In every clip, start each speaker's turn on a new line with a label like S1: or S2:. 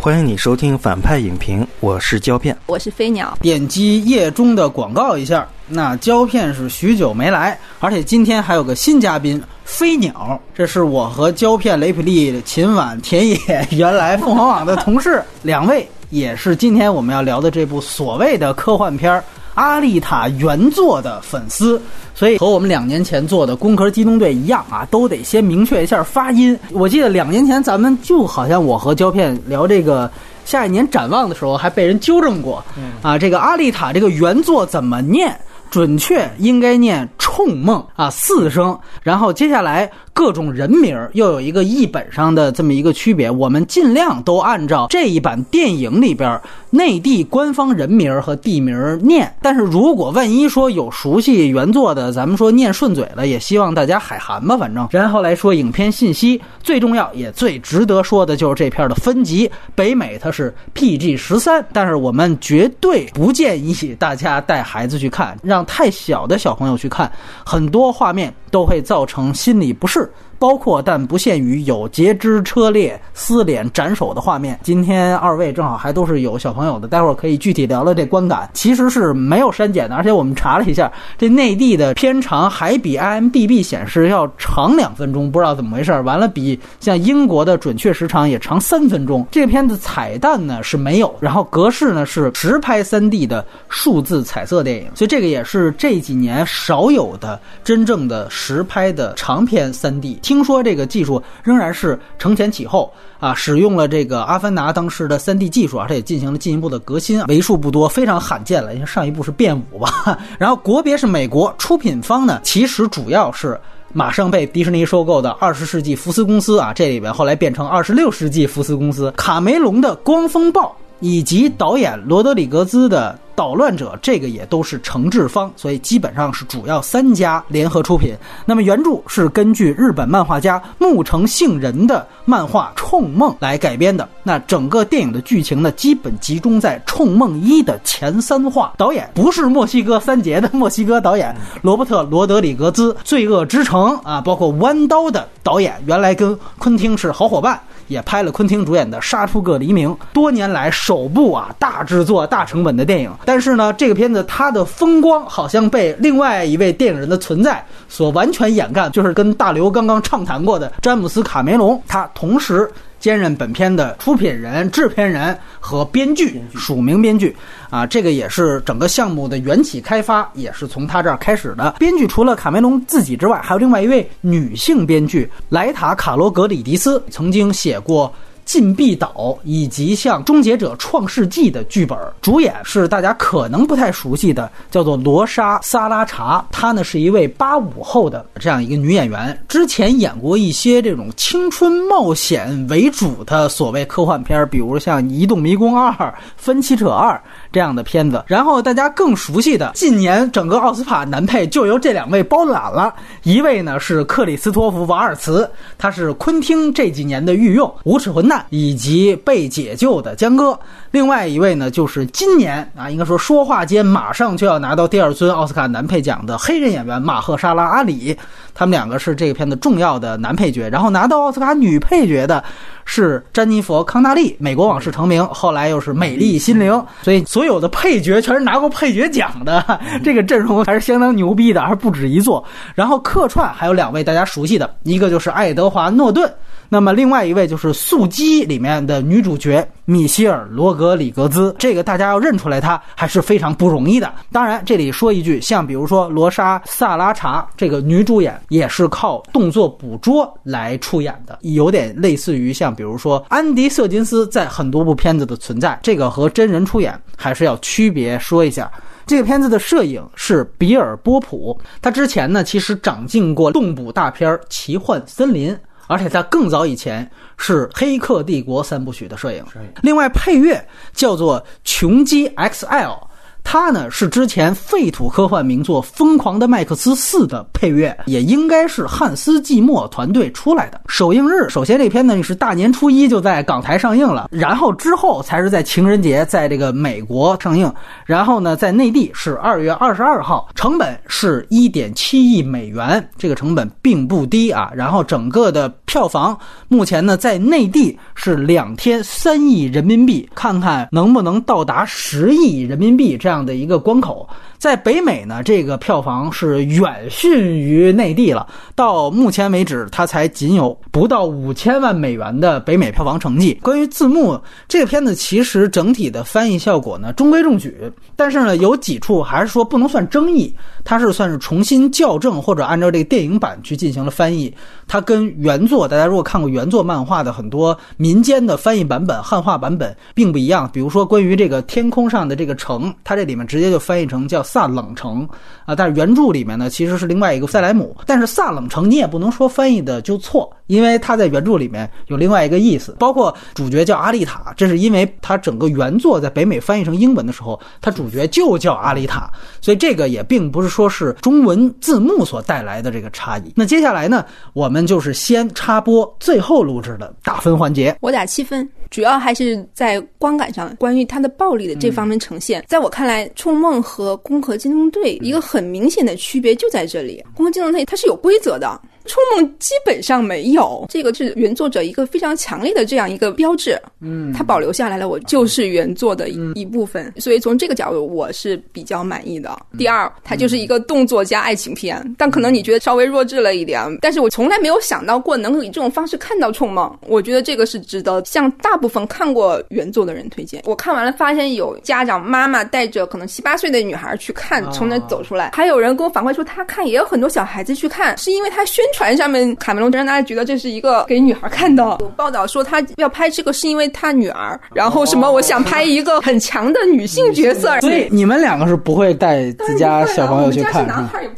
S1: 欢迎你收听反派影评，我是胶片。
S2: 我是飞鸟。
S3: 点击页中的广告一下，那胶片是许久没来，而且今天还有个新嘉宾飞鸟，这是我和胶片、雷普利、秦晚、田野原来凤凰网的同事，两位也是今天我们要聊的这部所谓的科幻片儿《阿丽塔》原作的粉丝。所以和我们两年前做的《攻壳机动队》一样啊，都得先明确一下发音。我记得两年前咱们就好像我和胶片聊这个下一年展望的时候，还被人纠正过。啊，这个《阿丽塔》这个原作怎么念？准确应该念“冲梦”啊，四声。然后接下来各种人名儿又有一个译本上的这么一个区别，我们尽量都按照这一版电影里边内地官方人名儿和地名儿念。但是如果万一说有熟悉原作的，咱们说念顺嘴了，也希望大家海涵吧。反正，然后来说影片信息，最重要也最值得说的就是这片儿的分级。北美它是 PG 十三，但是我们绝对不建议大家带孩子去看，让太小的小朋友去看，很多画面都会造成心理不适。包括但不限于有截肢、车裂、撕脸、斩首的画面。今天二位正好还都是有小朋友的，待会儿可以具体聊聊这观感。其实是没有删减的，而且我们查了一下，这内地的片长还比 IMDB 显示要长两分钟，不知道怎么回事。完了，比像英国的准确时长也长三分钟。这片子彩蛋呢是没有，然后格式呢是实拍 3D 的数字彩色电影，所以这个也是这几年少有的真正的实拍的长片 3D。听说这个技术仍然是承前启后啊，使用了这个阿凡达当时的 3D 技术，而且也进行了进一步的革新，为数不多，非常罕见了。因为上一部是 变五吧，然后国别是美国，出品方呢其实主要是马上被迪士尼收购的二十世纪福斯公司啊，这里边后来变成二十六世纪福斯公司，卡梅隆的《光风暴》以及导演罗德里格兹的。捣乱者这个也都是承制方，所以基本上是主要三家联合出品。那么原著是根据日本漫画家木城杏人的漫画《冲梦》来改编的。那整个电影的剧情呢，基本集中在《冲梦一》的前三话。导演不是墨西哥三杰的墨西哥导演罗伯特·罗德里格兹，《罪恶之城》啊，包括《弯刀》的导演，原来跟昆汀是好伙伴，也拍了昆汀主演的《杀出个黎明》，多年来首部啊大制作、大成本的电影。但是呢，这个片子它的风光好像被另外一位电影人的存在所完全掩盖，就是跟大刘刚刚畅谈过的詹姆斯·卡梅隆，他同时兼任本片的出品人、制片人和编剧，署名编剧。啊，这个也是整个项目的缘起开发，也是从他这儿开始的。编剧除了卡梅隆自己之外，还有另外一位女性编剧莱塔·卡罗格里迪斯，曾经写过。禁闭岛以及像《终结者：创世纪》的剧本，主演是大家可能不太熟悉的，叫做罗莎·萨拉查。她呢是一位八五后的这样一个女演员，之前演过一些这种青春冒险为主的所谓科幻片，比如像《移动迷宫二》《分歧者二》这样的片子。然后大家更熟悉的，近年整个奥斯卡男配就由这两位包揽了。一位呢是克里斯托弗·瓦尔茨，他是昆汀这几年的御用无耻混蛋。以及被解救的江哥，另外一位呢，就是今年啊，应该说说话间马上就要拿到第二尊奥斯卡男配奖的黑人演员马赫沙拉阿里，他们两个是这个片子重要的男配角。然后拿到奥斯卡女配角的是詹妮弗康纳利，美国往事成名，后来又是美丽心灵，所以所有的配角全是拿过配角奖的，这个阵容还是相当牛逼的，还不止一座。然后客串还有两位大家熟悉的，一个就是爱德华诺顿。那么，另外一位就是《速激》里面的女主角米歇尔·罗格里格兹，这个大家要认出来，她还是非常不容易的。当然，这里说一句，像比如说罗莎·萨拉查这个女主演，也是靠动作捕捉来出演的，有点类似于像比如说安迪·瑟金斯在很多部片子的存在，这个和真人出演还是要区别说一下。这个片子的摄影是比尔·波普，他之前呢其实掌镜过动捕大片《奇幻森林》。而且在更早以前是《黑客帝国》三部曲的摄影。另外配乐叫做琼基 XL，它呢是之前废土科幻名作《疯狂的麦克斯四》的配乐，也应该是汉斯季默团队出来的。首映日，首先这片呢是大年初一就在港台上映了，然后之后才是在情人节在这个美国上映，然后呢在内地是二月二十二号，成本是一点七亿美元，这个成本并不低啊。然后整个的票房目前呢在内地是两天三亿人民币，看看能不能到达十亿人民币这样。这样的一个关口，在北美呢，这个票房是远逊于内地了。到目前为止，它才仅有不到五千万美元的北美票房成绩。关于字幕，这个片子其实整体的翻译效果呢中规中矩，但是呢有几处还是说不能算争议，它是算是重新校正或者按照这个电影版去进行了翻译。它跟原作，大家如果看过原作漫画的很多民间的翻译版本、汉化版本并不一样。比如说关于这个天空上的这个城，它这里面直接就翻译成叫萨冷城啊，但是原著里面呢其实是另外一个塞莱姆。但是萨冷城你也不能说翻译的就错，因为它在原著里面有另外一个意思。包括主角叫阿丽塔，这是因为它整个原作在北美翻译成英文的时候，它主角就叫阿丽塔，所以这个也并不是说是中文字幕所带来的这个差异。那接下来呢，我们就是先插播最后录制的打分环节，
S2: 我打七分。主要还是在观感上，关于它的暴力的这方面呈现。在我看来，《冲梦》和《攻壳机动队》一个很明显的区别就在这里，《攻壳机动队》它是有规则的。《冲梦》基本上没有，这个是原作者一个非常强烈的这样一个标志。嗯，它保留下来了，我就是原作的一一部分，所以从这个角度我是比较满意的。第二，它就是一个动作加爱情片，但可能你觉得稍微弱智了一点，但是我从来没有想到过能够以这种方式看到《冲梦》，我觉得这个是值得向大部分看过原作的人推荐。我看完了，发现有家长妈妈带着可能七八岁的女孩去看，从那走出来，还有人跟我反馈说他看也有很多小孩子去看，是因为他宣传。船上面，卡梅隆让大家觉得这是一个给女孩看的。有报道说他要拍这个是因为他女儿，然后什么我想拍一个很强的女性角色。
S3: 所以你们两个是不会带自家小朋友去看，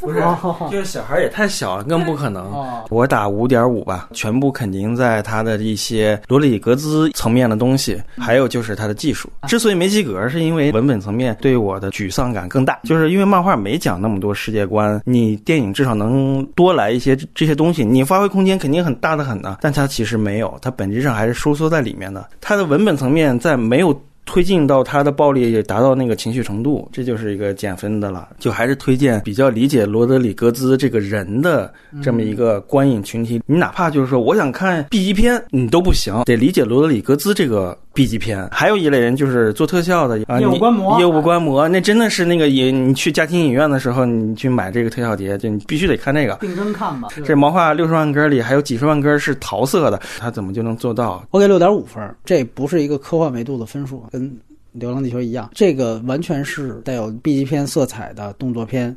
S2: 不是？
S1: 就是小孩也太小了，更不可能。我打五点五吧，全部肯定在他的一些罗里格兹层面的东西，还有就是他的技术。之所以没及格，是因为文本层面对我的沮丧感更大，就是因为漫画没讲那么多世界观，你电影至少能多来一些这些。些东西你发挥空间肯定很大的很呢，但它其实没有，它本质上还是收缩在里面的。它的文本层面在没有推进到它的暴力也达到那个情绪程度，这就是一个减分的了。就还是推荐比较理解罗德里格兹这个人的这么一个观影群体。你哪怕就是说我想看 B 级片，你都不行，得理解罗德里格兹这个。B 级片，还有一类人就是做特效的啊，
S3: 业务观摩，
S1: 业务观摩，那真的是那个影，你去家庭影院的时候，你去买这个特效碟，就你必须得看这个，
S3: 定帧看吧。
S1: 这毛发六十万根里还有几十万根是桃色的，他怎么就能做到？
S3: 我给六点五分，这不是一个科幻维度的分数，跟《流浪地球》一样，这个完全是带有 B 级片色彩的动作片。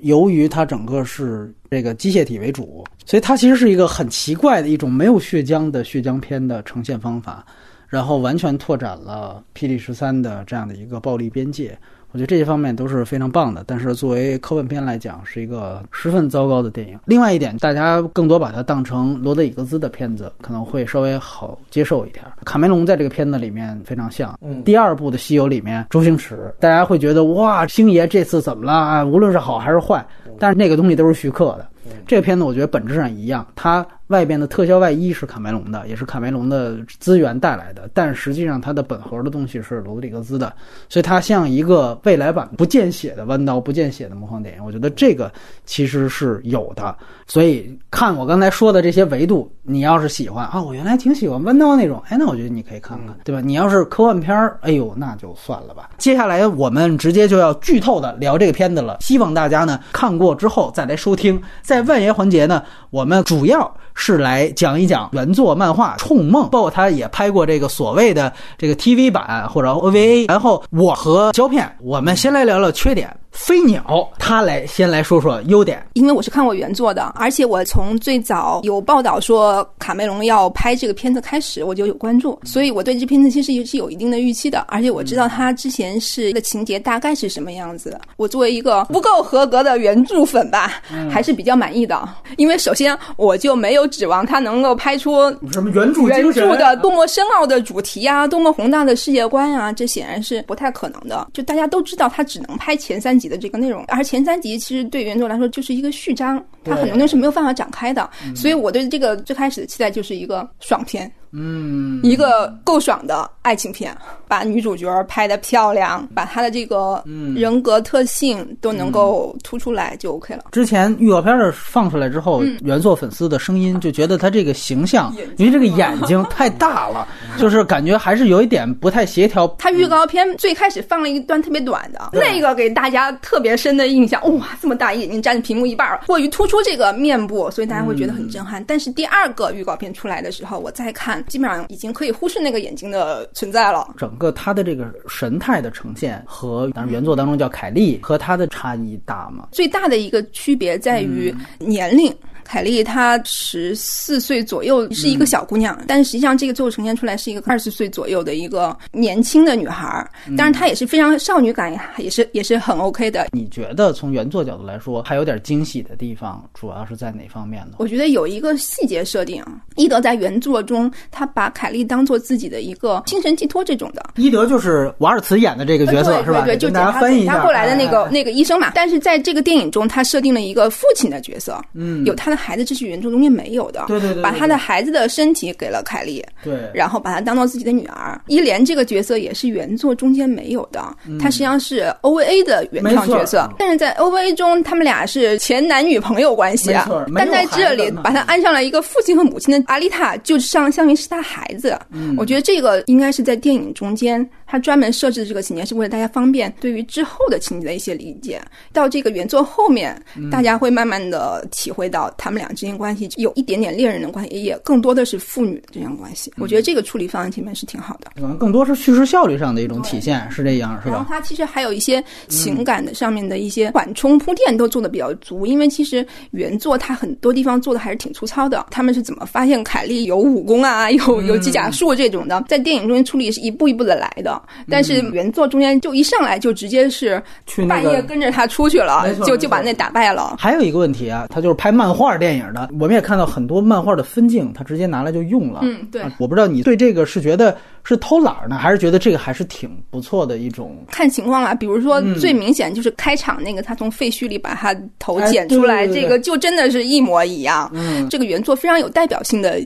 S3: 由于它整个是这个机械体为主，所以它其实是一个很奇怪的一种没有血浆的血浆片的呈现方法。然后完全拓展了《霹雳十三》的这样的一个暴力边界，我觉得这些方面都是非常棒的。但是作为科幻片来讲，是一个十分糟糕的电影。另外一点，大家更多把它当成罗德里格兹的片子，可能会稍微好接受一点。卡梅隆在这个片子里面非常像，第二部的《西游》里面周星驰，大家会觉得哇，星爷这次怎么了？无论是好还是坏，但是那个东西都是徐克的。这个片子我觉得本质上一样，它。外边的特效外衣是卡梅隆的，也是卡梅隆的资源带来的，但实际上它的本核的东西是罗德里格兹的，所以它像一个未来版不见血的弯刀，不见血的魔幻电影。我觉得这个其实是有的，所以看我刚才说的这些维度，你要是喜欢啊，我原来挺喜欢弯刀那种，哎，那我觉得你可以看看，对吧？你要是科幻片儿，哎呦，那就算了吧。接下来我们直接就要剧透的聊这个片子了，希望大家呢看过之后再来收听。在万言环节呢，我们主要。是来讲一讲原作漫画《冲梦》，包括他也拍过这个所谓的这个 TV 版或者 OVA。然后我和胶片，我们先来聊聊缺点。飞鸟，他来先来说说优点，
S2: 因为我是看过原作的，而且我从最早有报道说卡梅隆要拍这个片子开始，我就有关注，所以我对这片子其实也是有一定的预期的，而且我知道他之前是的情节大概是什么样子的。我作为一个不够合格的原著粉吧，还是比较满意的，因为首先我就没有指望他能够拍出
S3: 什么原著
S2: 原著的多么深奥的主题啊，多么宏大的世界观啊，这显然是不太可能的。就大家都知道，他只能拍前三集的这个内容，而前三集其实对原著来说就是一个序章，它很多东西是没有办法展开的。所以我对这个最开始的期待就是一个爽片。
S3: 嗯，
S2: 一个够爽的爱情片，把女主角拍的漂亮，把她的这个人格特性都能够突出来就 OK 了。
S3: 之前预告片的放出来之后，原作粉丝的声音就觉得她这个形象，因为这个眼睛太大了，就是感觉还是有一点不太协调。
S2: 他预告片最开始放了一段特别短的，那个给大家特别深的印象，哇，这么大眼睛占着屏幕一半，过于突出这个面部，所以大家会觉得很震撼。但是第二个预告片出来的时候，我再看。基本上已经可以忽视那个眼睛的存在了。
S3: 整个他的这个神态的呈现和当然原作当中叫凯莉和他的差异大吗？
S2: 最大的一个区别在于年龄。凯莉她十四岁左右是一个小姑娘，但实际上这个最后呈现出来是一个二十岁左右的一个年轻的女孩儿。当然她也是非常少女感，也是也是很 OK 的。
S3: 你觉得从原作角度来说，还有点惊喜的地方，主要是在哪方面呢？
S2: 我觉得有一个细节设定，伊德在原作中他把凯莉当做自己的一个精神寄托这种的。
S3: 伊德就是瓦尔茨演的这个角色是吧？
S2: 对，就
S3: 大家翻译一下。
S2: 他过来的那个那个医生嘛。但是在这个电影中，他设定了一个父亲的角色，嗯，有他的。孩子，这是原著中间没有的。
S3: 对对对，
S2: 把他的孩子的身体给了凯莉，
S3: 对，
S2: 然后把他当做自己的女儿。伊莲这个角色也是原作中间没有的，他实际上是 OVA 的原创角色。但是在 OVA 中，他们俩是前男女朋友关系啊。但在这里把他安上了一个父亲和母亲的阿丽塔，就相相当于是他孩子。我觉得这个应该是在电影中间。他专门设置的这个情节是为了大家方便对于之后的情节的一些理解。到这个原作后面，大家会慢慢的体会到他们俩之间关系有一点点恋人的关系，也更多的是父女的这样关系。我觉得这个处理方案前面是挺好的。
S3: 可能更多是叙事效率上的一种体现，是这样，是吧？
S2: 然后它其实还有一些情感的上面的一些缓冲铺垫都做的比较足，因为其实原作它很多地方做的还是挺粗糙的。他们是怎么发现凯莉有武功啊，有有机甲术这种的，在电影中间处理是一步一步的来的。但是原作中间就一上来就直接是半夜跟着他出去了，就就把那打败了。
S3: 还有一个问题啊，他就是拍漫画电影的，我们也看到很多漫画的分镜，他直接拿来就用了。
S2: 嗯，对。
S3: 我不知道你对这个是觉得是偷懒呢，还是觉得这个还是挺不错的一种？
S2: 看情况啊，比如说最明显就是开场那个，他从废墟里把他头剪出来，这个就真的是一模一样。嗯，这个原作非常有代表性的。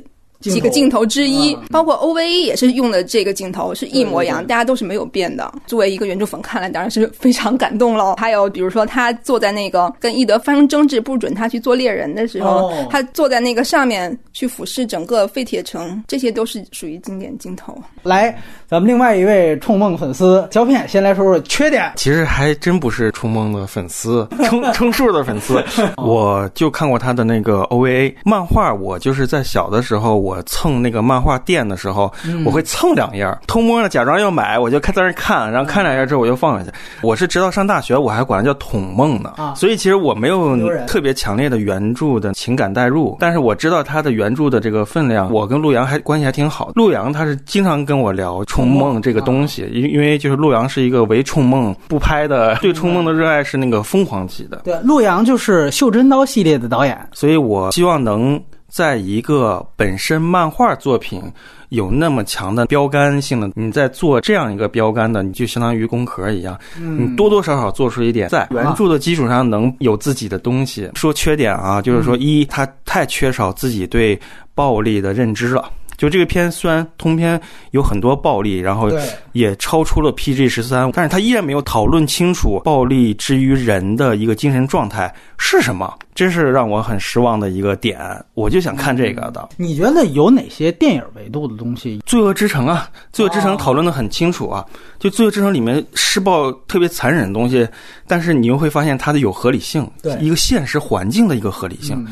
S2: 几个镜头之一，包括 OVA 也是用的这个镜头，是一模一样，大家都是没有变的。作为一个原著粉看来，当然是非常感动了。还有比如说，他坐在那个跟伊德发生争执，不准他去做猎人的时候，他坐在那个上面去俯视整个废铁城，这些都是属于经典镜头。
S3: 来，咱们另外一位冲梦粉丝胶片，先来说说缺点。
S1: 其实还真不是冲梦的粉丝，冲冲数的粉丝，我就看过他的那个 OVA 漫画，我就是在小的时候我。我蹭那个漫画店的时候，我会蹭两页，偷摸的假装要买，我就看在那看，然后看两页之后我就放下去。我是直到上大学，我还管它叫捅梦呢。所以其实我没有特别强烈的原著的情感代入，但是我知道它的原著的这个分量。我跟陆阳还关系还挺好，陆阳他是经常跟我聊冲梦这个东西，因因为就是陆阳是一个唯冲梦不拍的，对冲梦的热爱是那个疯狂级的。
S3: 对，陆阳就是袖珍刀系列的导演，
S1: 所以我希望能。在一个本身漫画作品有那么强的标杆性的，你在做这样一个标杆的，你就相当于工壳一样，你多多少少做出一点，在原著的基础上能有自己的东西。说缺点啊，就是说一，他太缺少自己对暴力的认知了。就这个片虽然通篇有很多暴力，然后也超出了 PG 十三，但是他依然没有讨论清楚暴力之于人的一个精神状态是什么，真是让我很失望的一个点。我就想看这个的。
S3: 你觉得有哪些电影维度的东西？
S1: 罪恶之城啊，罪恶之城讨论的很清楚啊。就罪恶之城里面施暴特别残忍的东西，但是你又会发现它的有合理性，
S3: 对
S1: 一个现实环境的一个合理性。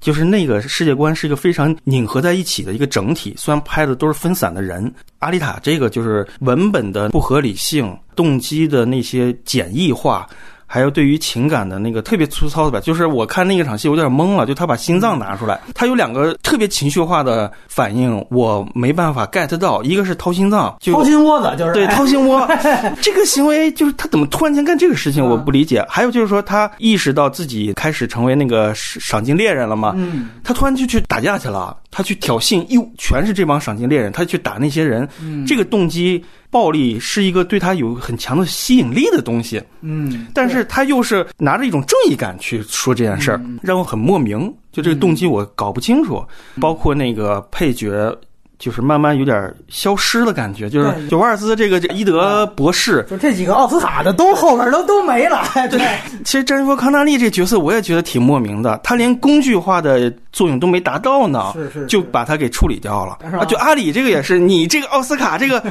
S1: 就是那个世界观是一个非常拧合在一起的一个整体，虽然拍的都是分散的人。阿丽塔这个就是文本的不合理性、动机的那些简易化，还有对于情感的那个特别粗糙的吧，就是我看那一场戏有点懵了，就他把心脏拿出来，他有两个特别情绪化的反应，我没办法 get 到，一个是掏心脏，
S3: 掏心窝子就是。
S1: 对掏心窝，这个行为就是他怎么突然间干这个事情，我不理解。还有就是说他意识到自己开始成为那个赏金猎人了嘛，
S3: 嗯，
S1: 他突然就去打架去了，他去挑衅，又，全是这帮赏金猎人，他去打那些人，这个动机。暴力是一个对他有很强的吸引力的东西，
S3: 嗯，
S1: 但是他又是拿着一种正义感去说这件事儿，让我很莫名，就这个动机我搞不清楚，包括那个配角。就是慢慢有点消失的感觉，就是九瓦尔斯这个伊德博士，
S3: 就这几个奥斯卡的都后面都都没了。对，
S1: 其实詹妮弗康纳利这角色我也觉得挺莫名的，他连工具化的作用都没达到呢，
S3: 是是，
S1: 就把他给处理掉了。啊，就阿里这个也是，你这个奥斯卡这个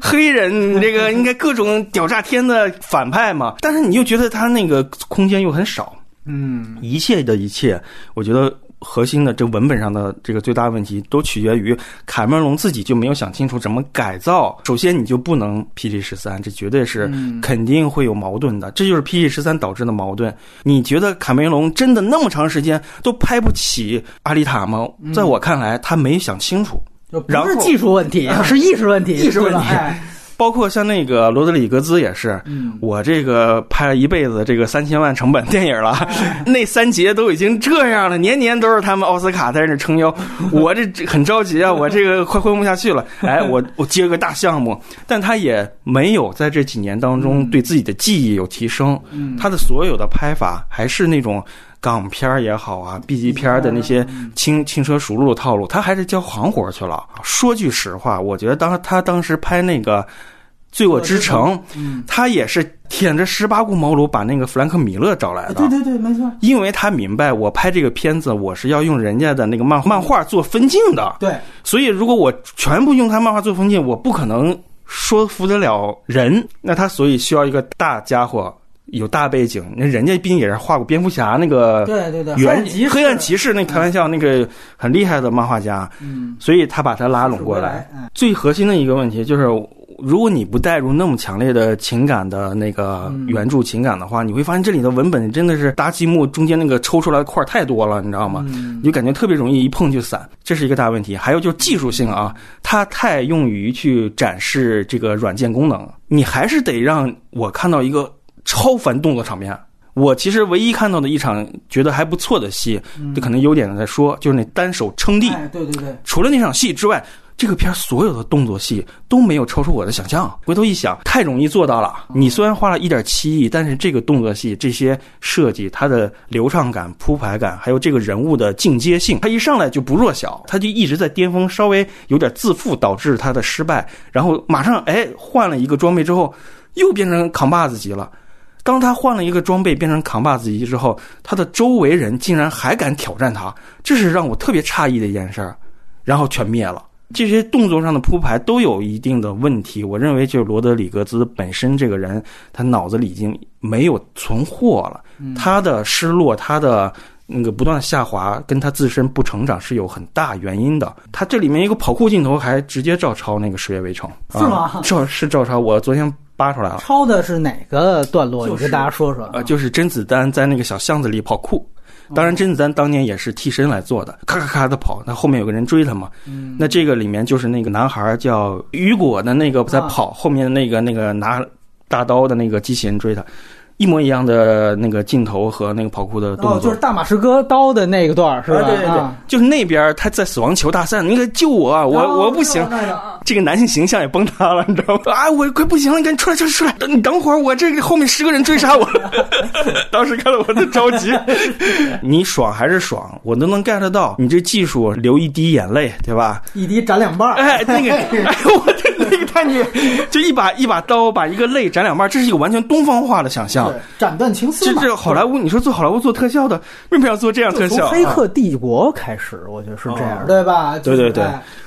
S1: 黑人，这个应该各种屌炸天的反派嘛，但是你又觉得他那个空间又很少，
S3: 嗯，
S1: 一切的一切，我觉得。核心的这文本上的这个最大问题，都取决于卡梅隆自己就没有想清楚怎么改造。首先，你就不能 PG 十三，这绝对是肯定会有矛盾的。这就是 PG 十三导致的矛盾。你觉得卡梅隆真的那么长时间都拍不起阿丽塔吗？在我看来，他没想清楚。
S3: 不是技术问题，是意识问题，
S1: 意识问题。包括像那个罗德里格兹也是，我这个拍了一辈子这个三千万成本电影了，那三杰都已经这样了，年年都是他们奥斯卡在那撑腰，我这很着急啊，我这个快混不下去了。哎，我我接个大项目，但他也没有在这几年当中对自己的技艺有提升，他的所有的拍法还是那种。港片也好啊，B 级片的那些轻轻车熟路的套路，他还是交行活去了。说句实话，我觉得当他当时拍那个《罪恶之城》，他也是舔着十八股毛撸把那个弗兰克·米勒找来的。
S3: 对对对，没错。
S1: 因为他明白，我拍这个片子，我是要用人家的那个漫漫画做分镜的。
S3: 对。
S1: 所以，如果我全部用他漫画做分镜，我不可能说服得了人。那他所以需要一个大家伙。有大背景，那人家毕竟也是画过蝙蝠侠那个，
S3: 对对对，
S1: 原黑暗骑士那开玩笑那个很厉害的漫画家，
S3: 嗯，
S1: 所以他把他拉拢过来。最核心的一个问题就是，如果你不带入那么强烈的情感的那个原著情感的话，你会发现这里的文本真的是搭积木中间那个抽出来的块太多了，你知道吗？你就感觉特别容易一碰就散，这是一个大问题。还有就是技术性啊，它太用于去展示这个软件功能，你还是得让我看到一个。超凡动作场面，我其实唯一看到的一场觉得还不错的戏，就可能优点在说，就是那单手撑地。
S3: 对对对。
S1: 除了那场戏之外，这个片所有的动作戏都没有超出我的想象。回头一想，太容易做到了。你虽然花了一点七亿，但是这个动作戏这些设计，它的流畅感、铺排感，还有这个人物的进阶性，他一上来就不弱小，他就一直在巅峰，稍微有点自负，导致他的失败。然后马上哎换了一个装备之后，又变成扛把子级了。当他换了一个装备变成扛把子级之后，他的周围人竟然还敢挑战他，这是让我特别诧异的一件事儿。然后全灭了，这些动作上的铺排都有一定的问题。我认为，就是罗德里格兹本身这个人，他脑子里已经没有存货了。他的失落，他的那个不断的下滑，跟他自身不成长是有很大原因的。他这里面一个跑酷镜头还直接照抄那个《十月围城》，
S3: 是吗？
S1: 照是照抄。我昨天。扒出来了，
S3: 抄的是哪个段落？你跟大家说说。
S1: 呃，就是甄子丹在那个小巷子里跑酷，当然甄子丹当年也是替身来做的，咔咔咔的跑，那后面有个人追他嘛。嗯。那这个里面就是那个男孩叫雨果的那个在跑，后面的那个那个拿大刀的那个机器人追他。一模一样的那个镜头和那个跑酷的动作，哦
S3: 就是大马士革刀的那个段是吧？
S1: 对对对，就是那边他在死亡球大赛，你该救我，我我不行，这个男性形象也崩塌了，你知道吗？啊，我快不行了，你赶紧出来，出来，出来！等你等会儿，我这个后面十个人追杀我，当时看到我都着急。你爽还是爽？我都能 get 到，你这技术流一滴眼泪，对吧？
S3: 一滴斩两半，
S1: 哎，那个，哎呦，我这那个太牛，就一把一把刀把一个泪斩两半，这是一个完全东方化的想象。
S3: 斩断情丝。
S1: 这这好莱坞，你说做好莱坞做特效的，为什么要做这样特效？
S3: 从黑客帝国开始，我觉得是这样，对吧？
S1: 对对对。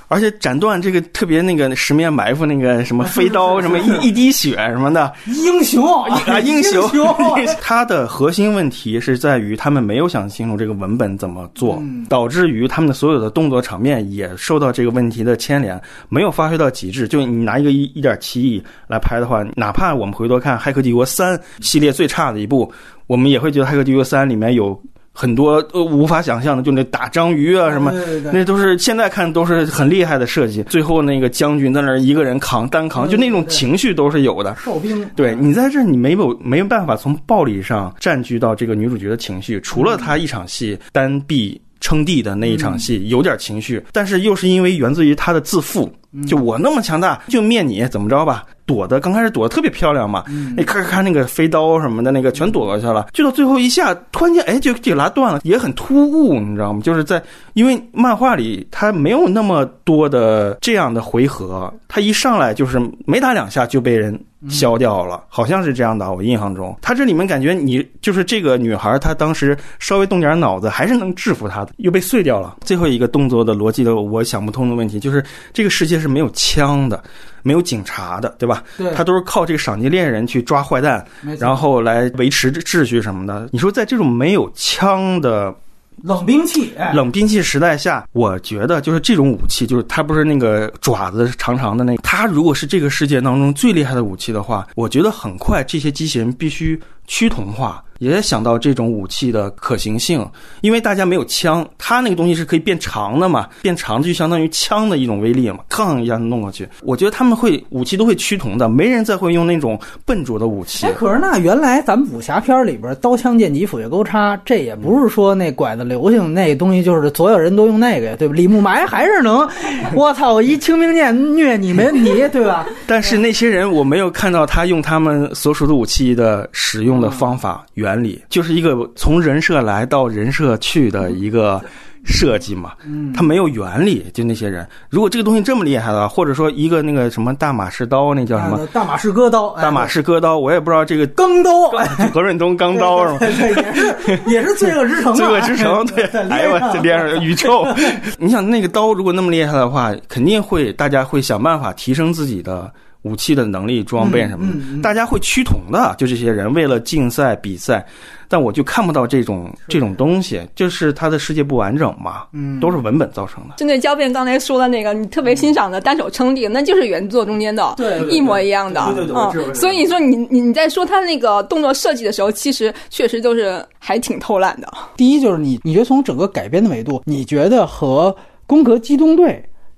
S1: 而且斩断这个特别那个十面埋伏那个什么飞刀 什么一 一滴血什么的
S3: 英雄
S1: 啊英雄，它的核心问题是在于他们没有想清楚这个文本怎么做，导致于他们的所有的动作场面也受到这个问题的牵连，没有发挥到极致。就你拿拿一个一一点七亿来拍的话，哪怕我们回头看《骇客帝国三》系列最差的一部，我们也会觉得《骇客帝国三》里面有。很多呃无法想象的，就那打章鱼啊什么，那都是现在看都是很厉害的设计。最后那个将军在那儿一个人扛单扛，就那种情绪都是有的。
S3: 哨兵，
S1: 对你在这你没有没有办法从暴力上占据到这个女主角的情绪，除了她一场戏单臂称帝的那一场戏有点情绪，但是又是因为源自于她的自负。就我那么强大，就灭你怎么着吧？躲的刚开始躲的特别漂亮嘛，那咔咔咔那个飞刀什么的那个全躲过去了，就到最后一下，突然间哎就就拉断了，也很突兀，你知道吗？就是在因为漫画里他没有那么多的这样的回合，他一上来就是没打两下就被人消掉了，好像是这样的，我印象中，他这里面感觉你就是这个女孩，她当时稍微动点脑子还是能制服他的，又被碎掉了。最后一个动作的逻辑的我想不通的问题就是这个世界是没有枪的。没有警察的，对吧？
S3: 对，
S1: 他都是靠这个赏金猎人去抓坏蛋，然后来维持秩序什么的。你说在这种没有枪的
S3: 冷兵器、
S1: 冷兵器时代下，我觉得就是这种武器，就是它不是那个爪子长长的那，它如果是这个世界当中最厉害的武器的话，我觉得很快这些机器人必须趋同化。也想到这种武器的可行性，因为大家没有枪，它那个东西是可以变长的嘛，变长的就相当于枪的一种威力嘛，吭一下弄过去。我觉得他们会武器都会趋同的，没人再会用那种笨拙的武器。
S3: 哎，可是那原来咱们武侠片里边刀枪剑戟斧钺钩叉，这也不是说那拐子流行那东西就是所有人都用那个呀，对吧？李慕白还是能，我操，我一清明剑虐你没问题，对吧？
S1: 但是那些人我没有看到他用他们所属的武器的使用的方法。原理就是一个从人设来到人设去的一个设计嘛，嗯它没有原理。就那些人，如果这个东西这么厉害的话，或者说一个那个什么大马士刀，那叫什么？
S3: 大马士割刀。
S1: 大马士割刀，我也不知道这个
S3: 钢刀，
S1: 何润东钢刀是吗？
S3: 也是也是罪恶之城。
S1: 罪恶之城，对，哎呦我这边上宇宙。你想那个刀如果那么厉害的话，肯定会大家会想办法提升自己的。武器的能力、装备什么的，大家会趋同的。就这些人为了竞赛比赛，但我就看不到这种这种东西，就是他的世界不完整嘛。嗯，都是文本造成的。
S2: 针对胶片刚才说的那个，你特别欣赏的单手撑地，那就是原作中间的，
S3: 对，
S2: 一模一样的。
S3: 对对对。
S2: 所以你说你你你在说他那个动作设计的时候，其实确实都是还挺偷懒的。
S3: 第一就是你，你觉得从整个改编的维度，你觉得和《攻壳机动队》？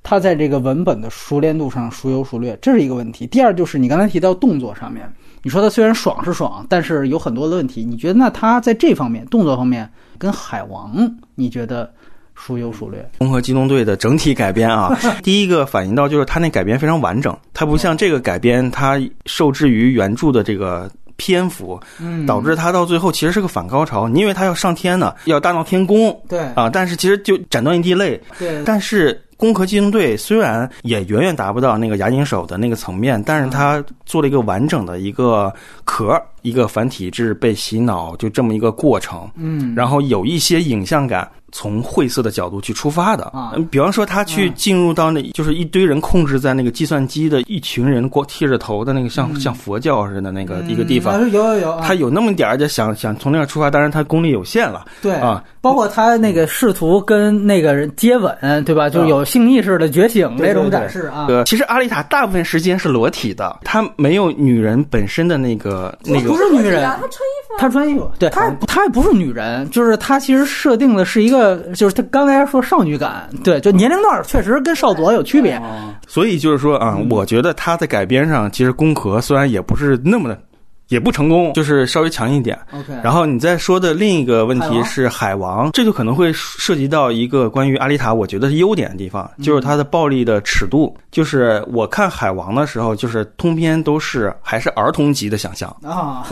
S3: 他在这个文本的熟练度上孰优孰劣，这是一个问题。第二就是你刚才提到动作上面，你说他虽然爽是爽，但是有很多的问题。你觉得那他在这方面动作方面跟海王，你觉得孰优孰劣？
S1: 综合机动队的整体改编啊，第一个反映到就是他那改编非常完整，它不像这个改编，它受制于原著的这个篇幅，导致他到最后其实是个反高潮。你以为他要上天呢，要大闹天宫，
S3: 对
S1: 啊，但是其实就斩断一地泪，
S3: 对，
S1: 但是。攻壳机动队虽然也远远达不到那个牙金手的那个层面，但是它做了一个完整的一个壳，一个反体制被洗脑，就这么一个过程。
S3: 嗯，
S1: 然后有一些影像感。从晦涩的角度去出发的啊，比方说他去进入到那，就是一堆人控制在那个计算机的一群人光剃着头的那个像像佛教似的那个一个地方，
S3: 有有有，
S1: 他有那么点儿就想想从那儿出发，当然他功力有限了，
S3: 对
S1: 啊，
S3: 包括他那个试图跟那个人接吻，对吧？就有性意识的觉醒那种展示啊。
S1: 其实阿丽塔大部分时间是裸体的，她没有女人本身的那个那个，
S3: 不是女人，她
S2: 穿衣服，
S3: 她穿衣服，对，她她也不是女人，就是她其实设定的是一个。呃就是他刚才说少女感，对，就年龄段确实跟少佐有区别，
S1: 所以就是说啊，我觉得他在改编上其实宫壳虽然也不是那么的。也不成功，就是稍微强一点。
S3: OK，
S1: 然后你再说的另一个问题是海王，这就可能会涉及到一个关于阿丽塔，我觉得是优点的地方，就是它的暴力的尺度。就是我看海王的时候，就是通篇都是还是儿童级的想象。
S3: 啊，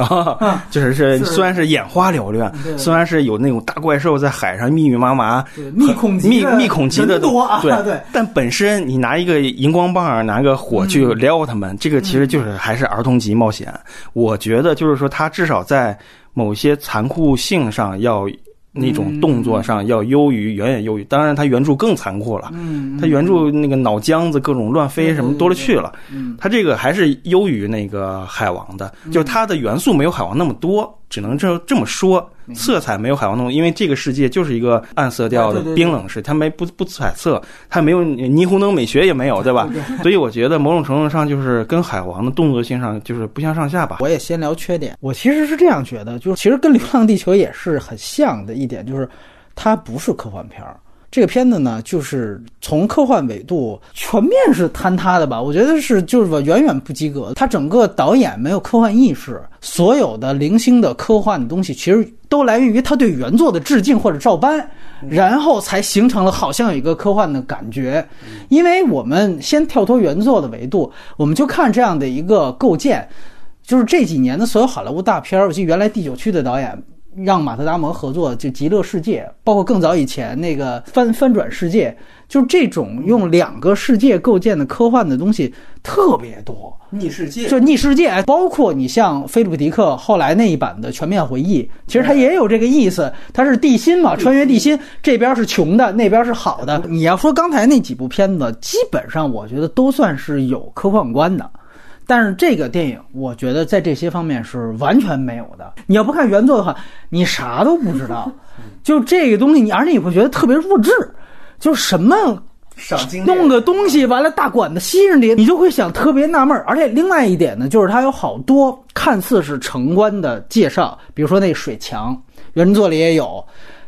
S1: 就是是 虽然是眼花缭乱，虽然是有那种大怪兽在海上密密麻麻，
S3: 密孔
S1: 密密孔级的
S3: 多，
S1: 对。
S3: 对，
S1: 但本身你拿一个荧光棒，拿个火去撩他们，这个其实就是还是儿童级冒险。我。觉得就是说，他至少在某些残酷性上要那种动作上要优于，远远优于。当然，他原著更残酷了。嗯，他原著那个脑浆子各种乱飞什么多了去了。嗯，他这个还是优于那个海王的，就是他的元素没有海王那么多，只能这这么说。色彩没有海王那种，因为这个世界就是一个暗色调的冰冷式，它没不不彩色，它没有霓虹灯美学也没有，对吧？所以我觉得某种程度上就是跟海王的动作性上就是不相上下吧。
S3: 我也先聊缺点，我其实是这样觉得，就是其实跟《流浪地球》也是很像的一点，就是它不是科幻片儿。这个片子呢，就是从科幻维度全面是坍塌的吧？我觉得是，就是说远远不及格。他整个导演没有科幻意识，所有的零星的科幻的东西，其实都来源于他对原作的致敬或者照搬，然后才形成了好像有一个科幻的感觉。因为我们先跳脱原作的维度，我们就看这样的一个构建，就是这几年的所有好莱坞大片儿，我记得原来《第九区》的导演。让马特·达蒙合作就《极乐世界》，包括更早以前那个《翻翻转世界》，就这种用两个世界构建的科幻的东西特别多。
S1: 逆世界，
S3: 就逆世界，包括你像菲利普·迪克后来那一版的《全面回忆》，其实它也有这个意思。它是地心嘛，穿越地心，这边是穷的，那边是好的。你要说刚才那几部片子，基本上我觉得都算是有科幻观的。但是这个电影，我觉得在这些方面是完全没有的。你要不看原作的话，你啥都不知道。就这个东西，你而且你会觉得特别弱智，就什么弄个东西完了大管子吸着你，你就会想特别纳闷。而且另外一点呢，就是它有好多看似是城关的介绍，比如说那水墙，原作里也有。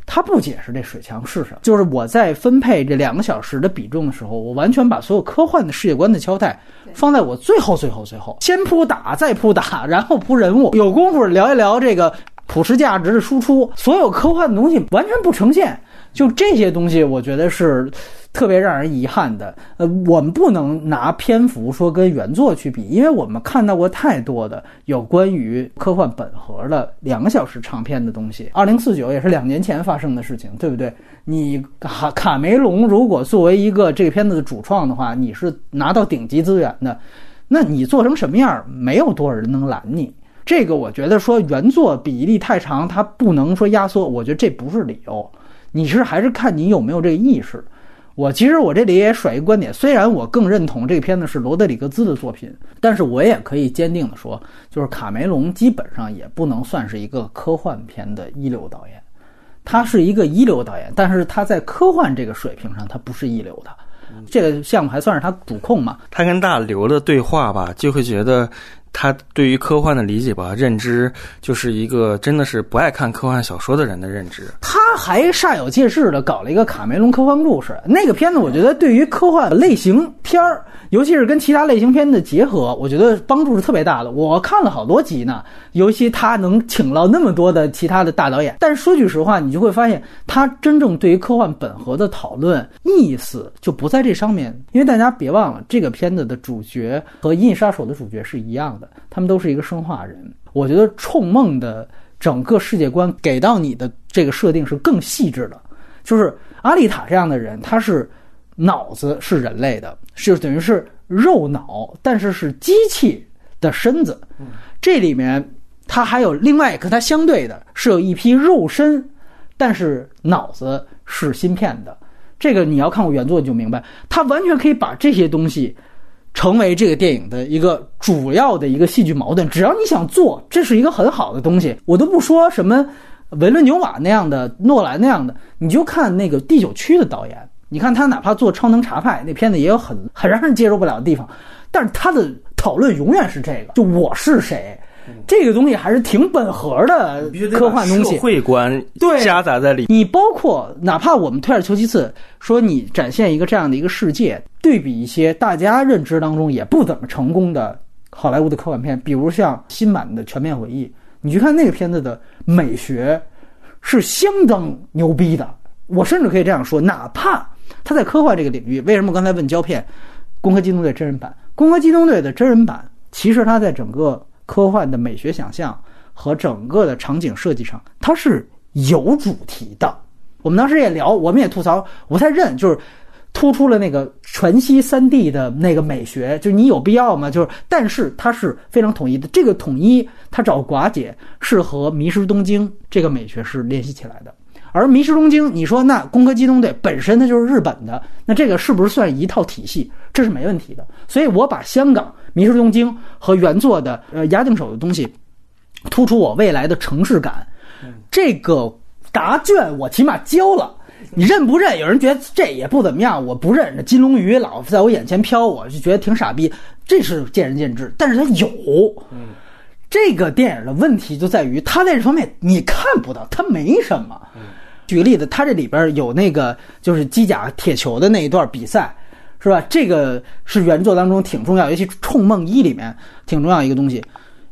S3: 他不解释这水墙是什么，就是我在分配这两个小时的比重的时候，我完全把所有科幻的世界观的交代放在我最后、最后、最后，先铺打，再铺打，然后铺人物，有功夫聊一聊这个普世价值的输出，所有科幻的东西完全不呈现。就这些东西，我觉得是。特别让人遗憾的，呃，我们不能拿篇幅说跟原作去比，因为我们看到过太多的有关于科幻本核的两个小时长片的东西。二零四九也是两年前发生的事情，对不对？你卡卡梅隆如果作为一个这个片子的主创的话，你是拿到顶级资源的，那你做成什么样，没有多少人能拦你。这个我觉得说原作比例太长，它不能说压缩，我觉得这不是理由。你是还是看你有没有这个意识。我其实我这里也甩一个观点，虽然我更认同这个片子是罗德里格兹的作品，但是我也可以坚定的说，就是卡梅隆基本上也不能算是一个科幻片的一流导演，他是一个一流导演，但是他在科幻这个水平上他不是一流的，这个项目还算是他主控嘛。
S1: 他跟大刘的对话吧，就会觉得。他对于科幻的理解吧，认知就是一个真的是不爱看科幻小说的人的认知。
S3: 他还煞有介事的搞了一个卡梅隆科幻故事，那个片子我觉得对于科幻类型片儿。尤其是跟其他类型片的结合，我觉得帮助是特别大的。我看了好多集呢，尤其他能请到那么多的其他的大导演。但是说句实话，你就会发现他真正对于科幻本核的讨论意思就不在这上面。因为大家别忘了，这个片子的主角和《银翼杀手》的主角是一样的，他们都是一个生化人。我觉得《冲梦》的整个世界观给到你的这个设定是更细致的，就是阿丽塔这样的人，他是。脑子是人类的，是等于是肉脑，但是是机器的身子。这里面它还有另外跟它相对的，是有一批肉身，但是脑子是芯片的。这个你要看过原作你就明白，他完全可以把这些东西成为这个电影的一个主要的一个戏剧矛盾。只要你想做，这是一个很好的东西。我都不说什么维伦纽瓦那样的、诺兰那样的，你就看那个第九区的导演。你看他哪怕做《超能查派》那片子也有很很让人接受不了的地方，但是他的讨论永远是这个，就我是谁，这个东西还是挺本核的科幻东西，
S1: 社会观
S3: 对
S1: 夹杂在里。
S3: 你包括哪怕我们退而求其次，说你展现一个这样的一个世界，对比一些大家认知当中也不怎么成功的好莱坞的科幻片，比如像新版的《全面回忆》，你去看那个片子的美学是相当牛逼的，我甚至可以这样说，哪怕。他在科幻这个领域，为什么刚才问胶片？《攻壳机动队》真人版，《攻壳机动队》的真人版，其实它在整个科幻的美学想象和整个的场景设计上，它是有主题的。我们当时也聊，我们也吐槽，我不太认，就是突出了那个全息三 D 的那个美学，就是你有必要吗？就是，但是它是非常统一的。这个统一，它找寡姐是和《迷失东京》这个美学是联系起来的。而《迷失东京》，你说那《攻壳机动队》本身它就是日本的，那这个是不是算一套体系？这是没问题的。所以我把香港《迷失东京》和原作的呃押定手的东西，突出我未来的城市感，这个答卷我起码交了。你认不认？有人觉得这也不怎么样，我不认。这金龙鱼老在我眼前飘，我就觉得挺傻逼。这是见仁见智，但是它有。
S1: 嗯，
S3: 这个电影的问题就在于它在这方面你看不到，它没什么。举个例子，它这里边有那个就是机甲铁球的那一段比赛，是吧？这个是原作当中挺重要，尤其《冲梦一》里面挺重要一个东西。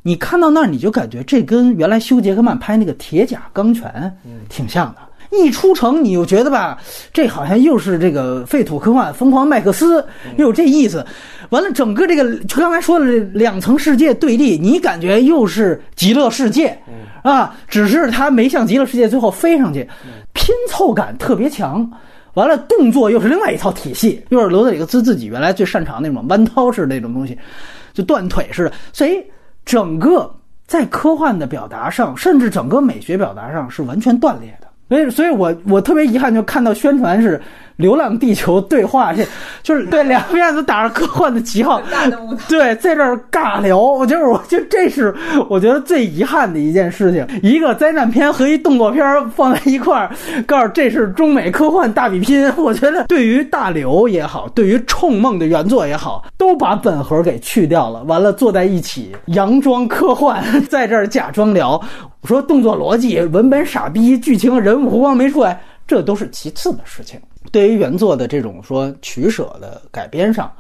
S3: 你看到那儿，你就感觉这跟原来休·杰克曼拍那个《铁甲钢拳》挺像的。一出城，你又觉得吧，这好像又是这个废土科幻、疯狂麦克斯，又有这意思。完了，整个这个就刚才说的这两层世界对立，你感觉又是极乐世界，啊，只是他没像极乐世界最后飞上去，拼凑感特别强。完了，动作又是另外一套体系，又是罗德里格斯自己原来最擅长那种弯刀式那种东西，就断腿似的。所以整个在科幻的表达上，甚至整个美学表达上是完全断裂的。所以，所以我我特别遗憾，就看到宣传是《流浪地球》对话，这就是对两边都打着科幻的旗号，对，在这儿尬聊。我就是，我就这是我觉得最遗憾的一件事情。一个灾难片和一动作片放在一块儿，告诉这是中美科幻大比拼。我觉得对于大刘也好，对于《冲梦》的原作也好，都把本核给去掉了。完了，坐在一起，佯装科幻，在这儿假装聊。说动作逻辑、文本傻逼、剧情人物弧光没出来，这都是其次的事情。对于原作的这种说取舍的改编上，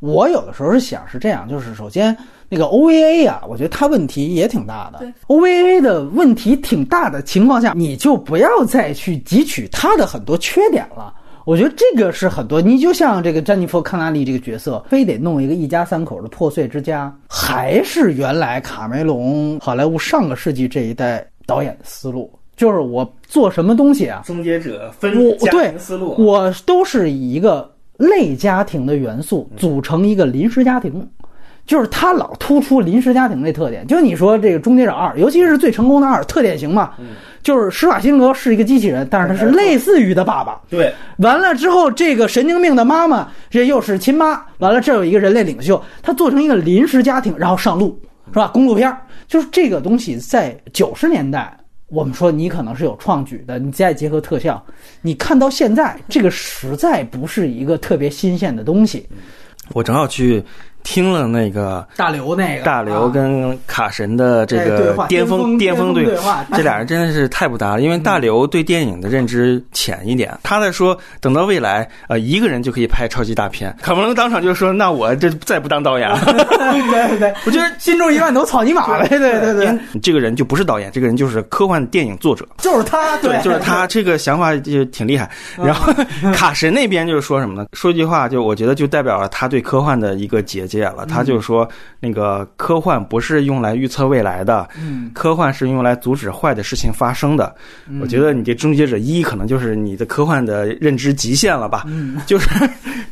S3: 我有的时候是想是这样，就是首先那个 OVA 啊，我觉得它问题也挺大的。OVA 的问题挺大的情况下，你就不要再去汲取它的很多缺点了。我觉得这个是很多，你就像这个詹妮弗·康纳利这个角色，非得弄一个一家三口的破碎之家，还是原来卡梅隆好莱坞上个世纪这一代导演的思路，就是我做什么东西啊？
S1: 终结者分
S3: 家庭思路，我都是以一个类家庭的元素组成一个临时家庭。就是他老突出临时家庭这特点，就你说这个《终结者二》，尤其是最成功的二，特典型嘛。就是施瓦辛格是一个机器人，但是他是类似于的爸爸。
S1: 对，
S3: 完了之后，这个神经病的妈妈，这又是亲妈。完了，这有一个人类领袖，他做成一个临时家庭，然后上路，是吧？公路片就是这个东西，在九十年代，我们说你可能是有创举的，你再结合特效，你看到现在，这个实在不是一个特别新鲜的东西。
S1: 我正好去。听了那个
S3: 大刘那个
S1: 大刘跟卡神的这个巅峰巅峰
S3: 对
S1: 话，这俩人真的是太不搭了。因为大刘对电影的认知浅一点，他在说等到未来，呃，一个人就可以拍超级大片。卡梅隆当场就说：“那我这再不当导演了。”
S3: 对对对，
S1: 我觉得
S3: 心中一万头草泥马呗。对对对对，
S1: 这个人就不是导演，这个人就是科幻电影作者，
S3: 就是他，
S1: 对，就是他。这个想法就挺厉害。然后卡神那边就是说什么呢？说一句话，就我觉得就代表了他对科幻的一个结界了。他就说，那个科幻不是用来预测未来的，科幻是用来阻止坏的事情发生的。我觉得你这《终结者一》可能就是你的科幻的认知极限了吧？就是，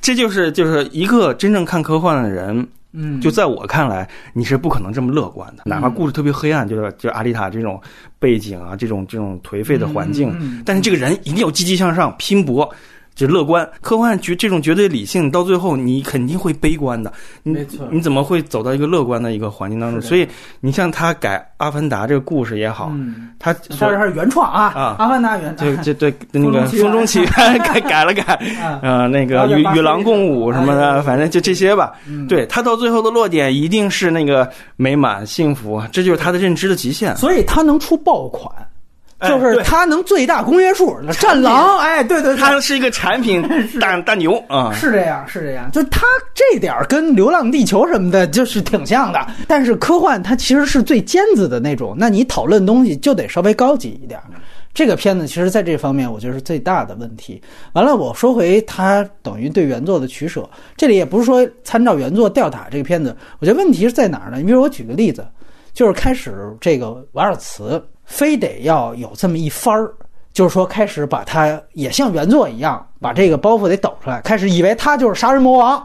S1: 这就是就是一个真正看科幻的人，
S3: 嗯，
S1: 就在我看来，你是不可能这么乐观的。哪怕故事特别黑暗，就是就阿丽塔这种背景啊，这种这种颓废的环境，但是这个人一定要积极向上，拼搏。就乐观，科幻绝这种绝对理性，到最后你肯定会悲观的。
S3: 没错，
S1: 你怎么会走到一个乐观的一个环境当中？所以你像他改《阿凡达》这个故事也好，他
S3: 他是原创啊啊，《阿凡达》原
S1: 对对对，那个《风中奇缘》改改了改，呃，那个与与狼共舞什么的，反正就这些吧。对他到最后的落点一定是那个美满幸福，这就是他的认知的极限。
S3: 所以他能出爆款。就是它能最大公约数，战狼，哎，对对，
S1: 它是一个产品大大牛啊，
S3: 是这样，是这样，就它这点跟《流浪地球》什么的，就是挺像的。但是科幻它其实是最尖子的那种，那你讨论东西就得稍微高级一点。这个片子其实在这方面，我觉得是最大的问题。完了，我说回它等于对原作的取舍，这里也不是说参照原作吊打这个片子，我觉得问题是在哪儿呢？你比如我举个例子，就是开始这个瓦尔茨。非得要有这么一番儿，就是说开始把它也像原作一样，把这个包袱得抖出来，开始以为他就是杀人魔王。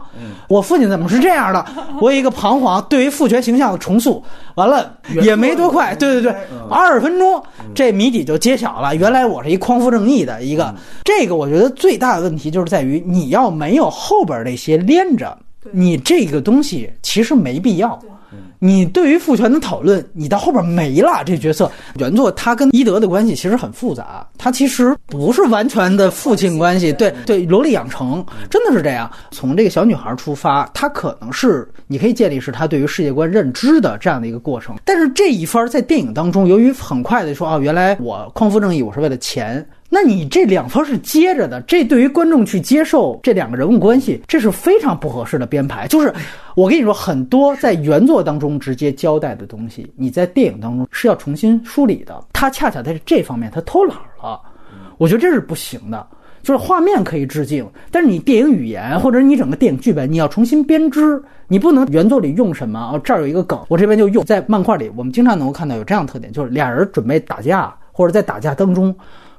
S3: 我父亲怎么是这样的？我有一个彷徨，对于父权形象的重塑，完了也没多快。对对对，二十分钟这谜底就揭晓了。原来我是一匡扶正义的一个。这个我觉得最大的问题就是在于你要没有后边那些连着，你这个东西其实没必要。你对于父权的讨论，你到后边没了。这角色原作他跟伊德的关系其实很复杂，他其实不是完全的父亲关系。对对，萝莉养成真的是这样。从这个小女孩出发，她可能是你可以建立是她对于世界观认知的这样的一个过程。但是这一番在电影当中，由于很快的说哦，原来我匡扶正义，我是为了钱。那你这两方是接着的，这对于观众去接受这两个人物关系，这是非常不合适的编排。就是我跟你说，很多在原作当中直接交代的东西，你在电影当中是要重新梳理的。他恰恰在这方面他偷懒了，我觉得这是不行的。就是画面可以致敬，但是你电影语言或者你整个电影剧本，你要重新编织，你不能原作里用什么哦，这儿有一个梗，我这边就用。在漫画里，我们经常能够看到有这样的特点，就是俩人准备打架，或者在打架当中。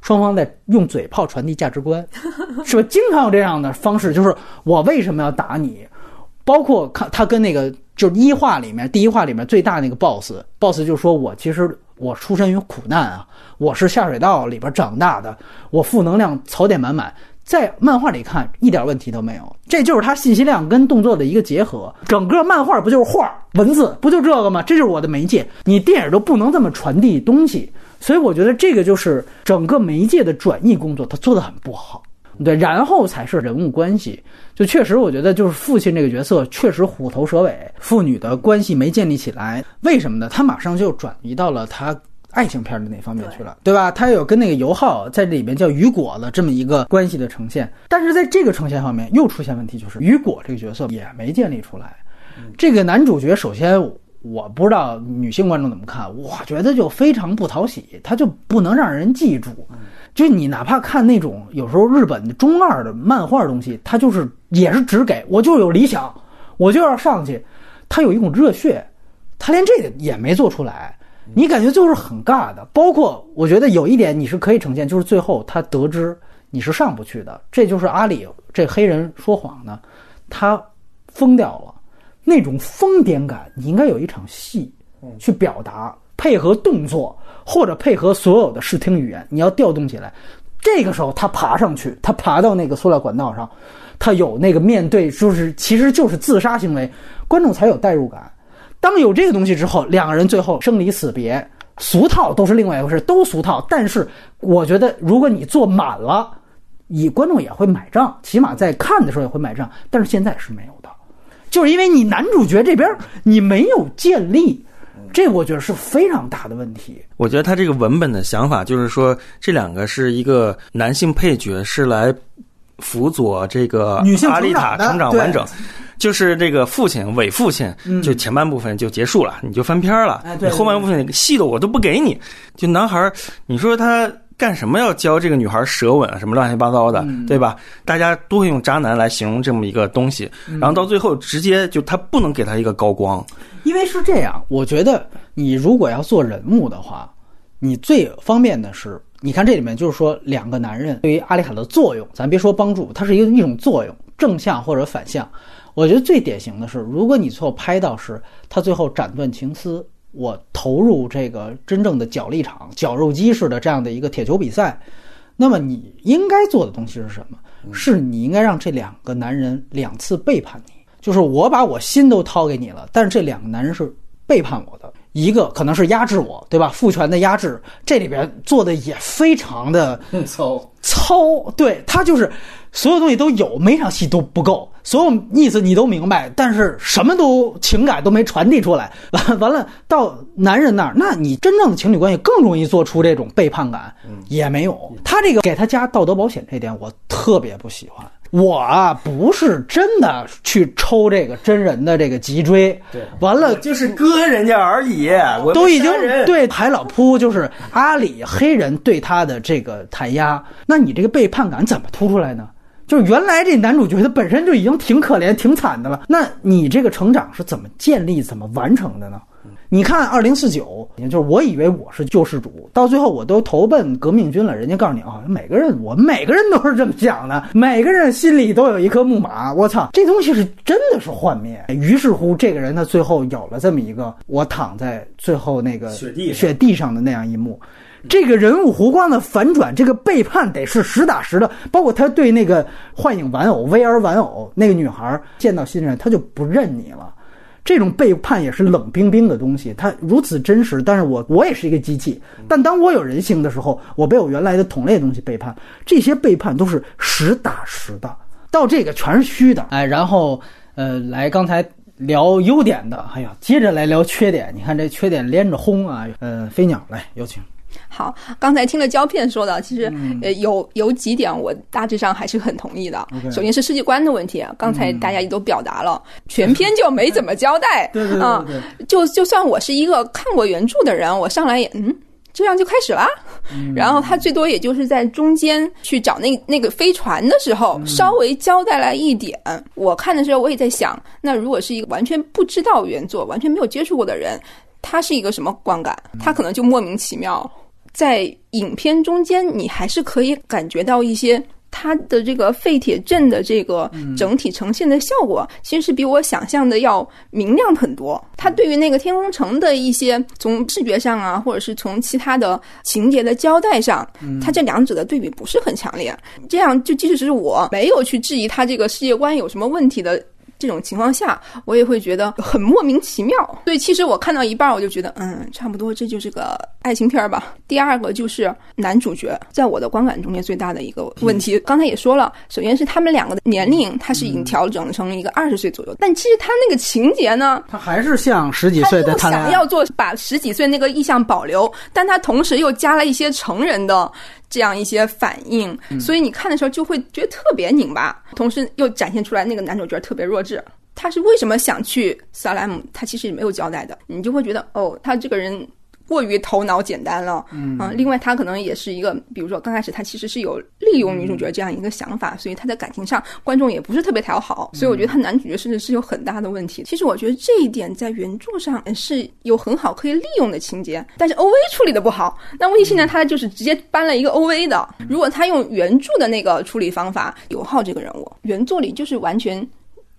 S3: 双方在用嘴炮传递价值观，是吧？经常有这样的方式，就是我为什么要打你？包括看他跟那个就是一话里面第一话里面最大那个 boss，boss 就说我其实我出身于苦难啊，我是下水道里边长大的，我负能量槽点满满。在漫画里看一点问题都没有，这就是他信息量跟动作的一个结合。整个漫画不就是画文字不就这个吗？这就是我的媒介，你电影都不能这么传递东西。所以我觉得这个就是整个媒介的转译工作，他做的很不好。对，然后才是人物关系。就确实，我觉得就是父亲这个角色确实虎头蛇尾，父女的关系没建立起来。为什么呢？他马上就转移到了他爱情片的那方面去了，对吧？他有跟那个尤浩在里面叫雨果的这么一个关系的呈现，但是在这个呈现方面又出现问题，就是雨果这个角色也没建立出来。这个男主角首先。我不知道女性观众怎么看，我觉得就非常不讨喜，他就不能让人记住。就你哪怕看那种有时候日本的中二的漫画东西，他就是也是只给我就有理想，我就要上去。他有一种热血，他连这个也没做出来，你感觉就是很尬的。包括我觉得有一点你是可以呈现，就是最后他得知你是上不去的，这就是阿里这黑人说谎呢，他疯掉了。那种疯癫感，你应该有一场戏去表达，配合动作或者配合所有的视听语言，你要调动起来。这个时候他爬上去，他爬到那个塑料管道上，他有那个面对，就是其实就是自杀行为，观众才有代入感。当有这个东西之后，两个人最后生离死别，俗套都是另外一回事，都俗套。但是我觉得，如果你做满了，以观众也会买账，起码在看的时候也会买账。但是现在是没有的。就是因为你男主角这边你没有建立，这我觉得是非常大的问题。
S1: 我觉得他这个文本的想法就是说，这两个是一个男性配角，是来辅佐这个阿丽塔成长完整。就是这个父亲伪父亲，就前半部分就结束了，你就翻篇了。你后半部分戏的我都不给你。就男孩，你说他。干什么要教这个女孩舌吻啊？什么乱七八糟的，对吧？大家都会用渣男来形容这么一个东西，然后到最后直接就他不能给他一个高光，
S3: 因为是这样。我觉得你如果要做人物的话，你最方便的是，你看这里面就是说两个男人对于阿丽卡的作用，咱别说帮助，它是一个一种作用，正向或者反向。我觉得最典型的是，如果你最后拍到是他最后斩断情丝。我投入这个真正的角力场、绞肉机式的这样的一个铁球比赛，那么你应该做的东西是什么？是你应该让这两个男人两次背叛你，就是我把我心都掏给你了，但是这两个男人是背叛我的，一个可能是压制我，对吧？父权的压制，这里边做的也非常的
S1: 糙
S3: 糙，对他就是所有东西都有，每场戏都不够。所有意思你都明白，但是什么都情感都没传递出来。完 完了，到男人那儿，那你真正的情侣关系更容易做出这种背叛感，也没有。他这个给他加道德保险这点，我特别不喜欢。我啊，不是真的去抽这个真人的这个脊椎，
S1: 对，
S3: 完了
S1: 就是割人家而已。
S3: 我都已经对海老扑就是阿里黑人对他的这个弹压，那你这个背叛感怎么突出来呢？就是原来这男主角他本身就已经挺可怜、挺惨的了，那你这个成长是怎么建立、怎么完成的呢？你看二零四九，就是我以为我是救世主，到最后我都投奔革命军了。人家告诉你啊，每个人我们每个人都是这么想的，每个人心里都有一颗木马。我操，这东西是真的是幻灭。于是乎，这个人他最后有了这么一个，我躺在最后那个
S1: 雪地
S3: 雪地上的那样一幕。这个人物弧光的反转，这个背叛得是实打实的。包括他对那个幻影玩偶、VR 玩偶那个女孩见到新人，他就不认你了。这种背叛也是冷冰冰的东西，它如此真实。但是我我也是一个机器，但当我有人性的时候，我被我原来的同类东西背叛，这些背叛都是实打实的。到这个全是虚的，哎，然后呃，来刚才聊优点的，哎呀，接着来聊缺点。你看这缺点连着轰啊，呃，飞鸟来有请。
S2: 好，刚才听了胶片说的，其实呃有有几点我大致上还是很同意的。首先是世界观的问题，刚才大家也都表达了，全篇就没怎么交代。
S3: 对对对对，
S2: 就就算我是一个看过原著的人，我上来也嗯。这样就开始了，然后他最多也就是在中间去找那那个飞船的时候，稍微交代了一点。我看的时候，我也在想，那如果是一个完全不知道原作、完全没有接触过的人，他是一个什么观感？他可能就莫名其妙。在影片中间，你还是可以感觉到一些。它的这个废铁镇的这个整体呈现的效果，其实是比我想象的要明亮很多。它对于那个天空城的一些从视觉上啊，或者是从其他的情节的交代上，它这两者的对比不是很强烈。这样就即使是我没有去质疑它这个世界观有什么问题的。这种情况下，我也会觉得很莫名其妙。所以，其实我看到一半，我就觉得，嗯，差不多这就是个爱情片吧。第二个就是男主角，在我的观感中间最大的一个问题，刚才也说了，首先是他们两个的年龄，他是已经调整成一个二十岁左右，但其实他那个情节呢，
S3: 他还是像十几岁的他
S2: 想要做把十几岁那个意向保留，但他同时又加了一些成人的。这样一些反应，所以你看的时候就会觉得特别拧巴，同时又展现出来那个男主角特别弱智。他是为什么想去萨莱姆？他其实没有交代的，你就会觉得哦，他这个人。过于头脑简单了，嗯，另外他可能也是一个，比如说刚开始他其实是有利用女主角这样一个想法，所以他在感情上观众也不是特别讨好，所以我觉得他男主角甚至是有很大的问题。其实我觉得这一点在原著上是有很好可以利用的情节，但是 O V 处理的不好。那问题现在他就是直接搬了一个 O V 的，如果他用原著的那个处理方法，尤浩这个人物原作里就是完全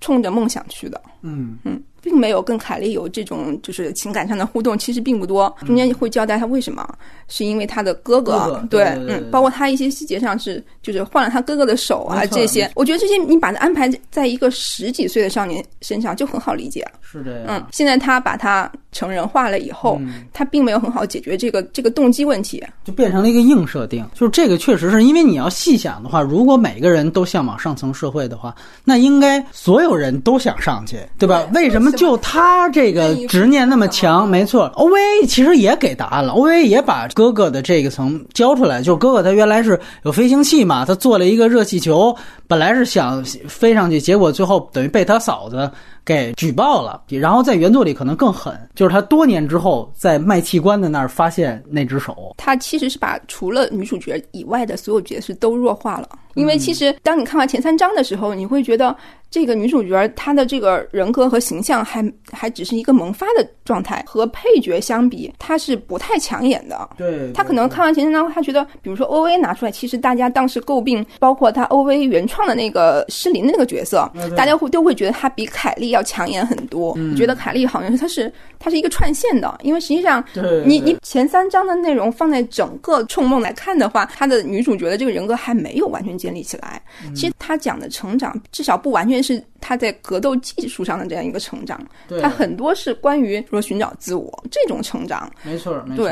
S2: 冲着梦想去的，嗯嗯。并没有跟凯莉有这种就是情感上的互动，其实并不多。中间会交代他为什么，是因为他的哥
S3: 哥，
S2: 对，嗯，包括他一些细节上是就是换了他哥哥的手啊，这些，我觉得这些你把它安排在一个十几岁的少年身上就很好理解。
S3: 是这样。
S2: 嗯，现在他把他成人化了以后，他并没有很好解决这个这个动机问题，
S3: 就变成了一个硬设定。就是这个确实是因为你要细想的话，如果每个人都向往上层社会的话，那应该所有人都想上去，对吧？为什么？就他这个执念那么强，没错。O V 其实也给答案了，O V 也把哥哥的这个层交出来，就是哥哥他原来是有飞行器嘛，他做了一个热气球，本来是想飞上去，结果最后等于被他嫂子。给举报了，然后在原作里可能更狠，就是他多年之后在卖器官的那儿发现那只手。
S2: 他其实是把除了女主角以外的所有角色都弱化了，因为其实当你看完前三章的时候，你会觉得这个女主角她的这个人格和形象还还只是一个萌发的状态，和配角相比，她是不太抢眼的。
S3: 对，
S2: 她可能看完前三章，她觉得，比如说 O A 拿出来，其实大家当时诟病，包括她 O A 原创的那个施林的那个角色，大家会都会觉得她比凯莉。要抢眼很多，觉得凯莉好像是她是她是一个串线的，因为实际上你你前三章的内容放在整个《冲梦》来看的话，她的女主角的这个人格还没有完全建立起来。其实他讲的成长，至少不完全是他在格斗技术上的这样一个成长，他很多是关于说寻找自我这种成长。
S3: 没错，没错。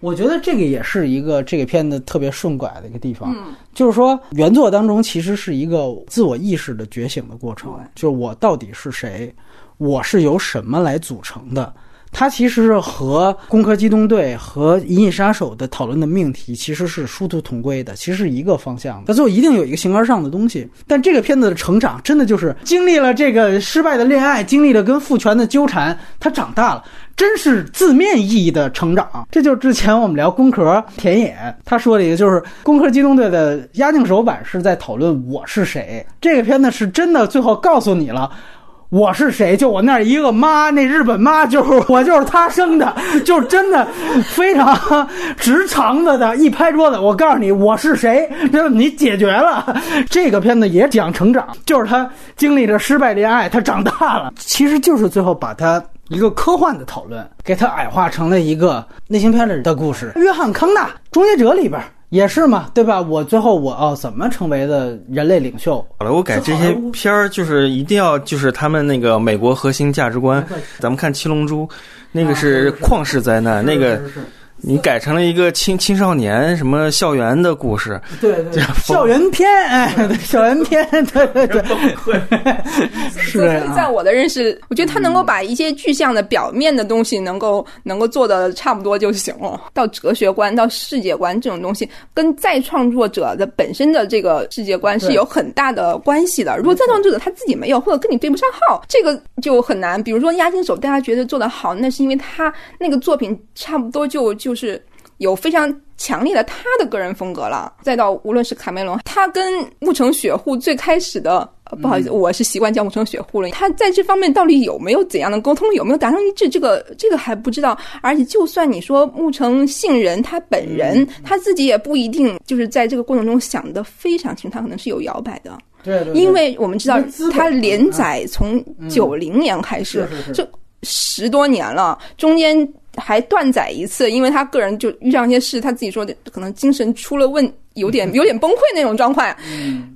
S3: 我觉得这个也是一个这个片子特别顺拐的一个地方，就是说原作当中其实是一个自我意识的觉醒的过程，就是我到底是谁，我是由什么来组成的。它其实是和《攻壳机动队》和《银翼杀手》的讨论的命题其实是殊途同归的，其实是一个方向的。它最后一定有一个形而上的东西。但这个片子的成长，真的就是经历了这个失败的恋爱，经历了跟父权的纠缠，他长大了，真是字面意义的成长。这就是之前我们聊《攻壳》田野他说的一个，就是《攻壳机动队》的压境手板是在讨论我是谁。这个片子是真的最后告诉你了。我是谁？就我那儿一个妈，那日本妈就是我，就是他生的，就是真的非常直肠子的，一拍桌子，我告诉你我是谁，这你解决了。这个片子也讲成长，就是他经历着失败恋爱，他长大了，其实就是最后把他一个科幻的讨论，给他矮化成了一个类型片里的故事。约翰康纳《终结者》里边。也是嘛，对吧？我最后我哦，怎么成为的人类领袖？
S1: 好了，我改这些片儿就是一定要就是他们那个美国核心价值观。咱们看《七龙珠》，那个是旷世灾难，那个。你改成了一个青青少年什么校园的故事？
S3: 对对，校园片，哎，校园片，对对对，是
S2: 所以在我的认识，我觉得他能够把一些具象的表面的东西能够能够做的差不多就行了。到哲学观、到世界观这种东西，跟再创作者的本身的这个世界观是有很大的关系的。如果再创作者他自己没有，或者跟你对不上号，这个就很难。比如说《押金手》，大家觉得做的好，那是因为他那个作品差不多就就。就是有非常强烈的他的个人风格了，再到无论是卡梅隆，他跟牧城雪户最开始的，不好意思，我是习惯叫牧城雪户了。他在这方面到底有没有怎样的沟通，有没有达成一致，这个这个还不知道。而且就算你说牧城信人他本人，他自己也不一定就是在这个过程中想的非常清，他可能是有摇摆的。
S3: 对，
S2: 因为我们知道他连载从九零年开始，就十多年了，中间。还断载一次，因为他个人就遇上一些事，他自己说的可能精神出了问，有点 有点崩溃那种状况，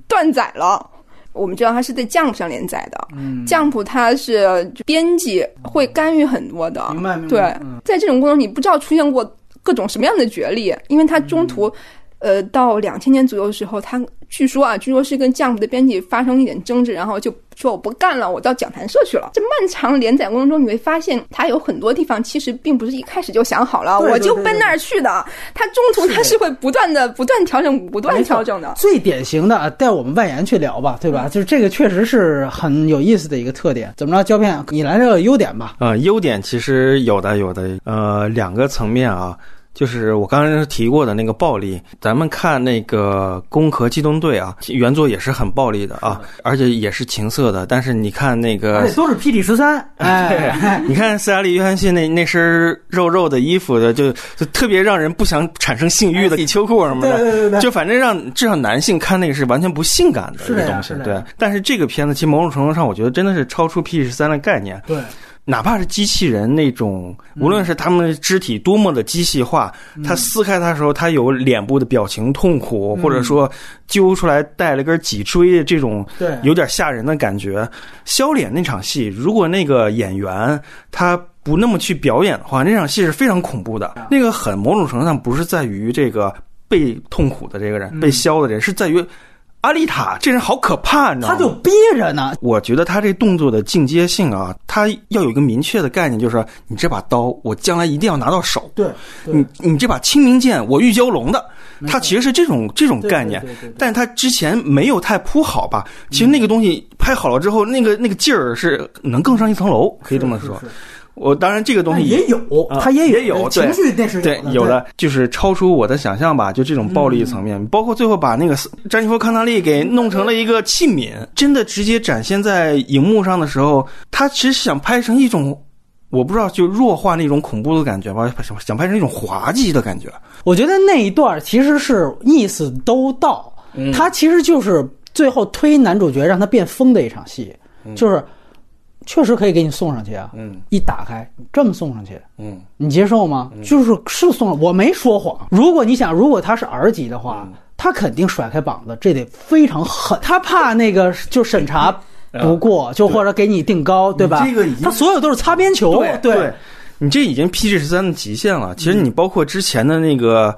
S2: 断载了。我们知道他是在 Jump 上连载的，Jump 他是编辑会干预很多的，对，在这种过程你不知道出现过各种什么样的角力，因为他中途。呃，到两千年左右的时候，他据说啊，据说是跟《Jump》的编辑发生一点争执，然后就说我不干了，我到讲坛社去了。这漫长连载过程中，你会发现他有很多地方其实并不是一开始就想好了，我就奔那儿去的。他中途他是会不断的、不断调整、不断调整的。
S3: 最典型的，带我们外延去聊吧，对吧？就是这个确实是很有意思的一个特点。怎么着，胶片，你来这个优点吧？
S1: 啊，优点其实有的，有的，呃，两个层面啊。就是我刚才提过的那个暴力，咱们看那个《攻壳机动队》啊，原作也是很暴力的啊，而且也是情色的。但是你看那个
S3: 都是 P D 十三，哎，
S1: 你看斯嘉丽约翰逊那那身肉肉的衣服的，就就特别让人不想产生性欲的秋裤什么的，
S3: 对对对，
S1: 就反正让至少男性看那个是完全不性感的东西，对。但是这个片子其实某种程度上，我觉得真的是超出 P D 十三的概念，
S3: 对。
S1: 哪怕是机器人那种，无论是他们的肢体多么的机械化，他撕开它的时候，他有脸部的表情痛苦，或者说揪出来带了根脊椎的这种，有点吓人的感觉。削脸那场戏，如果那个演员他不那么去表演的话，那场戏是非常恐怖的。那个很某种程度上不是在于这个被痛苦的这个人，被削的人，是在于。阿丽塔这人好可怕，你知道吗？
S3: 他就憋着呢。
S1: 我觉得他这动作的进阶性啊，他要有一个明确的概念，就是，你这把刀，我将来一定要拿到手。
S3: 对，
S1: 你你这把清明剑，我玉蛟龙的，他其实是这种这种概念。但他之前没有太铺好吧？其实那个东西拍好了之后，那个那个劲儿是能更上一层楼，可以这么说。我当然这个东西
S3: 也有，他也
S1: 也有
S3: 情绪，那是
S1: 对有的，就是超出我的想象吧。就这种暴力层面，包括最后把那个詹妮弗·康纳利给弄成了一个器皿，真的直接展现在荧幕上的时候，他其实想拍成一种，我不知道就弱化那种恐怖的感觉吧，想想拍成一种滑稽的感觉。
S3: 我觉得那一段其实是意思都到，他其实就是最后推男主角让他变疯的一场戏，就是。确实可以给你送上去啊！嗯，一打开这么送上去，嗯，你接受吗？就是是送，我没说谎。如果你想，如果他是 R 级的话，他肯定甩开膀子，这得非常狠。他怕那个就审查不过，就或者给你定高，对吧？
S1: 这个已经
S3: 他所有都是擦边球。
S1: 对，你这已经 PG 十三的极限了。其实你包括之前的那个。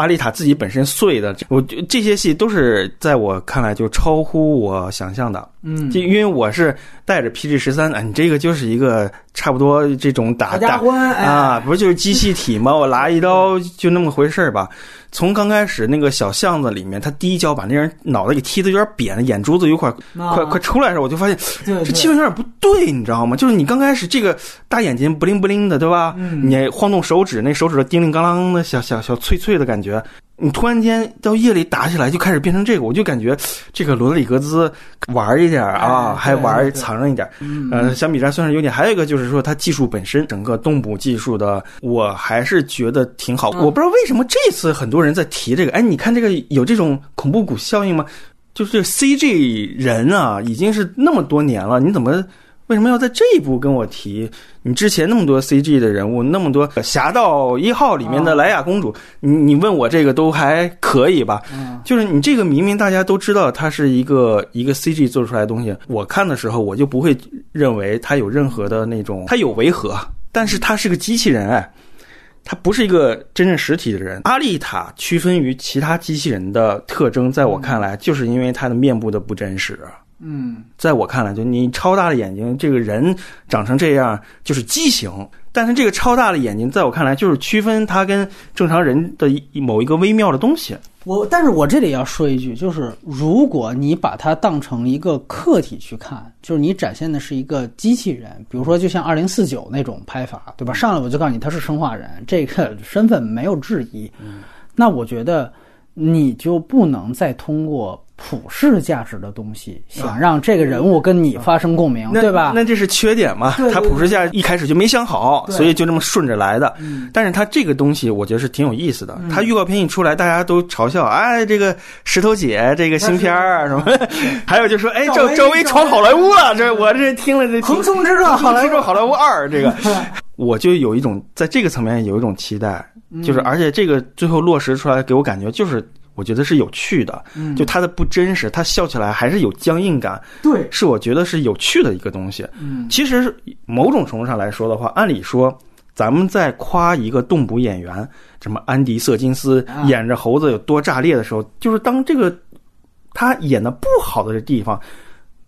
S1: 阿丽塔自己本身碎的，我这些戏都是在我看来就超乎我想象的。
S3: 嗯，
S1: 就因为我是带着 PG 十三，你这个就是一个差不多这种打打啊，不就是机器体吗？我拿一刀就那么回事儿吧。从刚开始那个小巷子里面，他第一脚把那人脑袋给踢得有点扁，眼珠子有块快快出来的时候，我就发现这气氛有点不对，你知道吗？就是你刚开始这个大眼睛不灵不灵的，对吧？你晃动手指，那手指的叮铃当啷的小小小脆脆的感觉。你突然间到夜里打起来就开始变成这个，我就感觉这个罗德里格兹玩一点啊，还玩藏着一点。呃，相比之下算是优点。还有一个就是说，他技术本身整个动捕技术的，我还是觉得挺好。我不知道为什么这次很多人在提这个。哎，你看这个有这种恐怖谷效应吗？就是 CG 人啊，已经是那么多年了，你怎么为什么要在这一步跟我提？你之前那么多 CG 的人物，那么多《侠盗一号》里面的莱雅公主，你你问我这个都还可以吧？就是你这个明明大家都知道它是一个一个 CG 做出来的东西，我看的时候我就不会认为它有任何的那种，它有违和，但是它是个机器人哎。它不是一个真正实体的人。阿丽塔区分于其他机器人的特征，在我看来，就是因为它的面部的不真实。
S3: 嗯，
S1: 在我看来，就你超大的眼睛，这个人长成这样就是畸形。但是这个超大的眼睛，在我看来，就是区分他跟正常人的某一个微妙的东西。
S3: 我，但是我这里要说一句，就是如果你把它当成一个客体去看，就是你展现的是一个机器人，比如说就像二零四九那种拍法，对吧？上来我就告诉你他是生化人，这个 身份没有质疑。那我觉得你就不能再通过。普世价值的东西，想让这个人物跟你发生共鸣，对吧？
S1: 那这是缺点嘛？他普世价一开始就没想好，所以就这么顺着来的。但是他这个东西，我觉得是挺有意思的。他预告片一出来，大家都嘲笑，哎，这个石头姐这个新片儿什么？还有就说，哎，赵赵薇闯好莱坞了。这我这听了这
S3: 横冲直撞，
S1: 好莱坞好莱坞二这个，我就有一种在这个层面有一种期待，就是而且这个最后落实出来，给我感觉就是。我觉得是有趣的，就他的不真实，他笑起来还是有僵硬感。
S3: 对，
S1: 是我觉得是有趣的一个东西。
S3: 嗯，
S1: 其实某种程度上来说的话，按理说咱们在夸一个动捕演员，什么安迪·瑟金斯演着猴子有多炸裂的时候，就是当这个他演的不好的地方。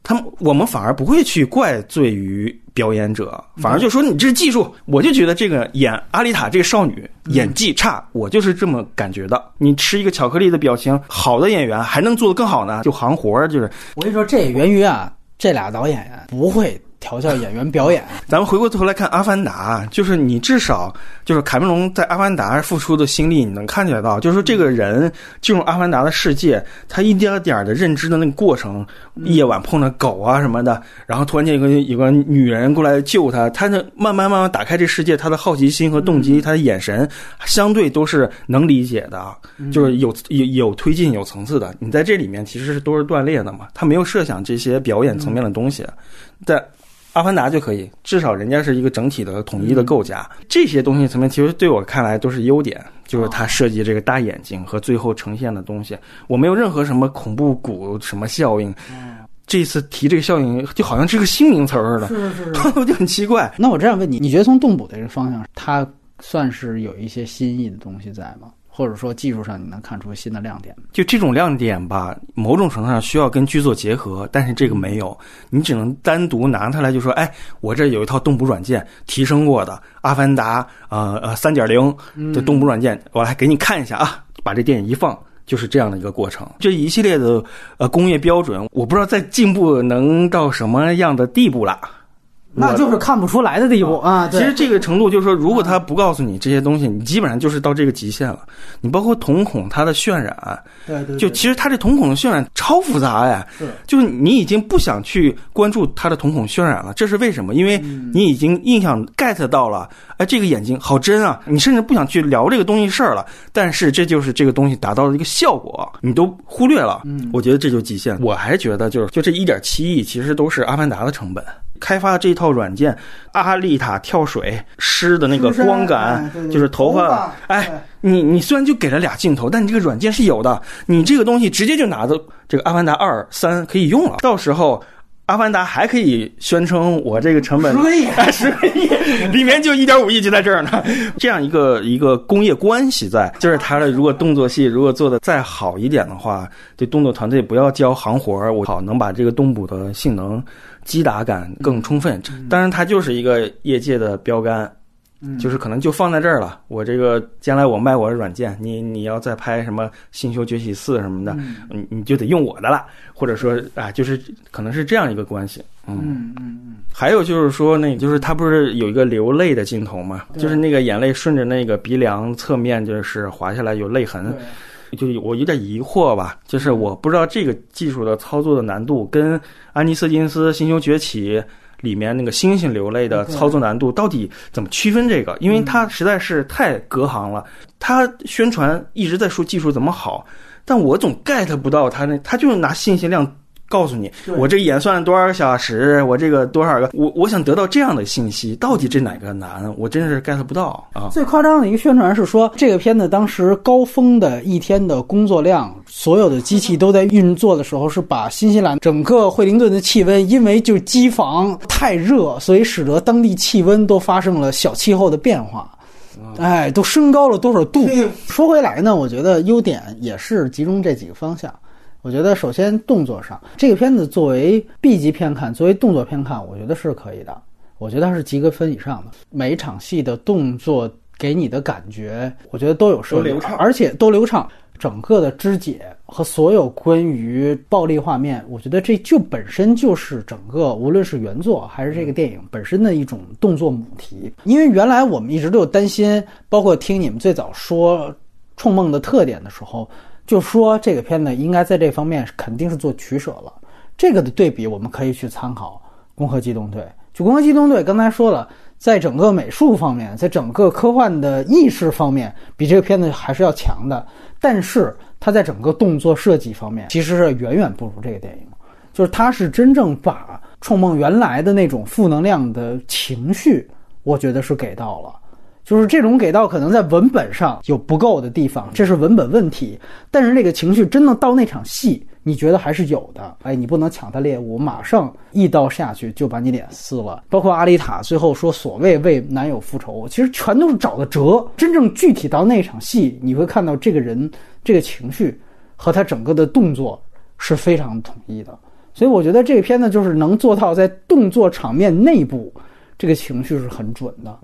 S1: 他们我们反而不会去怪罪于表演者，反而就说你这是技术。我就觉得这个演阿丽塔这个少女演技差，我就是这么感觉的。你吃一个巧克力的表情，好的演员还能做得更好呢，就行活儿就是。
S3: 我跟你说，这也源于啊，这俩导演不会。调教演员表演，
S1: 咱们回过头来看《阿凡达》，就是你至少就是凯文龙在《阿凡达》付出的心力，你能看起来到，就是说这个人进入《阿凡达》的世界，他一点点的认知的那个过程，夜晚碰到狗啊什么的，然后突然间有个有个女人过来救他，他的慢慢慢慢打开这世界，他的好奇心和动机，他的眼神相对都是能理解的，就是有有有推进有层次的。你在这里面其实是都是断裂的嘛，他没有设想这些表演层面的东西，在。阿凡达就可以，至少人家是一个整体的统一的构架。这些东西层面，其实对我看来都是优点，就是他设计这个大眼睛和最后呈现的东西，我没有任何什么恐怖谷什么效应。这次提这个效应，就好像是个新名词似的，
S3: 是是
S1: 是，就很 奇怪。
S3: 那我这样问你，你觉得从动捕的这个方向，它算是有一些新意的东西在吗？或者说技术上你能看出新的亮点？
S1: 就这种亮点吧，某种程度上需要跟剧作结合，但是这个没有，你只能单独拿它来就说，哎，我这有一套动捕软件提升过的《阿凡达》呃呃三点零的动捕软件，我来给你看一下啊，把这电影一放，就是这样的一个过程。这一系列的呃工业标准，我不知道在进步能到什么样的地步了。
S3: 那就是看不出来的地步啊！
S1: 其实这个程度就是说，如果他不告诉你这些东西，你基本上就是到这个极限了。你包括瞳孔它的渲染，
S3: 对对，
S1: 就其实它这瞳孔的渲染超复杂呀。
S3: 是，
S1: 就是你已经不想去关注它的瞳孔渲染了，这是为什么？因为你已经印象 get 到了，哎，这个眼睛好真啊！你甚至不想去聊这个东西事儿了。但是这就是这个东西达到的一个效果，你都忽略了。
S3: 嗯，
S1: 我觉得这就极限。我还觉得就是就这一点七亿，其实都是阿凡达的成本。开发的这套软件，阿丽塔跳水湿的那个光感，就是头发。哎，你你虽然就给了俩镜头，但你这个软件是有的。你这个东西直接就拿着这个《阿凡达二》三可以用了。到时候，《阿凡达》还可以宣称我这个成本
S3: 十个亿，
S1: 十个亿里面就一点五亿就在这儿呢。这样一个一个工业关系在，就是他的如果动作戏如果做的再好一点的话，这动作团队不要教行活儿，我好能把这个动捕的性能。击打感更充分，当然它就是一个业界的标杆，就是可能就放在这儿了。我这个将来我卖我的软件，你你要再拍什么《星球崛起四》什么的，你你就得用我的了，或者说啊，就是可能是这样一个关系。
S3: 嗯嗯嗯。
S1: 还有就是说，那就是他不是有一个流泪的镜头嘛？就是那个眼泪顺着那个鼻梁侧面就是滑下来有泪痕。就是我有点疑惑吧，就是我不知道这个技术的操作的难度跟安妮·瑟金斯《星球崛起》里面那个星星流泪的操作难度到底怎么区分这个？因为它实在是太隔行了。他宣传一直在说技术怎么好，但我总 get 不到他那，他就是拿信息量告诉你，我这演算多少个小时，我这个多少个，我我想得到这样的信息，到底这哪个难？我真是 get 不到啊！
S3: 最夸张的一个宣传是说，这个片子当时高峰的一天的工作量，所有的机器都在运作的时候，是把新西兰整个惠灵顿的气温，因为就机房太热，所以使得当地气温都发生了小气候的变化。哎，都升高了多少度？说回来呢，我觉得优点也是集中这几个方向。我觉得首先动作上，这个片子作为 B 级片看，作为动作片看，我觉得是可以的。我觉得它是及格分以上的。每一场戏的动作给你的感觉，我觉得都有设计，而且都流畅。整个的肢解和所有关于暴力画面，我觉得这就本身就是整个无论是原作还是这个电影本身的一种动作母题。因为原来我们一直都有担心，包括听你们最早说《冲梦》的特点的时候，就说这个片子应该在这方面肯定是做取舍了。这个的对比，我们可以去参考《攻壳机动队》。就《攻壳机动队》，刚才说了，在整个美术方面，在整个科幻的意识方面，比这个片子还是要强的。但是它在整个动作设计方面，其实是远远不如这个电影。就是它是真正把《冲梦》原来的那种负能量的情绪，我觉得是给到了。就是这种给到，可能在文本上有不够的地方，这是文本问题。但是那个情绪真的到那场戏。你觉得还是有的，哎，你不能抢他猎物，马上一刀下去就把你脸撕了。包括阿丽塔最后说所谓为男友复仇，其实全都是找的辙。真正具体到那场戏，你会看到这个人这个情绪和他整个的动作是非常统一的。所以我觉得这个片子就是能做到在动作场面内部，这个情绪是很准的。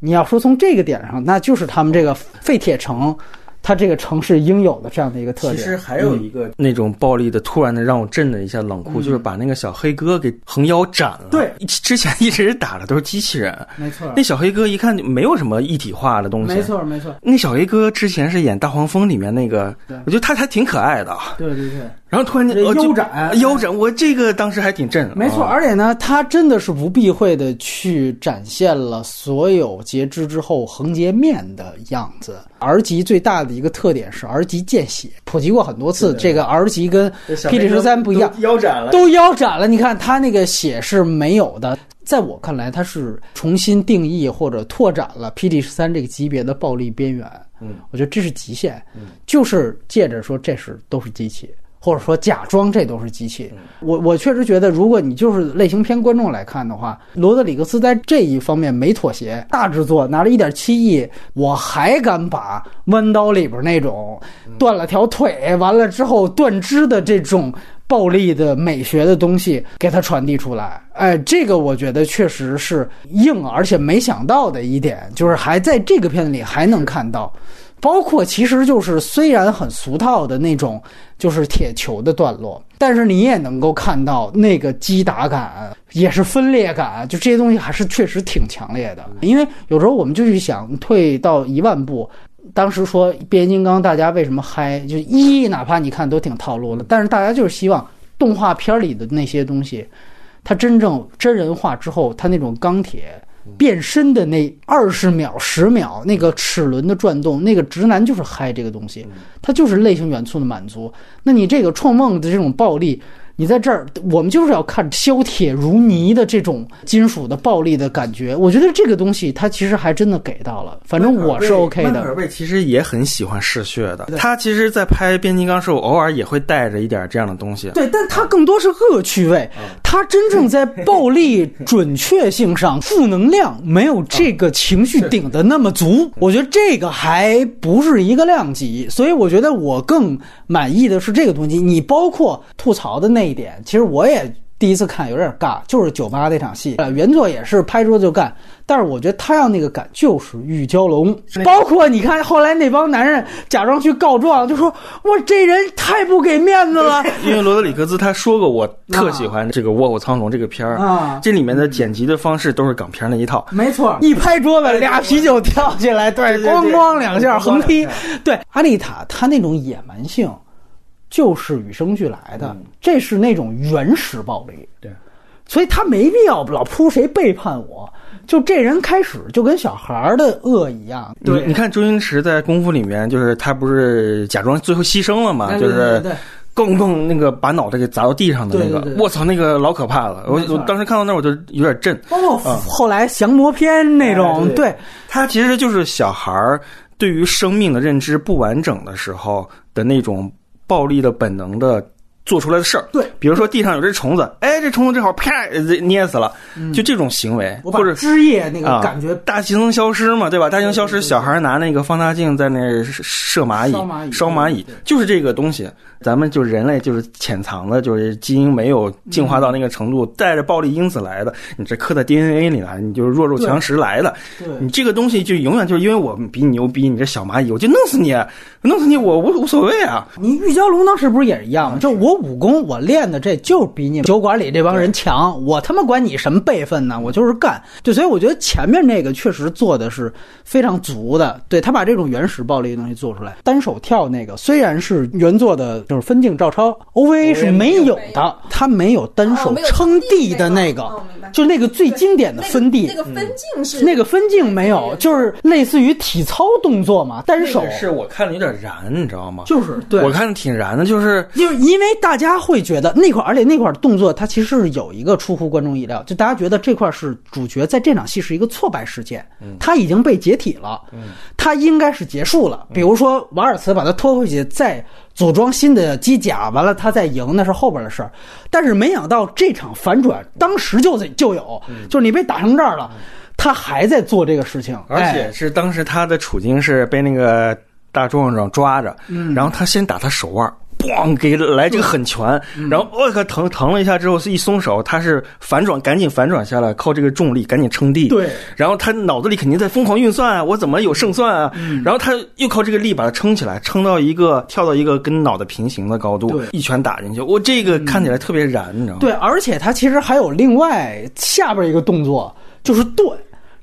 S3: 你要说从这个点上，那就是他们这个废铁城。它这个城市应有的这样的一个特点，
S1: 其实还有一个那种暴力的，突然的让我震了一下冷酷，就是把那个小黑哥给横腰斩了。
S3: 对，
S1: 之前一直打的都是机器人，
S3: 没错。
S1: 那小黑哥一看就没有什么一体化的东西，
S3: 没错没错。
S1: 那小黑哥之前是演《大黄蜂》里面那个，我觉得他还挺可爱的。
S3: 对对对。
S1: 然后突然间
S3: 腰斩，
S1: 腰斩，我这个当时还挺震。
S3: 没错，而且呢，他真的是不避讳的去展现了所有截肢之后横截面的样子。R 级最大的一个特点是 R 级见血，普及过很多次。这个 R 级跟 P D 十三不一样，
S1: 腰斩了，
S3: 都腰斩了。你看他那个血是没有的。在我看来，他是重新定义或者拓展了 P D 十三这个级别的暴力边缘。
S1: 嗯，
S3: 我觉得这是极限，就是借着说这是都是机器。或者说假装这都是机器，我我确实觉得，如果你就是类型片观众来看的话，罗德里格斯在这一方面没妥协，大制作拿了一点七亿，我还敢把弯刀里边那种断了条腿完了之后断肢的这种暴力的美学的东西给它传递出来，哎，这个我觉得确实是硬，而且没想到的一点，就是还在这个片子里还能看到。包括其实就是虽然很俗套的那种，就是铁球的段落，但是你也能够看到那个击打感，也是分裂感，就这些东西还是确实挺强烈的。因为有时候我们就去想，退到一万步，当时说变形金刚大家为什么嗨？就一哪怕你看都挺套路的，但是大家就是希望动画片里的那些东西，它真正真人化之后，它那种钢铁。变身的那二十秒、十秒，那个齿轮的转动，那个直男就是嗨这个东西，他就是类型元素的满足。那你这个创梦的这种暴力。你在这儿，我们就是要看削铁如泥的这种金属的暴力的感觉。我觉得这个东西它其实还真的给到了，反正我是 OK 的。
S1: 尔贝其实也很喜欢嗜血的，他其实，在拍变形金刚时候，偶尔也会带着一点这样的东西。
S3: 对，但他更多是恶趣味，他真正在暴力 准确性上，负能量没有这个情绪顶的那么足。我觉得这个还不是一个量级，所以我觉得我更满意的是这个东西。你包括吐槽的那。一点，其实我也第一次看有点尬，就是酒吧那场戏，呃，原作也是拍桌子就干，但是我觉得他要那个感就是玉娇龙，包括你看后来那帮男人假装去告状，就说我这人太不给面子了。
S1: 因为罗德里格兹他说过，我特喜欢这个《卧虎藏龙》这个片儿啊，这里面的剪辑的方式都是港片那一套，
S3: 没错，一拍桌子俩啤酒跳起来，对，咣咣两下横劈，对，阿丽塔她那种野蛮性。就是与生俱来的，这是那种原始暴力。
S1: 对，
S3: 所以他没必要老扑谁背叛我，就这人开始就跟小孩的恶一样。
S1: 对，你看周星驰在《功夫》里面，就是他不是假装最后牺牲了嘛？就是。咣咣那个把脑袋给砸到地上的那个，我操，那个老可怕了！我我当时看到那我就有点震。
S3: 包括后来降魔篇那种，对，
S1: 他其实就是小孩儿对于生命的认知不完整的时候的那种暴力的本能的。做出来的事儿，
S3: 对，
S1: 比如说地上有只虫子，哎，这虫子正好啪捏死了，就这种行为，或者
S3: 枝叶那个感觉，
S1: 大气层消失嘛，对吧？大气层消失，小孩拿那个放大镜在那射蚂蚁，烧蚂蚁，就是这个东西。咱们就人类就是潜藏的，就是基因没有进化到那个程度，带着暴力因子来的，你这刻在 DNA 里了，你就是弱肉强食来的，你这个东西就永远就是因为我比你牛逼，你这小蚂蚁我就弄死你，弄死你我无无所谓啊。
S3: 你玉娇龙当时不是也是一样吗？就我武功我练的这就比你酒馆里这帮人强，我他妈管你什么辈分呢？我就是干。对所以我觉得前面那个确实做的是非常足的，对他把这种原始暴力的东西做出来，单手跳那个虽然是原作的。就是分镜照抄，OVA 是没有的，它没有单手撑地的那个，就那个最经典的分地。
S2: 那个分镜是
S3: 那个分镜没有，就是类似于体操动作嘛，单手。
S1: 是我看着有点燃，你知道吗？
S3: 就是对
S1: 我看着挺燃的，就是
S3: 就是因为大家会觉得那块，而且那块动作它其实是有一个出乎观众意料，就大家觉得这块是主角在这场戏是一个挫败事件，他已经被解体了，他应该是结束了。比如说瓦尔茨把他拖回去再。组装新的机甲，完了他再赢，那是后边的事儿。但是没想到这场反转，当时就就有，就是你被打成这儿了，他还在做这个事情，
S1: 而且是当时他的处境是被那个大壮壮抓着，然后他先打他手腕。咣，给来这个狠拳，然后我靠，疼疼了一下之后，是一松手，他是反转，赶紧反转下来，靠这个重力赶紧撑地。
S3: 对，
S1: 然后他脑子里肯定在疯狂运算啊，我怎么有胜算啊？然后他又靠这个力把它撑起来，撑到一个跳到一个跟脑袋平行的高度，一拳打进去，我这个看起来特别燃，你知道吗？
S3: 对，而且他其实还有另外下边一个动作，就是盾。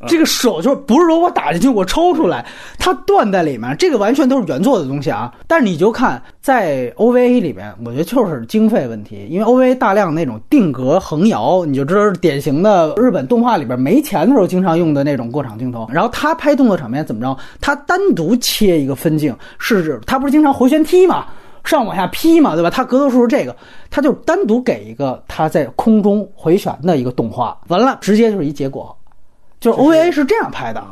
S3: 这个手就是不是说我打进去我抽出来，它断在里面，这个完全都是原作的东西啊。但是你就看在 OVA 里面，我觉得就是经费问题，因为 OVA 大量那种定格横摇，你就知道是典型的日本动画里边没钱的时候经常用的那种过场镜头。然后他拍动作场面怎么着？他单独切一个分镜，是他不是经常回旋踢嘛，上往下劈嘛，对吧？他格斗术是这个，他就单独给一个他在空中回旋的一个动画，完了直接就是一结果。就是 OVA 是这样拍的，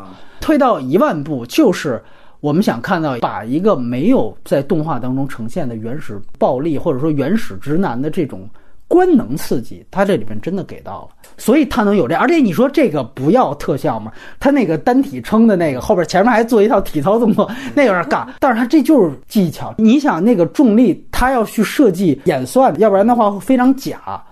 S3: 退到一万步，就是我们想看到把一个没有在动画当中呈现的原始暴力，或者说原始直男的这种官能刺激，他这里面真的给到了，所以他能有这。而且你说这个不要特效吗？他那个单体撑的那个后边前面还做一套体操动作，那有点尬。但是他这就是技巧，你想那个重力，他要去设计演算，要不然的话会非常假。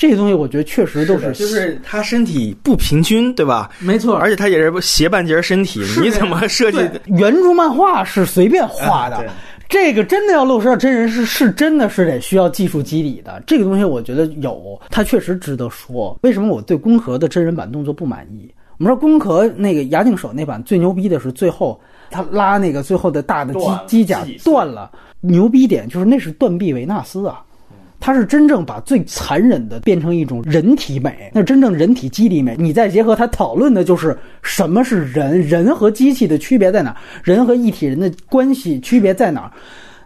S3: 这些东西我觉得确实都是，
S1: 就是他身体不平均，对吧？
S3: 没错，
S1: 而且他也是斜半截身体，你怎么设计？
S3: 原著漫画是随便画的，这个真的要落实到真人是是真的是得需要技术基底的。这个东西我觉得有，它确实值得说。为什么我对宫壳的真人版动作不满意？我们说宫壳那个牙镜手那版最牛逼的是最后他拉那个最后的大的机机甲断了，牛逼点就是那是断臂维纳斯啊。它是真正把最残忍的变成一种人体美，那真正人体肌理美。你再结合它讨论的就是什么是人，人和机器的区别在哪？人和一体人的关系区别在哪？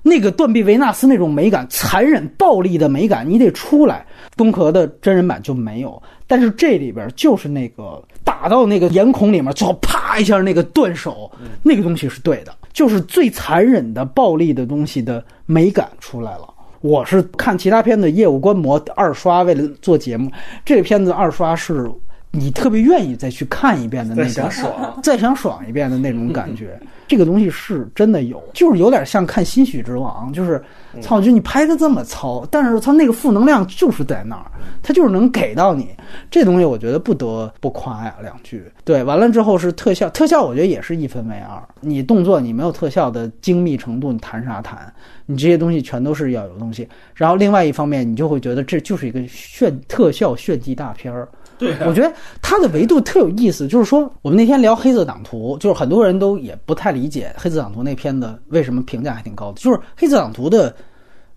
S3: 那个断臂维纳斯那种美感，残忍暴力的美感，你得出来。东壳的真人版就没有，但是这里边就是那个打到那个眼孔里面，最后啪一下那个断手，那个东西是对的，就是最残忍的暴力的东西的美感出来了。我是看其他片子业务观摩二刷，为了做节目，这个片子二刷是你特别愿意再去看一遍的那种，再
S1: 想爽，
S3: 再想爽一遍的那种感觉。这个东西是真的有，就是有点像看《新许之王》，就是操，就你拍的这么糙，但是他那个负能量就是在那儿，它就是能给到你。这东西我觉得不得不夸呀两句。对，完了之后是特效，特效我觉得也是一分为二。你动作你没有特效的精密程度，你谈啥谈？你这些东西全都是要有东西，然后另外一方面，你就会觉得这就是一个炫特效炫技大片儿。
S1: 对，
S3: 我觉得它的维度特有意思，就是说我们那天聊《黑色党徒》，就是很多人都也不太理解《黑色党徒》那片子为什么评价还挺高的。就是《黑色党徒》的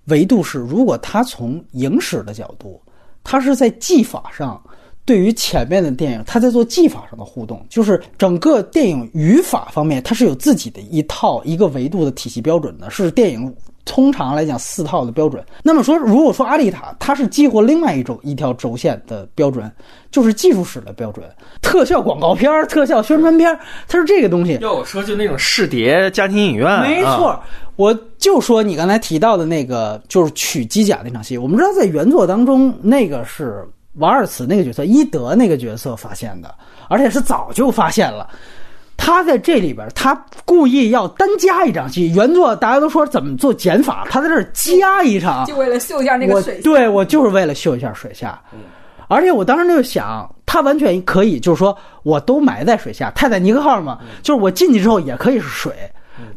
S3: 维度是，如果他从影史的角度，他是在技法上。对于前面的电影，他在做技法上的互动，就是整个电影语法方面，它是有自己的一套一个维度的体系标准的，是电影通常来讲四套的标准。那么说，如果说阿丽塔它是激活另外一种一条轴线的标准，就是技术史的标准，特效广告片、特效宣传片，它是这个东西。
S1: 要我说，就那种视碟家庭影院，
S3: 没错。我就说你刚才提到的那个，就是取机甲那场戏。我们知道，在原作当中，那个是瓦尔茨那个角色，伊德那个角色发现的，而且是早就发现了。他在这里边，他故意要单加一场戏。原作大家都说怎么做减法，他在这儿加一场，
S2: 就为了秀一下那个水。
S3: 对我就是为了秀一下水下。而且我当时就想，他完全可以就是说，我都埋在水下，泰坦尼克号嘛，就是我进去之后也可以是水。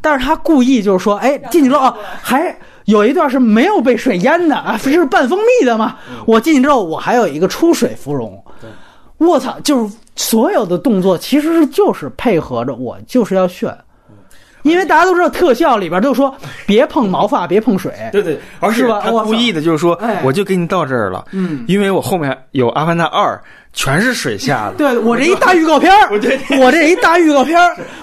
S3: 但是他故意就是说，哎，进去之后还有一段是没有被水淹的啊，是半封闭的嘛。我进去之后，我还有一个出水芙蓉。我操，就是所有的动作其实是就是配合着我就是要炫，因为大家都知道特效里边都说 别碰毛发，别碰水，
S1: 对对，而
S3: 是吧？
S1: 他故意的就是说，我就给你到这儿了，
S3: 嗯，
S1: 因为我后面有《阿凡达二》。全是水下的，
S3: 对 我这一大预告片
S1: 我这
S3: 我这一大预告片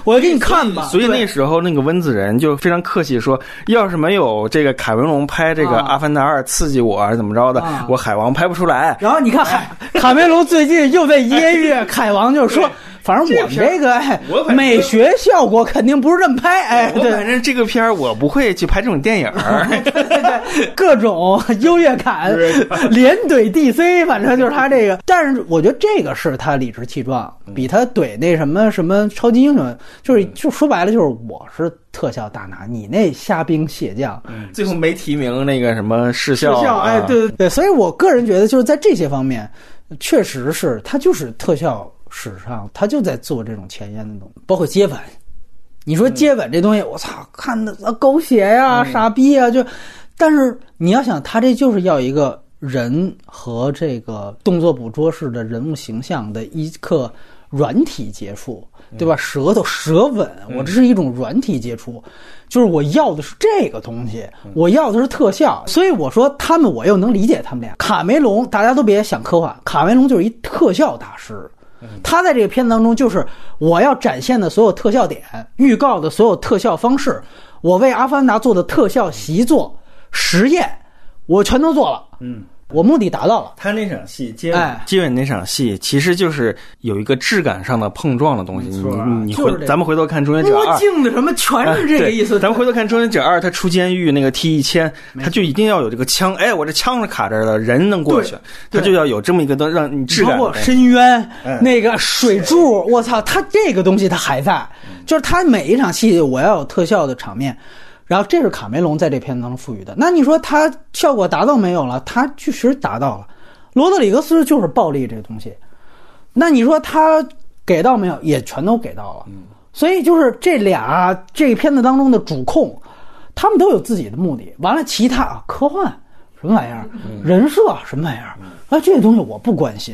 S3: 我给你看吧。
S1: 所以那时候那个温子仁就非常客气说，要是没有这个凯文龙拍这个《阿凡达二》刺激我怎么着的，我海王拍不出来。
S3: 然后你看海卡梅隆最近又被揶揄凯王，就是说。反正我们这个哎，美学效果肯定不是这么拍哎。对，
S1: 反正这个片儿我不会去拍这种电影儿。
S3: 对对对，各种优越感，连怼 DC，反正就是他这个。但是我觉得这个是他理直气壮，比他怼那什么什么超级英雄，就是就说白了就是我是特效大拿，你那虾兵蟹将，
S1: 最后没提名那个什么视
S3: 效。哎，对对对，所以我个人觉得就是在这些方面，确实是他就是特效。史上他就在做这种前沿的东西，包括接吻。你说接吻这东西，我操，看的啊狗血呀、傻逼啊，就。但是你要想，他这就是要一个人和这个动作捕捉式的人物形象的一刻软体接触，对吧？舌头舌吻，我这是一种软体接触，就是我要的是这个东西，我要的是特效。所以我说他们，我又能理解他们俩。卡梅隆，大家都别想科幻，卡梅隆就是一特效大师。他在这个片子当中，就是我要展现的所有特效点、预告的所有特效方式，我为《阿凡达》做的特效习作实验，我全都做了。
S1: 嗯。
S3: 我目的达到了。
S1: 他那场戏接接吻那场戏，其实就是有一个质感上的碰撞的东西。你你回咱们回头看《终结者二》，
S3: 镜子什么全是这个意思。
S1: 咱们回头看《终结者二》，他出监狱那个 T 一千，他就一定要有这个枪。哎，我这枪是卡这儿的，人能过去，他就要有这么一个灯，让你质感。
S3: 包括深渊那个水柱，我操，他这个东西他还在，就是他每一场戏我要有特效的场面。然后这是卡梅隆在这片子当中赋予的。那你说他效果达到没有了？他确实达到了。罗德里格斯就是暴力这个东西。那你说他给到没有？也全都给到了。所以就是这俩这片子当中的主控，他们都有自己的目的。完了，其他啊，科幻什么玩意儿，人设什么玩意儿啊，这些东西我不关心。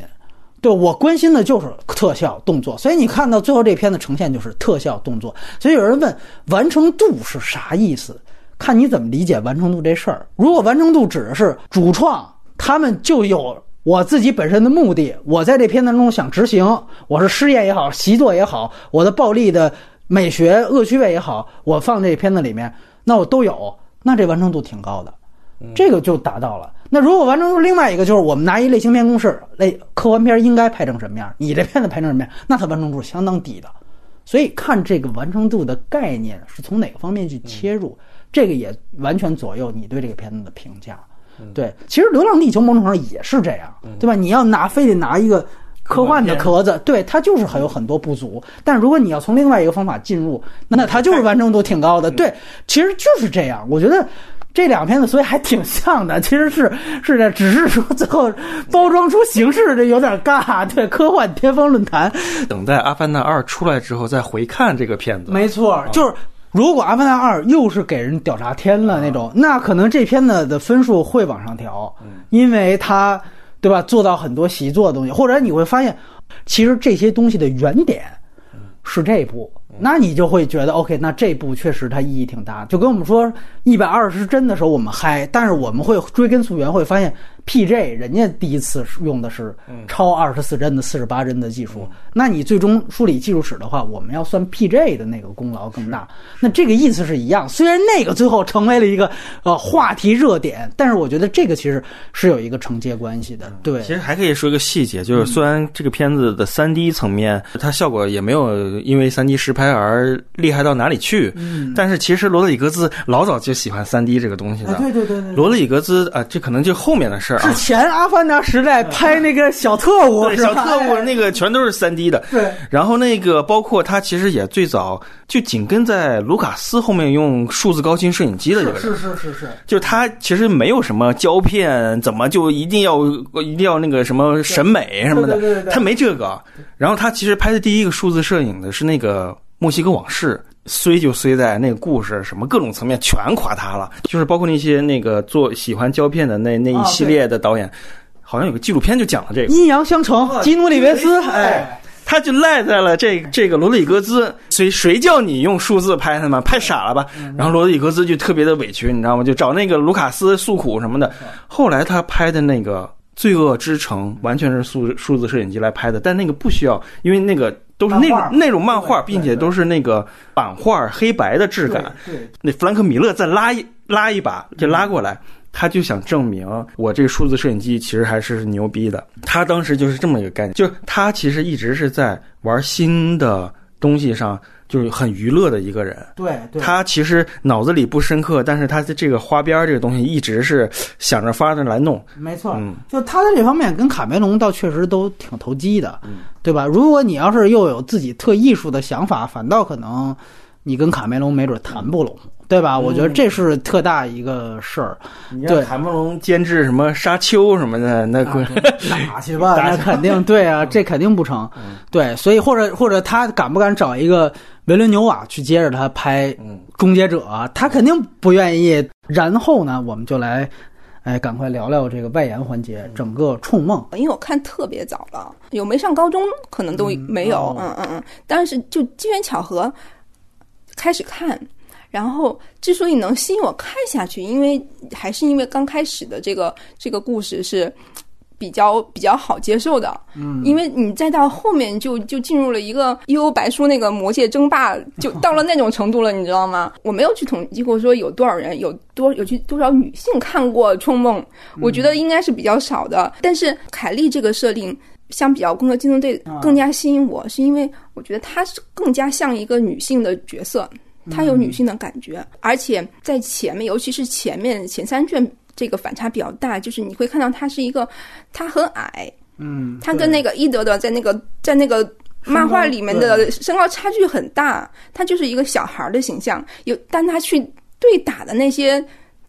S3: 对我关心的就是特效动作，所以你看到最后这片子呈现就是特效动作。所以有人问完成度是啥意思？看你怎么理解完成度这事儿。如果完成度指的是主创，他们就有我自己本身的目的，我在这片当中想执行，我是试验也好，习作也好，我的暴力的美学恶趣味也好，我放这片子里面，那我都有，那这完成度挺高的，这个就达到了。那如果完成度另外一个就是我们拿一类型片公式，类科幻片应该拍成什么样？你这片子拍成什么样？那它完成度是相当低的。所以看这个完成度的概念是从哪个方面去切入，这个也完全左右你对这个片子的评价。对，其实《流浪地球》某种程度上也是这样，对吧？你要拿非得拿一个科幻的壳子，对它就是还有很多不足。但如果你要从另外一个方法进入，那它就是完成度挺高的。对，其实就是这样。我觉得。这两片子所以还挺像的，其实是是的，只是说最后包装出形式这有点尬。对，科幻巅峰论坛，
S1: 等待《阿凡达二》出来之后再回看这个片子。
S3: 没错，就是如果《阿凡达二》又是给人屌炸天了那种，那可能这片子的分数会往上调，因为它对吧做到很多习作的东西，或者你会发现，其实这些东西的原点是这部。那你就会觉得 OK，那这部确实它意义挺大。就跟我们说一百二十帧的时候我们嗨，但是我们会追根溯源，会发现 PJ 人家第一次用的是超二十四帧的四十八帧的技术。那你最终梳理技术史的话，我们要算 PJ 的那个功劳更大。那这个意思是一样，虽然那个最后成为了一个呃话题热点，但是我觉得这个其实是有一个承接关系的。对，
S1: 其实还可以说一个细节，就是虽然这个片子的三 D 层面它效果也没有因为三 D 实拍儿厉害到哪里去，
S3: 嗯，
S1: 但是其实罗德里格兹老早就喜欢三 D 这个东西的。
S3: 对对对对，
S1: 罗德里格兹啊，这可能就后面的事儿啊。
S3: 是前阿凡达时代拍那个小特务，
S1: 小特务那个全都是三 D 的。
S3: 对，
S1: 然后那个包括他其实也最早就紧跟在卢卡斯后面用数字高清摄影机的这个人，
S3: 是是是是，
S1: 就他其实没有什么胶片，怎么就一定要一定要那个什么审美什么
S3: 的，
S1: 他没这个。然后他其实拍的第一个数字摄影的是那个墨西哥往事。衰就衰在那个故事什么各种层面全垮塌了，就是包括那些那个做喜欢胶片的那那一系列的导演，好像有个纪录片就讲了这个
S3: 阴阳相成，基努里维斯，哎，
S1: 他就赖在了这这个罗德里格兹，谁谁叫你用数字拍他吗？拍傻了吧？然后罗德里格兹就特别的委屈，你知道吗？就找那个卢卡斯诉苦什么的。后来他拍的那个《罪恶之城》完全是数数字摄影机来拍的，但那个不需要，因为那个。都是那种那种漫画，并且都是那个版画黑白的质感。
S3: 对，
S1: 那弗兰克米勒再拉一拉一把，就拉过来，他就想证明我这数字摄影机其实还是牛逼的。他当时就是这么一个概念，就是他其实一直是在玩新的东西上。就是很娱乐的一个人，
S3: 对，
S1: 他其实脑子里不深刻，但是他的这个花边这个东西一直是想着法子来弄。
S3: 没错，就他在这方面跟卡梅隆倒确实都挺投机的，对吧？如果你要是又有自己特艺术的想法，反倒可能你跟卡梅隆没准谈不拢。对吧？我觉得这是特大一个事儿。对，
S1: 卡梅隆监制什么沙丘什么的，那
S3: 打去吧，那肯定 对啊，这肯定不成。对，所以或者或者他敢不敢找一个维伦纽瓦去接着他拍《终结者》？他肯定不愿意。然后呢，我们就来，哎，赶快聊聊这个外延环节，整个《冲梦》。
S2: 因为我看特别早了，有没上高中可能都没有。嗯嗯嗯。但是就机缘巧合开始看。然后，之所以能吸引我看下去，因为还是因为刚开始的这个这个故事是比较比较好接受的。
S3: 嗯，
S2: 因为你再到后面就就进入了一个《幽游白书》那个魔界争霸，就到了那种程度了，你知道吗？我没有去统计过说有多少人有多有去多少女性看过《冲梦》，我觉得应该是比较少的。但是凯莉这个设定相比较《攻壳机动队》更加吸引我，是因为我觉得她是更加像一个女性的角色。她有女性的感觉，而且在前面，尤其是前面前三卷，这个反差比较大。就是你会看到她是一个，她很矮，
S3: 嗯，
S2: 她跟那个伊德的在那个在那个漫画里面的身高差距很大，他就是一个小孩的形象。有，但他去对打的那些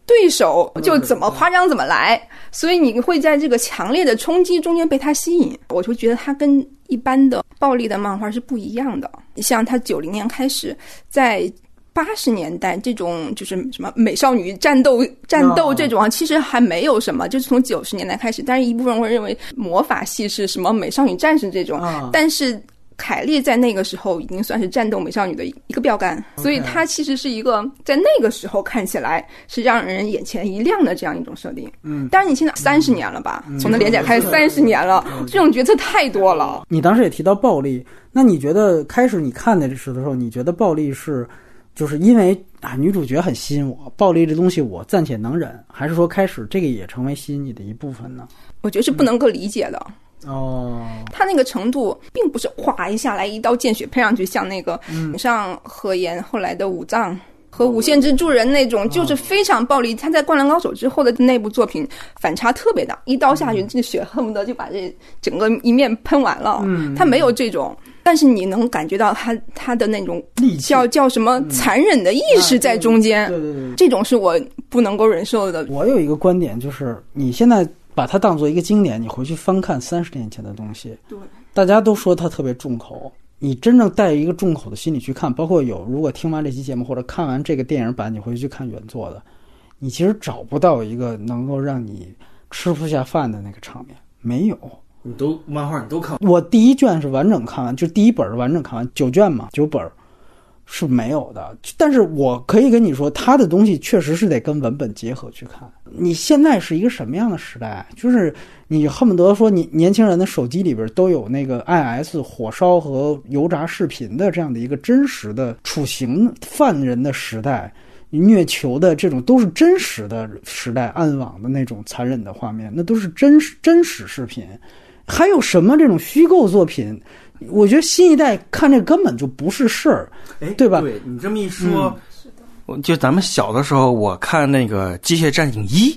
S2: 对手就怎么夸张怎么来，所以你会在这个强烈的冲击中间被他吸引。我就觉得他跟一般的暴力的漫画是不一样的。像他九零年开始在。八十年代这种就是什么美少女战斗战斗这种啊，其实还没有什么，就是从九十年代开始。但是一部分人会认为魔法系是什么美少女战士这种，但是凯莉在那个时候已经算是战斗美少女的一个标杆，所以她其实是一个在那个时候看起来是让人眼前一亮的这样一种设定。
S3: 嗯，
S2: 但是你现在三十年了吧？从那连载开始三十年了，这种角色太多了。
S3: 你当时也提到暴力，那你觉得开始你看的时候，你觉得暴力是？就是因为啊，女主角很吸引我，暴力这东西我暂且能忍，还是说开始这个也成为吸引你的一部分呢？
S2: 我觉得是不能够理解的。
S3: 哦，
S2: 他那个程度并不是哗一下来一刀见血喷上去，像那个上何言后来的五藏和五线之助人那种，就是非常暴力。他在灌篮高手之后的那部作品反差特别大，一刀下去，这血恨不得就把这整个一面喷完了。
S3: 嗯，
S2: 他没有这种。但是你能感觉到他他的那种叫叫什么残忍的意识在中间，
S3: 对对对，
S2: 这种是我不能够忍受的。
S3: 我有一个观点，就是你现在把它当做一个经典，你回去翻看三十年前的东西，
S2: 对，
S3: 大家都说它特别重口，你真正带一个重口的心理去看，包括有如果听完这期节目或者看完这个电影版，你回去看原作的，你其实找不到一个能够让你吃不下饭的那个场面，没有。
S1: 你都漫画你都看？
S3: 我第一卷是完整看完，就第一本完整看完九卷嘛，九本是没有的。但是我可以跟你说，他的东西确实是得跟文本结合去看。你现在是一个什么样的时代？就是你恨不得说，你年轻人的手机里边都有那个 IS 火烧和油炸视频的这样的一个真实的处刑犯人的时代，虐囚的这种都是真实的时代，暗网的那种残忍的画面，那都是真实真实视频。还有什么这种虚构作品？我觉得新一代看这根本就不是事儿，对吧？
S1: 对你这么一说，就咱们小的时候，我看那个《机械战警一》，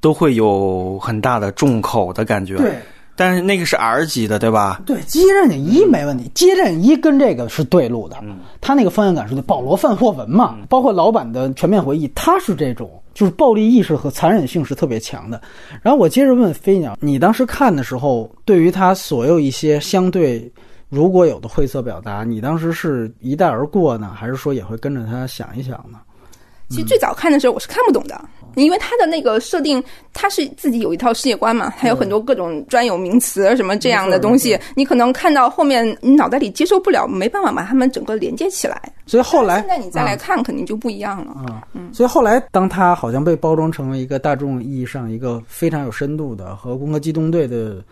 S1: 都会有很大的重口的感觉。
S3: 对，
S1: 但是那个是 R 级的，对吧？
S3: 对，《机械战警一》没问题，《机械战警一》跟这个是对路的，他那个方向感是对。保罗·范霍文嘛，包括老版的《全面回忆》，他是这种。就是暴力意识和残忍性是特别强的。然后我接着问飞鸟，你当时看的时候，对于他所有一些相对如果有的晦涩表达，你当时是一带而过呢，还是说也会跟着他想一想呢？
S2: 其实最早看的时候我是看不懂的，因为他的那个设定，他是自己有一套世界观嘛，还有很多各种专有名词什么这样的东西，你可能看到后面你脑袋里接受不了，没办法把他们整个连接起来。
S3: 所以后来
S2: 现在你再来看，肯定就不一样了。
S3: 嗯，所以后来当他好像被包装成为一个大众意义上一个非常有深度的和《攻壳机动队》的。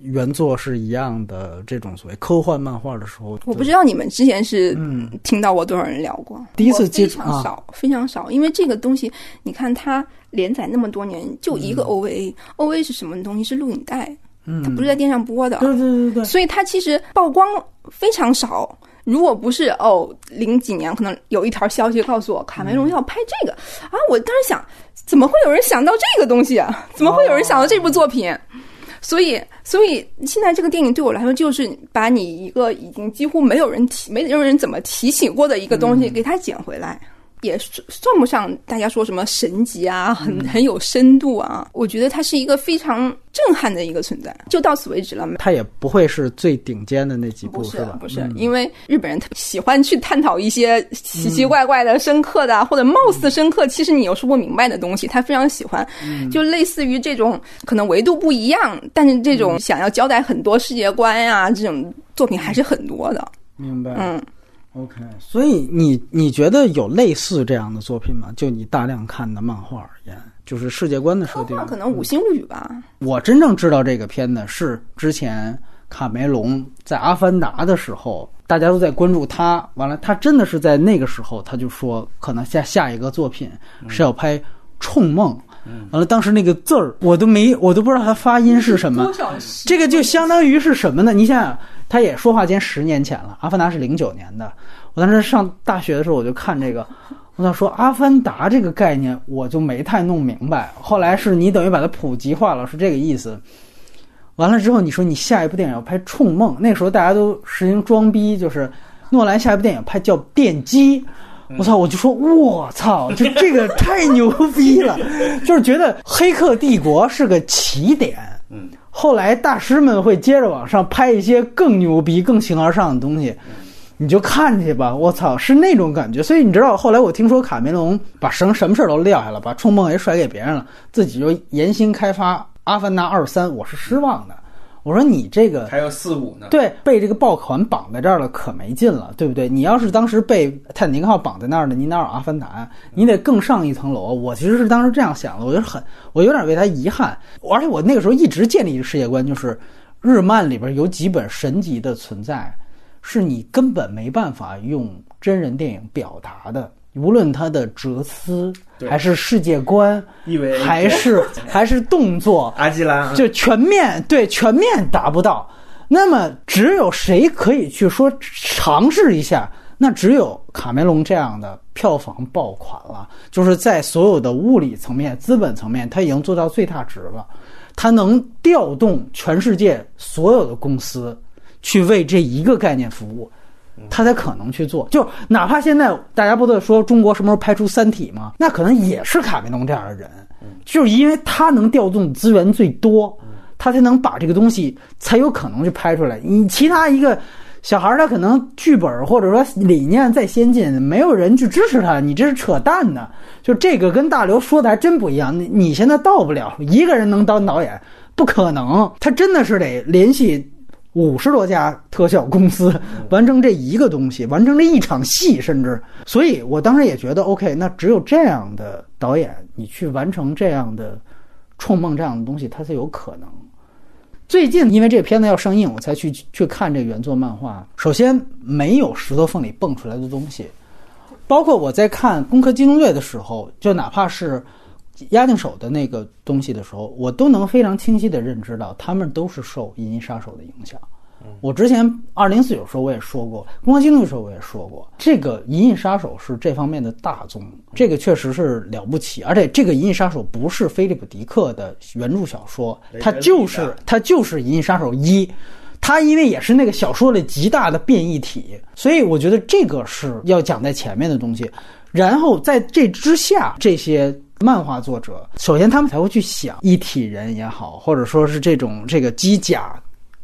S3: 原作是一样的，这种所谓科幻漫画的时候，
S2: 我不知道你们之前是听到过多少人聊过。
S3: 第一次接
S2: 触非常，少非常少，因为这个东西，你看它连载那么多年，就一个 OVA，OVA 是什么东西？是录影带，它不是在电视上播的。
S3: 对对对对。
S2: 所以它其实曝光非常少。如果不是哦，零几年可能有一条消息告诉我卡梅隆要拍这个啊，我当时想，怎么会有人想到这个东西啊？怎么会有人想到这部作品？所以，所以现在这个电影对我来说，就是把你一个已经几乎没有人提、没有人怎么提醒过的一个东西，给它捡回来。也算不上大家说什么神级啊，很很有深度啊。我觉得它是一个非常震撼的一个存在，就到此为止了。
S3: 它也不会是最顶尖的那几部，
S2: 是
S3: 吧？
S2: 不是，因为日本人特别喜欢去探讨一些奇奇怪怪的、深刻的，或者貌似深刻，其实你又说不明白的东西，他非常喜欢。就类似于这种可能维度不一样，但是这种想要交代很多世界观呀，这种作品还是很多的。
S3: 明白。
S2: 嗯。
S3: OK，所以你你觉得有类似这样的作品吗？就你大量看的漫画而言，就是世界观的设定。
S2: 可能《五星物语》吧。
S3: 我真正知道这个片子是之前卡梅隆在《阿凡达》的时候，大家都在关注他。完了，他真的是在那个时候，他就说可能下下一个作品是要拍《冲梦》。完了，当时那个字儿我都没，我都不知道它发音是什么。这个就相当于是什么呢？你想想。他也说话间十年前了，《阿凡达》是零九年的。我当时上大学的时候，我就看这个，我想说《阿凡达》这个概念，我就没太弄明白。后来是你等于把它普及化了，是这个意思。完了之后，你说你下一部电影要拍《冲梦》，那时候大家都实行装逼，就是诺兰下一部电影拍叫《电击》。我操！我就说我操，就这个 太牛逼了，就是觉得《黑客帝国》是个起点。嗯。后来大师们会接着往上拍一些更牛逼、更形而上的东西，你就看去吧。我操，是那种感觉。所以你知道，后来我听说卡梅隆把什什么事儿都撂下了，把《冲梦》也甩给别人了，自己就严心开发《阿凡达二三》，我是失望的。我说你这个
S1: 还有四五呢，
S3: 对，被这个爆款绑在这儿了，可没劲了，对不对？你要是当时被泰坦尼克号绑在那儿呢，你哪有阿凡达？你得更上一层楼。我其实是当时这样想的，我觉得很，我有点为他遗憾。而且我那个时候一直建立一个世界观，就是日漫里边有几本神级的存在，是你根本没办法用真人电影表达的。无论它的哲思，还是世界观，还是 还是动作，
S1: 阿基拉
S3: 就全面对全面达不到。那么只有谁可以去说尝试一下？那只有卡梅隆这样的票房爆款了。就是在所有的物理层面、资本层面，他已经做到最大值了。他能调动全世界所有的公司去为这一个概念服务。他才可能去做，就哪怕现在大家不都说中国什么时候拍出《三体》吗？那可能也是卡梅隆这样的人，就是因为他能调动资源最多，他才能把这个东西才有可能去拍出来。你其他一个小孩，他可能剧本或者说理念再先进，没有人去支持他，你这是扯淡的。就这个跟大刘说的还真不一样。你你现在到不了一个人能当导演，不可能。他真的是得联系。五十多家特效公司完成这一个东西，完成这一场戏，甚至，所以我当时也觉得，OK，那只有这样的导演，你去完成这样的《创梦》这样的东西，它才有可能。最近因为这个片子要上映，我才去去看这原作漫画。首先，没有石头缝里蹦出来的东西，包括我在看《攻壳机动队》的时候，就哪怕是押定手的那个东西的时候，我都能非常清晰的认知到，他们都是受《银翼杀手》的影响。我之前二零四九时候我也说过，《攻壳机动》的时候我也说过，这个《银翼杀手》是这方面的大宗，这个确实是了不起。而且这个《银翼杀手》不是菲利普·迪克的原著小说，它就是它就是《银翼杀手一》，它因为也是那个小说的极大的变异体，所以我觉得这个是要讲在前面的东西。然后在这之下，这些漫画作者首先他们才会去想一体人也好，或者说是这种这个机甲。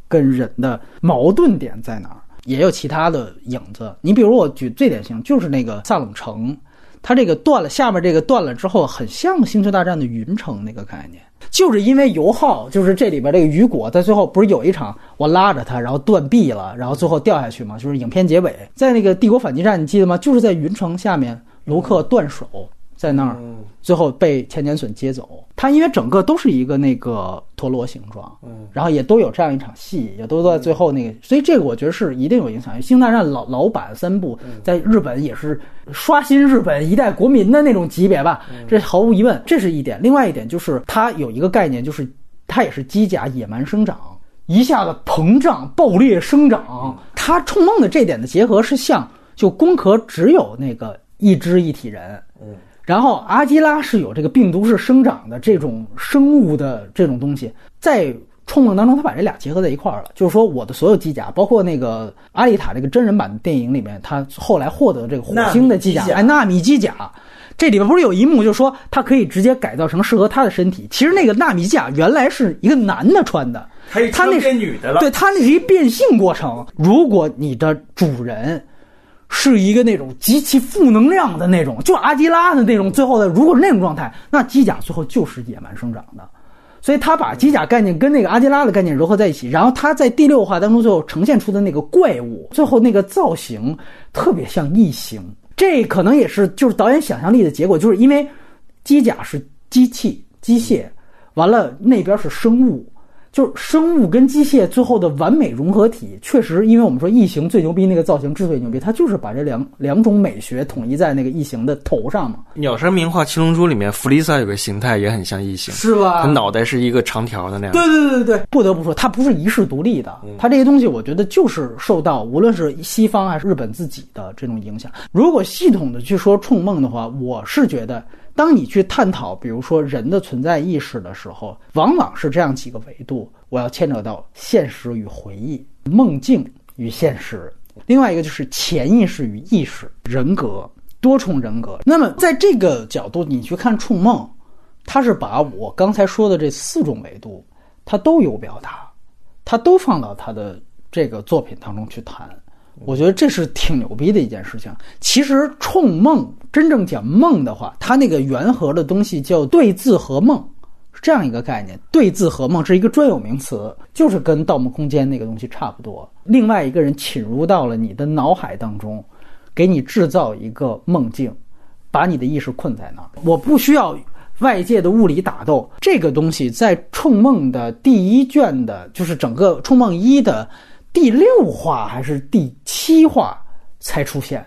S3: 跟人的矛盾点在哪儿？也有其他的影子。你比如我举最典型就是那个萨冷城，它这个断了，下面这个断了之后，很像《星球大战》的云城那个概念，就是因为油耗，就是这里边这个雨果在最后不是有一场我拉着他，然后断臂了，然后最后掉下去嘛？就是影片结尾，在那个帝国反击战，你记得吗？就是在云城下面，卢克断手。在那儿，最后被千年隼接走。他因为整个都是一个那个陀螺形状，嗯，然后也都有这样一场戏，也都在最后那个，所以这个我觉得是一定有影响。《星大战》老老版三部在日本也是刷新日本一代国民的那种级别吧，这毫无疑问，这是一点。另外一点就是它有一个概念，就是它也是机甲野蛮生长，一下子膨胀爆裂生长。它冲梦的这点的结合是像就攻壳只有那个一只一体人，嗯。然后阿基拉是有这个病毒式生长的这种生物的这种东西，在冲浪当中，他把这俩结合在一块儿了。就是说，我的所有机甲，包括那个阿丽塔这个真人版的电影里面，他后来获得这个火星的机甲，哎，纳米机甲，这里边不是有一幕，就是说他可以直接改造成适合他的身体。其实那个纳米机甲原来是一个男的穿的，他那
S1: 是女的了，
S3: 对他那是一变性过程。如果你的主人。是一个那种极其负能量的那种，就阿基拉的那种。最后的，如果是那种状态，那机甲最后就是野蛮生长的。所以他把机甲概念跟那个阿基拉的概念融合在一起，然后他在第六话当中最后呈现出的那个怪物，最后那个造型特别像异形。这可能也是就是导演想象力的结果，就是因为机甲是机器机械，完了那边是生物。就是生物跟机械最后的完美融合体，确实，因为我们说异形最牛逼，那个造型之所以牛逼，它就是把这两两种美学统一在那个异形的头上嘛。
S1: 鸟山明画《七龙珠》里面，弗利萨有个形态也很像异形，
S3: 是吧？
S1: 他脑袋是一个长条的那样。
S3: 对对对对对，不得不说，它不是一世独立的，它这些东西，我觉得就是受到无论是西方还是日本自己的这种影响。如果系统的去说冲梦的话，我是觉得。当你去探讨，比如说人的存在意识的时候，往往是这样几个维度：我要牵扯到现实与回忆、梦境与现实；另外一个就是潜意识与意识、人格、多重人格。那么在这个角度，你去看《触梦》，它是把我刚才说的这四种维度，它都有表达，它都放到他的这个作品当中去谈。我觉得这是挺牛逼的一件事情。其实冲梦真正讲梦的话，它那个圆核的东西叫对字和梦，是这样一个概念。对字和梦是一个专有名词，就是跟《盗梦空间》那个东西差不多。另外一个人侵入到了你的脑海当中，给你制造一个梦境，把你的意识困在那儿。我不需要外界的物理打斗，这个东西在冲梦的第一卷的，就是整个冲梦一的。第六话还是第七话才出现，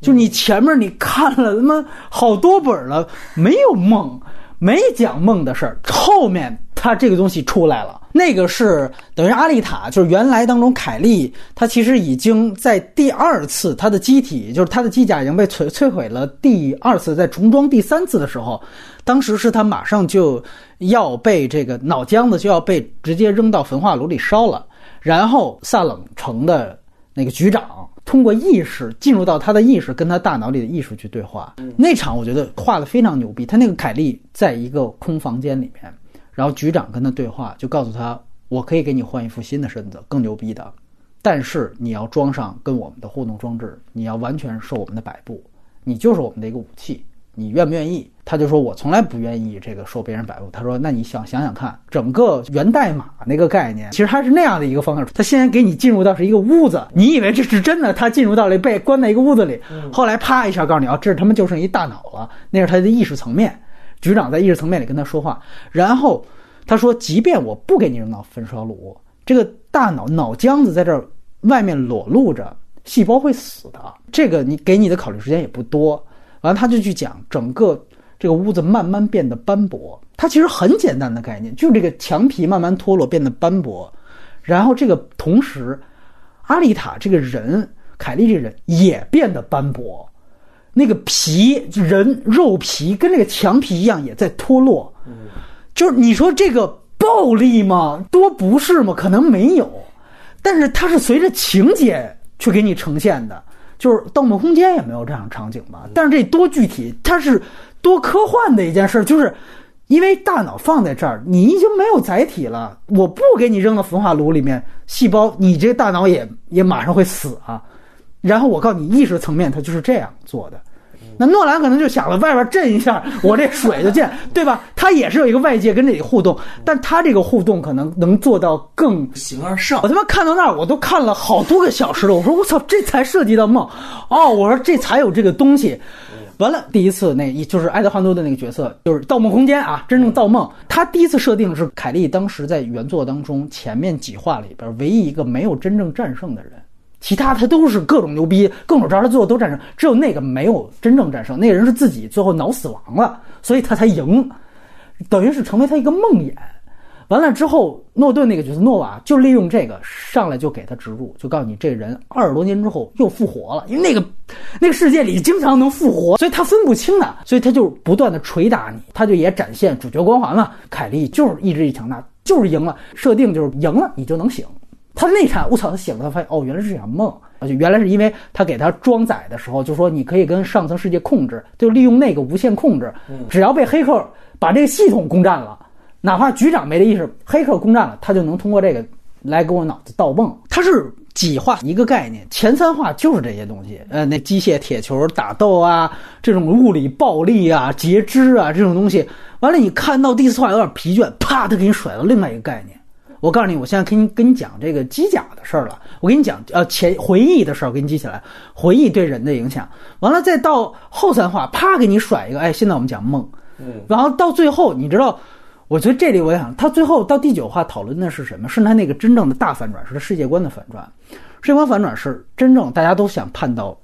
S3: 就你前面你看了他妈好多本了，没有梦，没讲梦的事儿。后面他这个东西出来了，那个是等于阿丽塔，就是原来当中凯利，他其实已经在第二次他的机体，就是他的机甲已经被摧摧毁了。第二次在重装第三次的时候，当时是他马上就要被这个脑浆子就要被直接扔到焚化炉里烧了。然后萨冷城的那个局长通过意识进入到他的意识，跟他大脑里的意识去对话。那场我觉得画的非常牛逼。他那个凯利在一个空房间里面，然后局长跟他对话，就告诉他：“我可以给你换一副新的身子，更牛逼的，但是你要装上跟我们的互动装置，你要完全受我们的摆布，你就是我们的一个武器，你愿不愿意？他就说我从来不愿意这个受别人摆布。他说那你想想想看，整个源代码那个概念，其实它是那样的一个方向。他先给你进入到是一个屋子，你以为这是真的，他进入到了被关在一个屋子里，后来啪一下告诉你啊，这是他妈就剩一大脑了，那是他的意识层面。局长在意识层面里跟他说话，然后他说，即便我不给你扔到焚烧炉，这个大脑脑浆子在这儿外面裸露着，细胞会死的。这个你给你的考虑时间也不多。完了，他就去讲整个这个屋子慢慢变得斑驳。它其实很简单的概念，就是这个墙皮慢慢脱落变得斑驳，然后这个同时，阿丽塔这个人，凯莉这人也变得斑驳。那个皮人肉皮跟那个墙皮一样，也在脱落。就是你说这个暴力吗？多不是吗？可能没有，但是它是随着情节去给你呈现的。就是《盗梦空间》也没有这样场景吧？但是这多具体，它是多科幻的一件事。就是因为大脑放在这儿，你已经没有载体了。我不给你扔到焚化炉里面，细胞，你这大脑也也马上会死啊。然后我告诉你，意识层面它就是这样做的。那诺兰可能就想了，外边震一下，我这水就进，对吧？他也是有一个外界跟这里互动，但他这个互动可能能做到更
S1: 形而上。
S3: 我他妈看到那儿，我都看了好多个小时了。我说我操，这才涉及到梦哦！我说这才有这个东西。完了，第一次那一就是爱德华诺的那个角色，就是《盗梦空间》啊，真正造梦。他第一次设定是凯利当时在原作当中前面几话里边唯一一个没有真正战胜的人。其他他都是各种牛逼，各种招他最后都战胜，只有那个没有真正战胜。那个人是自己最后脑死亡了，所以他才赢，等于是成为他一个梦魇。完了之后，诺顿那个角色诺瓦就利用这个上来就给他植入，就告诉你这人二十多年之后又复活了，因为那个那个世界里经常能复活，所以他分不清的，所以他就不断的捶打你，他就也展现主角光环了。凯利就是意志力强大，就是赢了，设定就是赢了你就能醒。他那场，我操！他醒了，他发现哦，原来是场梦，啊！就原来是因为他给他装载的时候，就说你可以跟上层世界控制，就利用那个无限控制，只要被黑客把这个系统攻占了，哪怕局长没这意识，黑客攻占了，他就能通过这个来给我脑子盗梦。他是几话一个概念，前三话就是这些东西，呃，那机械铁球打斗啊，这种物理暴力啊、截肢啊这种东西，完了你看到第四话有点疲倦，啪，他给你甩到另外一个概念。我告诉你，我现在跟你跟你讲这个机甲的事儿了。我跟你讲，呃，前回忆的事儿，我给你记起来。回忆对人的影响，完了再到后三话，啪给你甩一个。哎，现在我们讲梦，
S1: 嗯，
S3: 然后到最后，你知道，我觉得这里我想，他最后到第九话讨论的是什么？是他那个真正的大反转，是他世界观的反转。世界观反转是真正大家都想盼到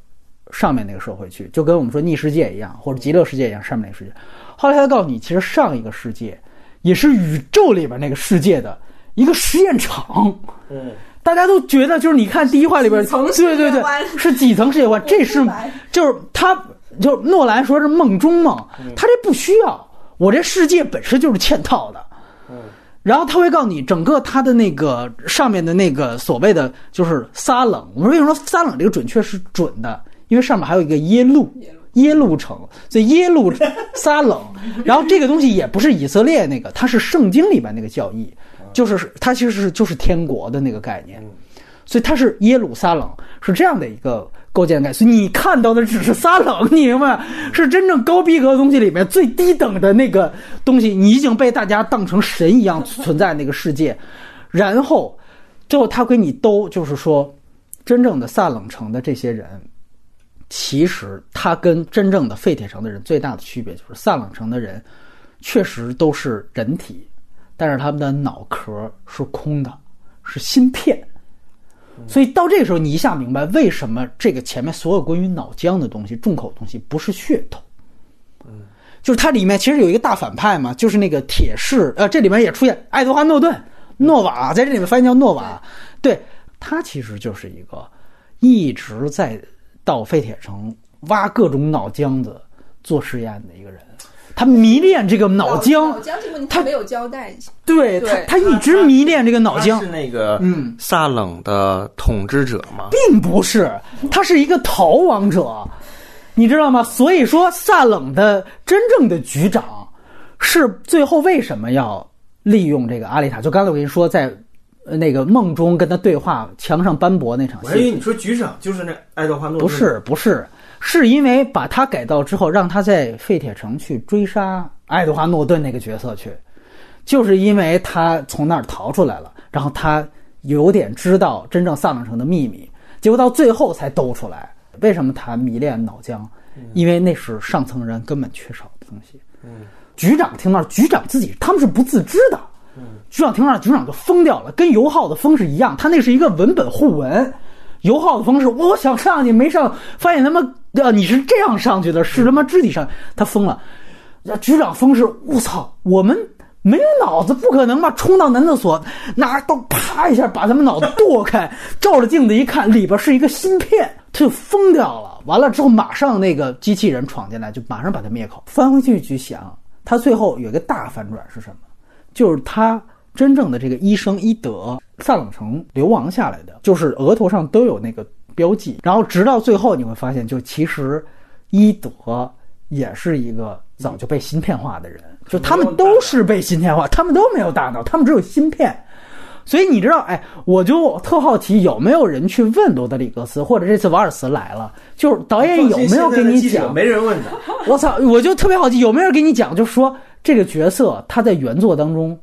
S3: 上面那个社会去，就跟我们说逆世界一样，或者极乐世界一样，上面那个世界。后来他告诉你，其实上一个世界也是宇宙里边那个世界的。一个实验场，
S1: 嗯，
S3: 大家都觉得就是你看第一话里边，对对对，是几层世界观，这是就是他就诺兰说是梦中梦，他这不需要，我这世界本身就是嵌套的，
S1: 嗯，
S3: 然后他会告诉你整个他的那个上面的那个所谓的就是撒冷，我说为什么说撒冷这个准确是准的，因为上面还有一个耶路。耶路城，所以耶路撒冷，然后这个东西也不是以色列那个，它是圣经里边那个教义，就是它其实是就是天国的那个概念，所以它是耶路撒冷是这样的一个构建概念。所以你看到的只是撒冷，你明白？是真正高逼格的东西里面最低等的那个东西，你已经被大家当成神一样存在那个世界，然后最后他给你兜就是说，真正的撒冷城的这些人。其实他跟真正的废铁城的人最大的区别就是，萨冷城的人确实都是人体，但是他们的脑壳是空的，是芯片。所以到这个时候，你一下明白为什么这个前面所有关于脑浆的东西、重口的东西不是噱头。
S1: 嗯，
S3: 就是它里面其实有一个大反派嘛，就是那个铁士。呃，这里面也出现爱德华诺顿、诺瓦，在这里面翻译叫诺瓦。对他其实就是一个一直在。到废铁城挖各种脑浆子做实验的一个人，他迷恋这个
S2: 脑
S3: 浆。
S2: 脑浆这个他没有交代。
S3: 对他，他一直迷恋这个脑浆。
S1: 是那个嗯，萨冷的统治者吗？
S3: 并不是，他是一个逃亡者，你知道吗？所以说，萨冷的真正的局长是最后为什么要利用这个阿丽塔？就刚才我跟你说在。那个梦中跟他对话，墙上斑驳那场戏。
S1: 我以为你说局长就是那爱德华诺。
S3: 不是不是，是因为把他改造之后，让他在废铁城去追杀爱德华诺顿那个角色去，就是因为他从那儿逃出来了，然后他有点知道真正萨冷城的秘密，结果到最后才兜出来。为什么他迷恋脑浆？因为那是上层人根本缺少的东西。局长听到，局长自己他们是不自知的。局长听到，局长就疯掉了，跟油耗的疯是一样。他那是一个文本互文，油耗的方式我想上去没上，发现他妈啊你是这样上去的，是他妈肢体上，他疯了。局长疯是，我操，我们没有脑子，不可能吧？冲到男厕所，拿刀啪一下把他们脑子剁开，照着镜子一看，里边是一个芯片，他就疯掉了。完了之后，马上那个机器人闯进来，就马上把他灭口。翻回去去想，他最后有一个大反转是什么？就是他。真正的这个医生伊德，萨冷城流亡下来的，就是额头上都有那个标记。然后直到最后，你会发现，就其实伊德也是一个早就被芯片化的人，就他们都是被芯片化，他们都没有大脑，他们只有芯片。所以你知道，哎，我就特好奇，有没有人去问罗德里格斯，或者这次瓦尔茨来了，就是导演有没有给你讲？
S1: 没人问的。
S3: 我操，我就特别好奇，有没有人给你讲，就说这个角色他在原作当中。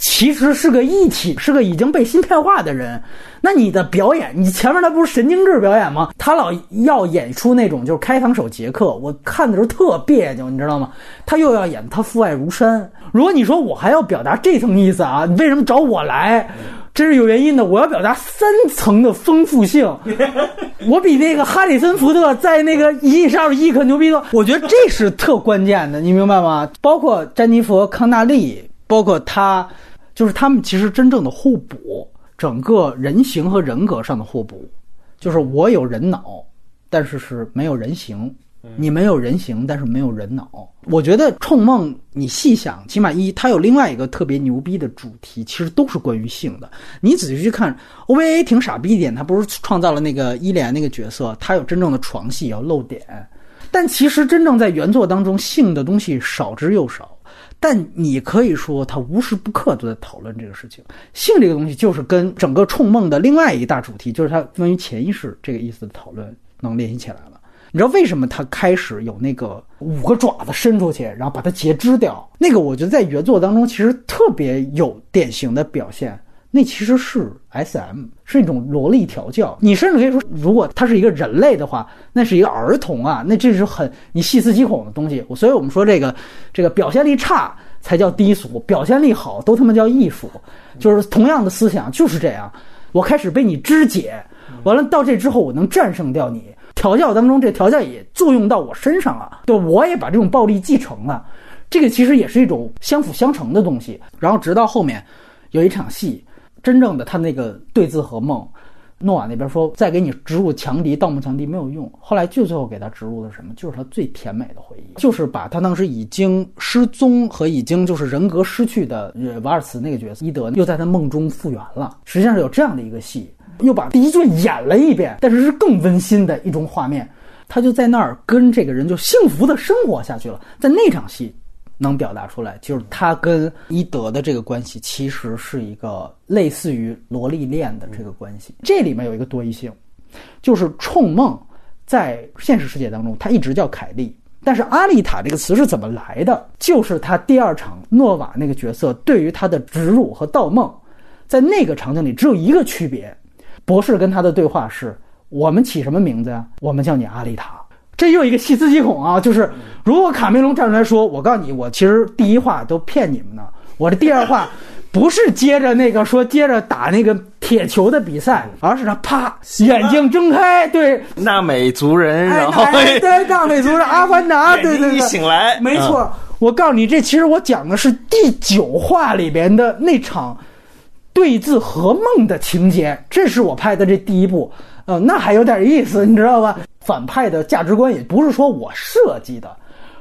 S3: 其实是个异体，是个已经被芯片化的人。那你的表演，你前面那不是神经质表演吗？他老要演出那种就是开膛手杰克，我看的时候特别扭，你知道吗？他又要演他父爱如山。如果你说我还要表达这层意思啊，你为什么找我来？这是有原因的。我要表达三层的丰富性。我比那个哈里森福特在那个《一亿杀手一》可牛逼多。我觉得这是特关键的，你明白吗？包括詹妮弗康纳利，包括他。就是他们其实真正的互补，整个人形和人格上的互补，就是我有人脑，但是是没有人形；你没有人形，但是没有人脑。我觉得《冲梦》，你细想，起码一，它有另外一个特别牛逼的主题，其实都是关于性的。你仔细去看，OVA 挺傻逼一点，他不是创造了那个伊莲那个角色，他有真正的床戏要露点，但其实真正在原作当中，性的东西少之又少。但你可以说，他无时不刻都在讨论这个事情。性这个东西，就是跟整个冲梦的另外一大主题，就是它关于潜意识这个意思的讨论，能联系起来了。你知道为什么他开始有那个五个爪子伸出去，然后把它截肢掉？那个我觉得在原作当中其实特别有典型的表现。那其实是 S M，是一种萝莉调教。你甚至可以说，如果他是一个人类的话，那是一个儿童啊，那这是很你细思极恐的东西。所以我们说这个这个表现力差才叫低俗，表现力好都他妈叫艺术。就是同样的思想就是这样。我开始被你肢解，完了到这之后我能战胜掉你。调教当中这调教也作用到我身上了，对，我也把这种暴力继承了。这个其实也是一种相辅相成的东西。然后直到后面有一场戏。真正的他那个对字和梦，诺瓦那边说再给你植入强敌盗墓强敌没有用，后来就最后给他植入了什么？就是他最甜美的回忆，就是把他当时已经失踪和已经就是人格失去的瓦尔茨那个角色伊德又在他梦中复原了。实际上是有这样的一个戏，又把第一卷演了一遍，但是是更温馨的一种画面。他就在那儿跟这个人就幸福的生活下去了，在那场戏。能表达出来，就是他跟伊德的这个关系，其实是一个类似于萝莉恋的这个关系。这里面有一个多异性，就是冲梦在现实世界当中，他一直叫凯莉，但是阿丽塔这个词是怎么来的？就是他第二场诺瓦那个角色对于他的植入和盗梦，在那个场景里只有一个区别，博士跟他的对话是：我们起什么名字呀？我们叫你阿丽塔。这又一个细思极恐啊！就是如果卡梅隆站出来说：“我告诉你，我其实第一话都骗你们呢，我这第二话 不是接着那个说接着打那个铁球的比赛，而是他啪眼睛睁开，对
S1: 纳美族人，然后
S3: 对纳美族人阿凡达，对对对，
S1: 一醒来，
S3: 没错。我告诉你，这其实我讲的是第九话里边的那场对字和梦的情节，这是我拍的这第一部，呃，那还有点意思，你知道吧？反派的价值观也不是说我设计的，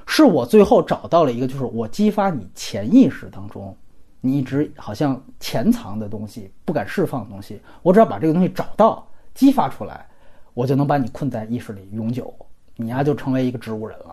S3: 是我最后找到了一个，就是我激发你潜意识当中，你一直好像潜藏的东西，不敢释放的东西，我只要把这个东西找到，激发出来，我就能把你困在意识里永久，你呀就成为一个植物人了。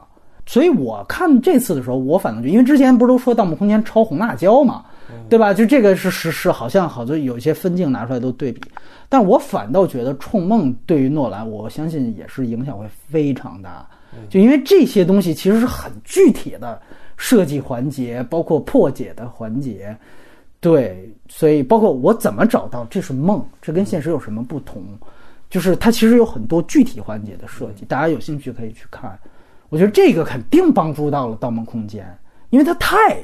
S3: 所以我看这次的时候，我反正就因为之前不是都说《盗梦空间》抄红辣椒嘛，对吧？就这个是是是，好像好多有一些分镜拿出来都对比，但我反倒觉得《冲梦》对于诺兰，我相信也是影响会非常大，就因为这些东西其实是很具体的设计环节，包括破解的环节，对，所以包括我怎么找到这是梦，这跟现实有什么不同？就是它其实有很多具体环节的设计，大家有兴趣可以去看。我觉得这个肯定帮助到了《盗梦空间》，因为它太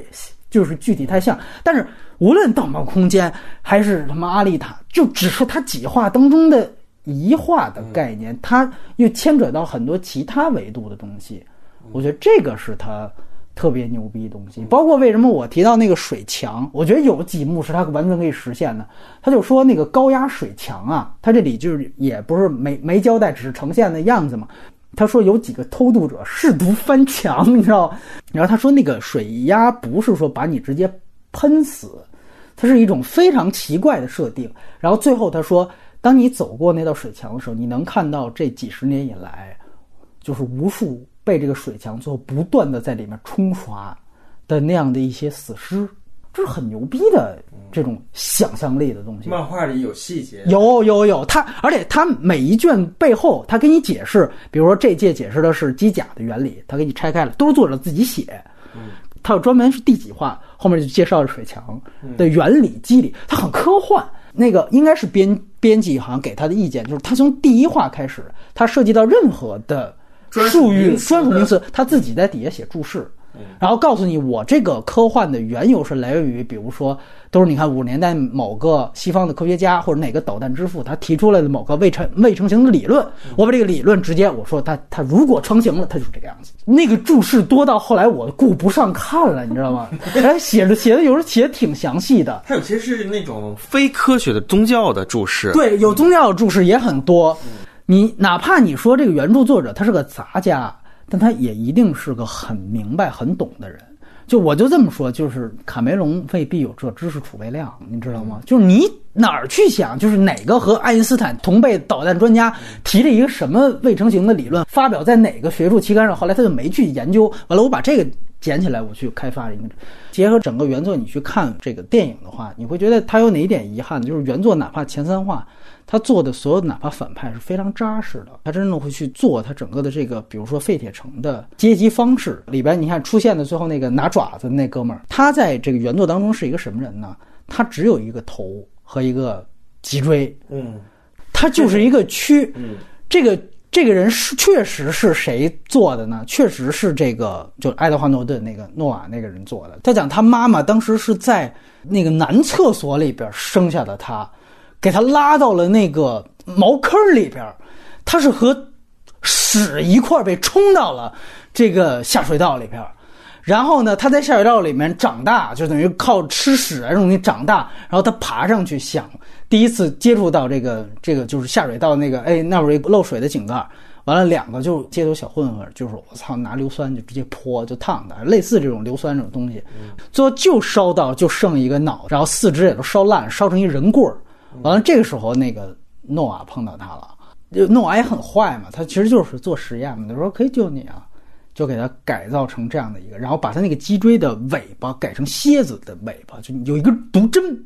S3: 就是具体太像。但是无论《盗梦空间》还是什么《阿丽塔》，就只是它几画当中的一画的概念，它又牵扯到很多其他维度的东西。我觉得这个是它特别牛逼的东西。包括为什么我提到那个水墙，我觉得有几幕是它完全可以实现的。他就说那个高压水墙啊，他这里就是也不是没没交代，只是呈现的样子嘛。他说有几个偷渡者试图翻墙，你知道？然后他说那个水压不是说把你直接喷死，它是一种非常奇怪的设定。然后最后他说，当你走过那道水墙的时候，你能看到这几十年以来，就是无数被这个水墙最后不断的在里面冲刷的那样的一些死尸。这是很牛逼的这种想象力的东西。
S1: 漫画里有细节，
S3: 有有有，他而且他每一卷背后，他给你解释，比如说这届解释的是机甲的原理，他给你拆开了，都是作者自己写。
S1: 嗯，
S3: 他有专门是第几话，后面就介绍了水墙的原理机理，他很科幻。那个应该是编编辑好像给他的意见，就是他从第一话开始，他涉及到任何的术语专属名词，他自己在底下写注释。然后告诉你，我这个科幻的缘由是来源于，比如说，都是你看五十年代某个西方的科学家或者哪个导弹之父，他提出来的某个未成未成型的理论。我把这个理论直接我说，他他如果成型了，他就是这个样子。那个注释多到后来我顾不上看了，你知道吗？哎，写着写的有时候写的挺详细的。
S1: 它有些是那种非科学的宗教的注释，
S3: 对，有宗教的注释也很多。你哪怕你说这个原著作者他是个杂家。但他也一定是个很明白、很懂的人。就我就这么说，就是卡梅隆未必有这知识储备量，你知道吗？就是你哪儿去想，就是哪个和爱因斯坦同辈导弹专家提了一个什么未成型的理论，发表在哪个学术期刊上，后来他就没去研究。完了，我把这个捡起来，我去开发一个。结合整个原作，你去看这个电影的话，你会觉得他有哪一点遗憾？就是原作哪怕前三话。他做的所有哪怕反派是非常扎实的，他真正会去做他整个的这个，比如说废铁城的阶级方式里边，你看出现的最后那个拿爪子那哥们儿，他在这个原作当中是一个什么人呢？他只有一个头和一个脊椎，
S1: 嗯，
S3: 他就是一个躯，
S1: 嗯，
S3: 这个这个人是确实是谁做的呢？确实是这个就爱德华诺顿那个诺瓦那个人做的。他讲他妈妈当时是在那个男厕所里边生下的他。给他拉到了那个茅坑里边，他是和屎一块被冲到了这个下水道里边，然后呢，他在下水道里面长大，就等于靠吃屎这种东西长大，然后他爬上去想第一次接触到这个这个就是下水道那个，哎，那会儿漏水的井盖，完了两个就街头小混混，就是我操，拿硫酸就直接泼就烫的，类似这种硫酸这种东西，最后就烧到就剩一个脑，然后四肢也都烧烂，烧成一人棍儿。完了，这个时候那个诺瓦碰到他了，就诺瓦也很坏嘛，他其实就是做实验嘛。他说可以救你啊，就给他改造成这样的一个，然后把他那个脊椎的尾巴改成蝎子的尾巴，就有一根毒针，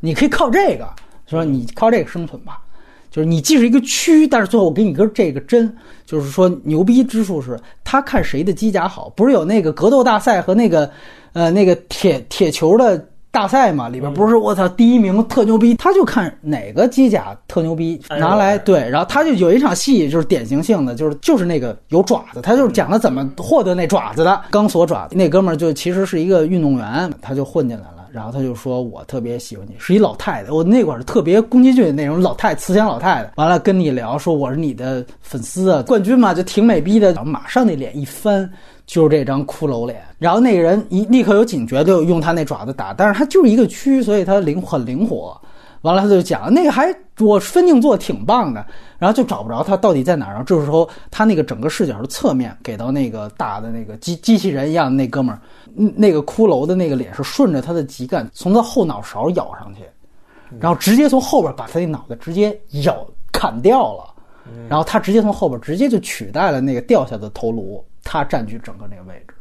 S3: 你可以靠这个，说你靠这个生存吧。就是你既是一个蛆，但是最后我给你根这个针，就是说牛逼之处是他看谁的机甲好，不是有那个格斗大赛和那个呃那个铁铁球的。大赛嘛，里边不是我操第一名特牛逼，他就看哪个机甲特牛逼拿来对，然后他就有一场戏就是典型性的，就是就是那个有爪子，他就是讲了怎么获得那爪子的钢索爪子。那哥们儿就其实是一个运动员，他就混进来了，然后他就说我特别喜欢你，是一老太太，我那会儿是特别宫崎骏那种老太慈祥老太太，完了跟你聊说我是你的粉丝啊，冠军嘛就挺美逼的，然后马上那脸一翻。就是这张骷髅脸，然后那个人一立刻有警觉，就用他那爪子打，但是他就是一个蛆，所以他灵很灵活。完了，他就讲那个还我分镜做挺棒的，然后就找不着他到底在哪儿。然后这时候他那个整个视角是侧面给到那个大的那个机机器人一样的那哥们儿，那个骷髅的那个脸是顺着他的脊干从他后脑勺咬上去，然后直接从后边把他那脑袋直接咬砍掉了，然后他直接从后边直接就取代了那个掉下的头颅。他占据整个那个位置。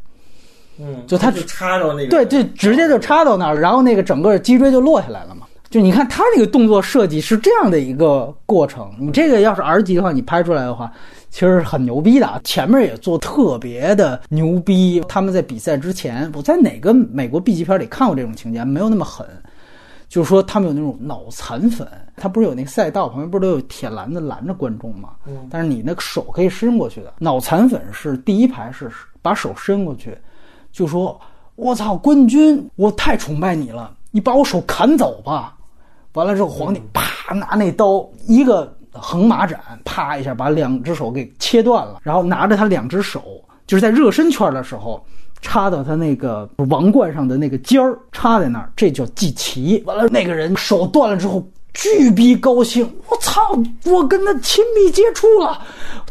S1: 嗯，
S3: 就他
S1: 就插到那个，
S3: 对，就直接就插到那儿，然后那个整个脊椎就落下来了嘛。就你看他那个动作设计是这样的一个过程，你这个要是 R 级的话，你拍出来的话，其实是很牛逼的。前面也做特别的牛逼。他们在比赛之前，我在哪个美国 B 级片里看过这种情节，没有那么狠。就是说他们有那种脑残粉，他不是有那个赛道旁边不是都有铁栏子拦着观众吗？
S1: 嗯，
S3: 但是你那个手可以伸过去的。脑残粉是第一排是把手伸过去，就说：“我操，冠军，我太崇拜你了，你把我手砍走吧。”完了之后，皇帝啪拿那刀一个横马斩，啪一下把两只手给切断了，然后拿着他两只手，就是在热身圈的时候插到他那个王冠上的那个尖儿，插在那儿，这叫祭旗。完了，那个人手断了之后。巨逼高兴！我操，我跟他亲密接触了，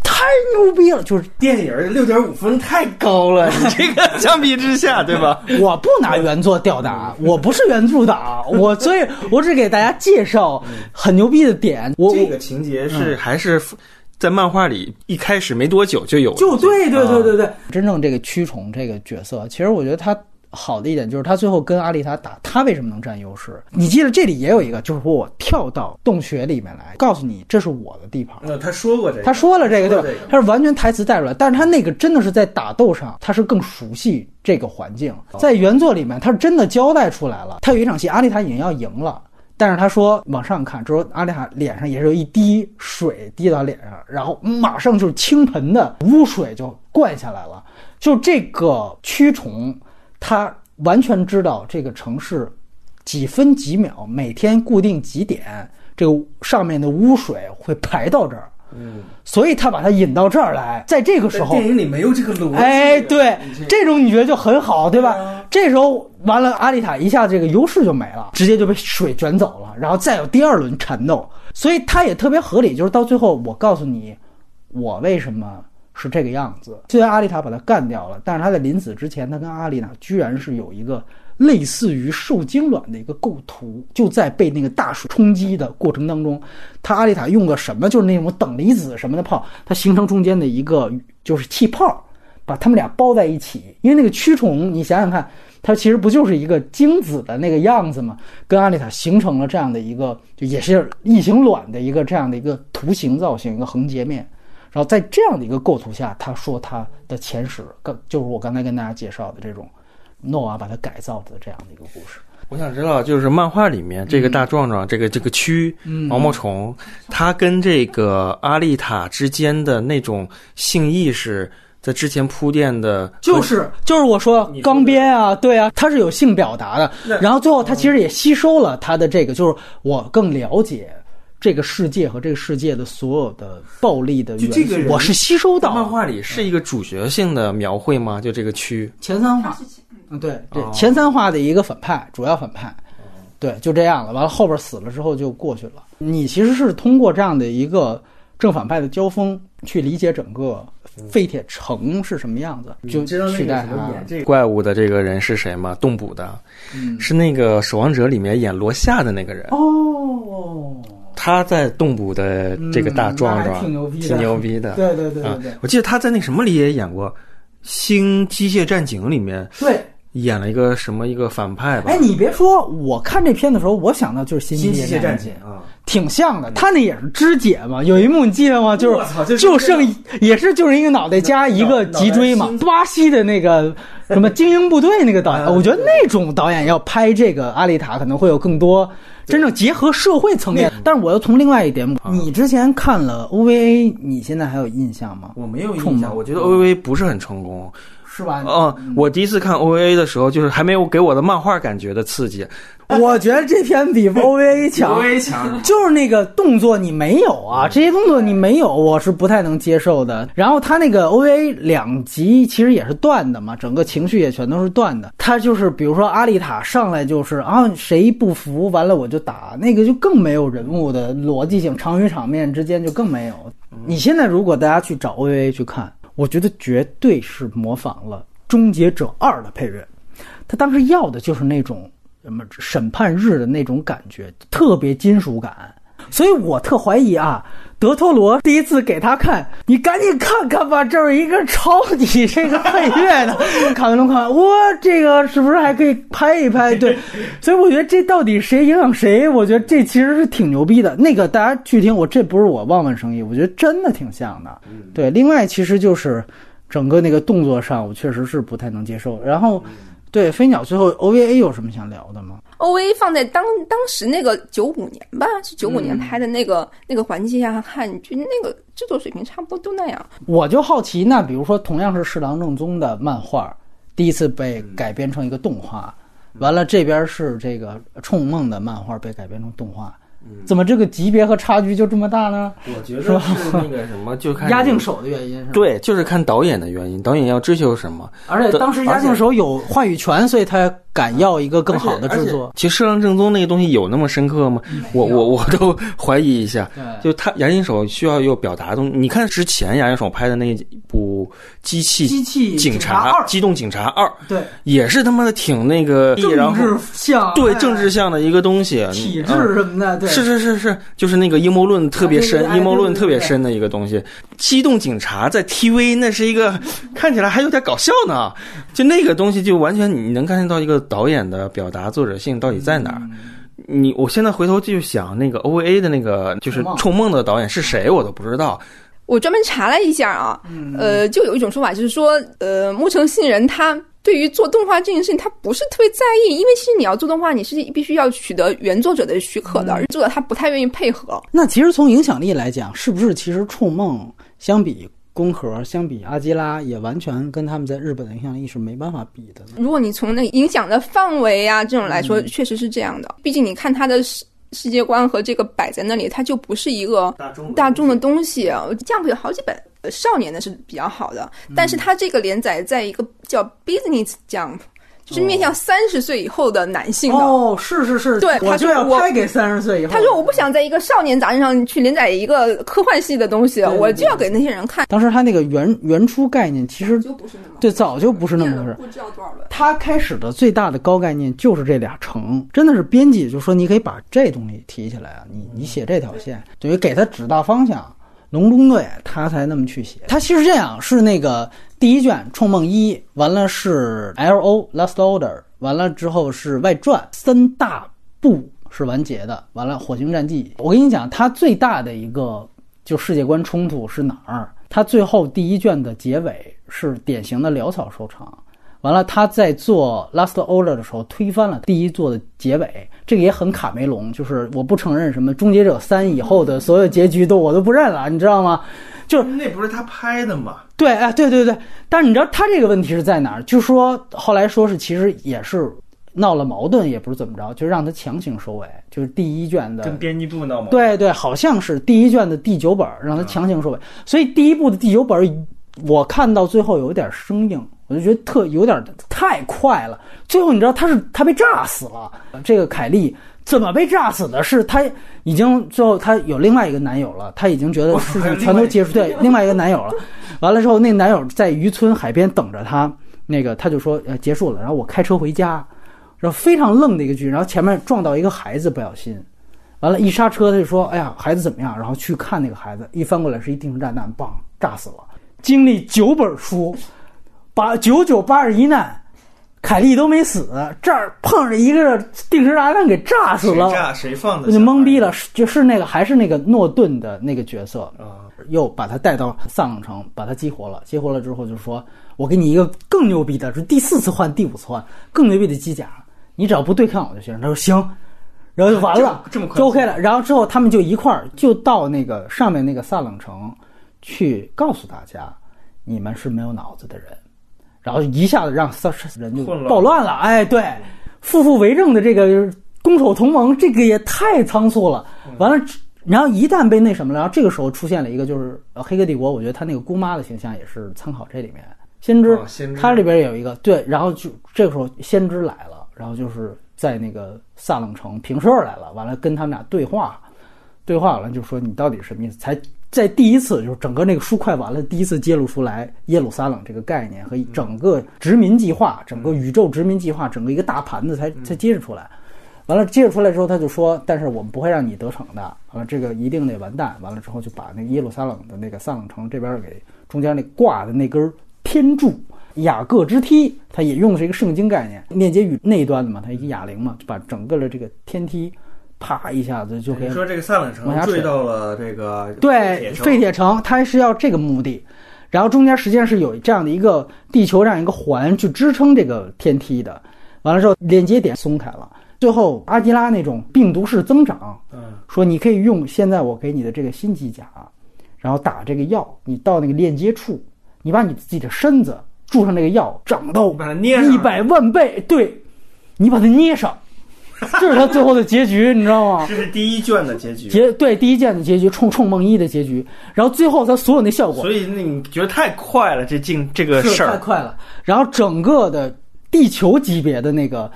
S3: 太牛逼了！就是
S1: 电影六点五分太高了，你这个 相比之下，对吧？
S3: 我不拿原作吊打，我不是原著党，我所以，我只给大家介绍很牛逼的点。我
S1: 这个情节是还是在漫画里一开始没多久就有，
S3: 就对对对对对，真正这个驱虫这个角色，其实我觉得他。好的一点就是他最后跟阿丽塔打，他为什么能占优势？你记得这里也有一个，就是说我跳到洞穴里面来，告诉你这是我的地盘。
S1: 那他说过这个，
S3: 他说了这个对吧？他是完全台词带出来，但是他那个真的是在打斗上，他是更熟悉这个环境。在原作里面，他是真的交代出来了。他有一场戏，阿丽塔已经要赢了，但是他说往上看，之后阿丽塔脸上也是有一滴水滴到脸上，然后马上就是倾盆的污水就灌下来了。就这个蛆虫。他完全知道这个城市几分几秒，每天固定几点，这个上面的污水会排到这儿。
S1: 嗯，
S3: 所以他把他引到这儿来，在这个时候，
S1: 电影里没有这个逻辑。
S3: 哎，对，这种你觉得就很好，对吧？这时候完了，阿丽塔一下这个优势就没了，直接就被水卷走了，然后再有第二轮缠斗，所以他也特别合理，就是到最后，我告诉你，我为什么。是这个样子。虽然阿丽塔把他干掉了，但是他在临死之前，他跟阿丽娜居然是有一个类似于受精卵的一个构图。就在被那个大水冲击的过程当中，他阿丽塔用个什么，就是那种等离子什么的炮，它形成中间的一个就是气泡，把他们俩包在一起。因为那个蛆虫，你想想看，它其实不就是一个精子的那个样子吗？跟阿丽塔形成了这样的一个，就也是异形卵的一个这样的一个图形造型，一个横截面。然后在这样的一个构图下，他说他的前史，刚就是我刚才跟大家介绍的这种诺瓦把它改造的这样的一个故事。
S1: 我想知道，就是漫画里面这个大壮壮，这个这个蛆毛毛虫，它跟这个阿丽塔之间的那种性意识，在之前铺垫的，
S3: 就是就是我说钢鞭啊，对啊，它是有性表达的。然后最后他其实也吸收了他的这个，就是我更了解。这个世界和这个世界的所有的暴力的元素，我是吸收到。
S1: 漫画里是一个主角性的描绘吗？就这个区
S3: 前三话，嗯，对对，前三话的一个反派，主要反派，对，就这样了。完了后边死了之后就过去了。你其实是通过这样的一个正反派的交锋去理解整个废铁城是什么样子，就取代他。
S1: 这怪物的这个人是谁吗？动捕的，是那个《守望者》里面演罗夏的那个人。
S3: 哦。
S1: 他在动捕的这个大壮壮，
S3: 挺牛逼
S1: 的，挺牛逼的。
S3: 对对对对，
S1: 我记得他在那什么里也演过，《新机械战警》里面，
S3: 对，
S1: 演了一个什么一个反派吧。
S3: 哎，你别说，我看这片的时候，我想到就是《
S1: 新
S3: 机械
S1: 战警》
S3: 啊，挺像的。他那也是肢解嘛，有一幕你记得吗？就是就剩也是就是一个脑袋加一个脊椎嘛。巴西的那个什么精英部队那个导演，我觉得那种导演要拍这个阿丽塔，可能会有更多。真正结合社会层面，但是我又从另外一点，你之前看了 OVA，你现在还有印象吗？
S1: 我没有印象，我觉得 OVA 不是很成功，
S3: 是吧？
S1: 嗯，我第一次看 OVA 的时候，就是还没有给我的漫画感觉的刺激。
S3: 我觉得这篇比 OVA 强
S1: ，OVA 强，
S3: 就是那个动作你没有啊，这些动作你没有，我是不太能接受的。然后他那个 OVA 两集其实也是断的嘛，整个情绪也全都是断的。他就是比如说阿丽塔上来就是啊谁不服，完了我就打，那个就更没有人物的逻辑性，场与场面之间就更没有。你现在如果大家去找 OVA 去看，我觉得绝对是模仿了《终结者二》的配乐，他当时要的就是那种。什么审判日的那种感觉，特别金属感。所以我特怀疑啊。德托罗第一次给他看，你赶紧看看吧，这儿一个抄你这个配乐的。卡梅隆看，哇，这个是不是还可以拍一拍？对，所以我觉得这到底谁影响谁？我觉得这其实是挺牛逼的。那个大家去听，我这不是我望文生义，我觉得真的挺像的。对，另外其实就是整个那个动作上，我确实是不太能接受。然后，对飞鸟最后 OVA 有什么想聊的吗
S2: ？O A 放在当当时那个九五年吧，是九五年拍的那个那个环境下看，就那个制作水平差不多都那样。
S3: 我就好奇，那比如说同样是侍郎正宗的漫画，第一次被改编成一个动画，完了这边是这个冲梦的漫画被改编成动画。怎么这个级别和差距就这么大呢？
S1: 我觉得是那个什么，就看
S3: 押境手的原因。
S1: 对，就是看导演的原因，导演要追求什么。
S3: 而且当时押境手有话语权，所以他敢要一个更好的制作。
S1: 其实《射浪正宗》那个东西有那么深刻吗？我我我都怀疑一下。就他押境手需要有表达东西。你看之前押境手拍的那部《机器
S3: 机器
S1: 警察二》《机动警察二》，
S3: 对，
S1: 也是他妈的挺那个
S3: 政治向
S1: 对政治向的一个东西，
S3: 体制什么的，对。
S1: 是是是是，就是那个阴谋论特别深，阴谋论特别深的一个东西。机动警察在 TV 那是一个看起来还有点搞笑呢，就那个东西就完全你能看见到一个导演的表达作者性到底在哪儿。你我现在回头继续想那个 OVA 的那个就是《冲梦》的导演是谁，我都不知道。
S2: 我专门查了一下啊，呃，就有一种说法就是说，呃，木城信人他。对于做动画这件事情，他不是特别在意，因为其实你要做动画，你是必须要取得原作者的许可的，作者他不太愿意配合。
S3: 那其实从影响力来讲，是不是其实《冲梦》相比宫壳、相比阿基拉，也完全跟他们在日本的影响力是没办法比的？
S2: 如果你从那影响的范围啊这种来说，确实是这样的。毕竟你看他的世世界观和这个摆在那里，它就不是一个大众的东西。Jump 有好几本。少年的是比较好的，但是它这个连载在一个叫 Business Jump，就是面向三十岁以后的男性的。
S3: 哦，是是是，
S2: 对，他
S3: 就要拍给三十岁以后。
S2: 他说我不想在一个少年杂志上去连载一个科幻系的东西，我就要给那些人看。
S3: 当时他那个原原初概念其实
S2: 就不是那么
S3: 对，早就不是那么回事。
S2: 不知道多少轮。
S3: 他开始的最大的高概念就是这俩城，真的是编辑就说你可以把这东西提起来啊，你你写这条线，等于给他指大方向。隆中队他才那么去写，他其实这样是那个第一卷《冲梦一》，完了是 L.O. Last Order，完了之后是外传三大部是完结的，完了《火星战记》。我跟你讲，他最大的一个就世界观冲突是哪儿？他最后第一卷的结尾是典型的潦草收场。完了，他在做 Last Order 的时候推翻了第一作的结尾，这个也很卡梅隆，就是我不承认什么终结者三以后的所有结局都我都不认了，你知道吗？就是
S1: 那不是他拍的吗？
S3: 对，哎，对对对。但是你知道他这个问题是在哪儿？就说后来说是其实也是闹了矛盾，也不是怎么着，就让他强行收尾，就是第一卷的
S1: 跟编辑部闹矛盾。
S3: 对对，好像是第一卷的第九本让他强行收尾，所以第一部的第九本我看到最后有点生硬。我就觉得特有点太快了，最后你知道他是他被炸死了。这个凯莉怎么被炸死的？是她已经最后她有另外一个男友了，她已经觉得事情全都结束，对，另外一个男友了。完了之后，那男友在渔村海边等着她，那个他就说呃结束了，然后我开车回家，然后非常愣的一个剧，然后前面撞到一个孩子，不小心，完了，一刹车他就说哎呀孩子怎么样？然后去看那个孩子，一翻过来是一定时炸弹，棒炸死了。经历九本书。八九九八十一难，凯莉都没死，这儿碰着一个定时炸弹给炸死了。
S1: 谁炸？谁放的？
S3: 就懵逼了。就是那个，还是那个诺顿的那个角色啊，又把他带到萨冷城，把他激活了。激活了之后，就说：“我给你一个更牛逼的，是第四次换，第五次换更牛逼的机甲，你只要不对抗我就行。”他说：“行。”然后就完了，
S1: 这么
S3: 就 OK 了。然后之后他们就一块儿就到那个上面那个萨冷城，去告诉大家，你们是没有脑子的人。然后一下子让三人就暴乱了，哎，对，负负为政的这个攻守同盟，这个也太仓促了。完了，然后一旦被那什么了，然后这个时候出现了一个就是《黑客帝国》，我觉得他那个姑妈的形象也是参考这里面先知，他里边有一个对，然后就这个时候先知来了，然后就是在那个萨冷城平事儿来了，完了跟他们俩对话，对话完了就说你到底什么意思？才。在第一次就是整个那个书快完了，第一次揭露出来耶路撒冷这个概念和整个殖民计划、整个宇宙殖民计划、整个一个大盘子才才揭示出来。完了接着出来之后，他就说：“但是我们不会让你得逞的。”完了，这个一定得完蛋。完了之后，就把那个耶路撒冷的那个撒冷城这边给中间那挂的那根天柱雅各之梯，它也用的是一个圣经概念，链接与那一端的嘛，它一个哑铃嘛，就把整个的这个天梯。啪一下子就可以
S1: 说这个萨冷城坠到了这个
S3: 对废铁城，它是要这个目的。然后中间实际上是有这样的一个地球这样一个环去支撑这个天梯的。完了之后连接点松开了，最后阿基拉那种病毒式增长，
S1: 嗯，
S3: 说你可以用现在我给你的这个新机甲，然后打这个药，你到那个链接处，你把你自己的身子注上这个药，长到一百万倍，对，你把它捏上。这是他最后的结局，你知道吗？
S1: 这是第一卷的结局。
S3: 结对第一卷的结局，冲冲梦一的结局。然后最后他所有那效果，
S1: 所以那你觉得太快了，这进这个事儿
S3: 太快了。然后整个的地球级别的那个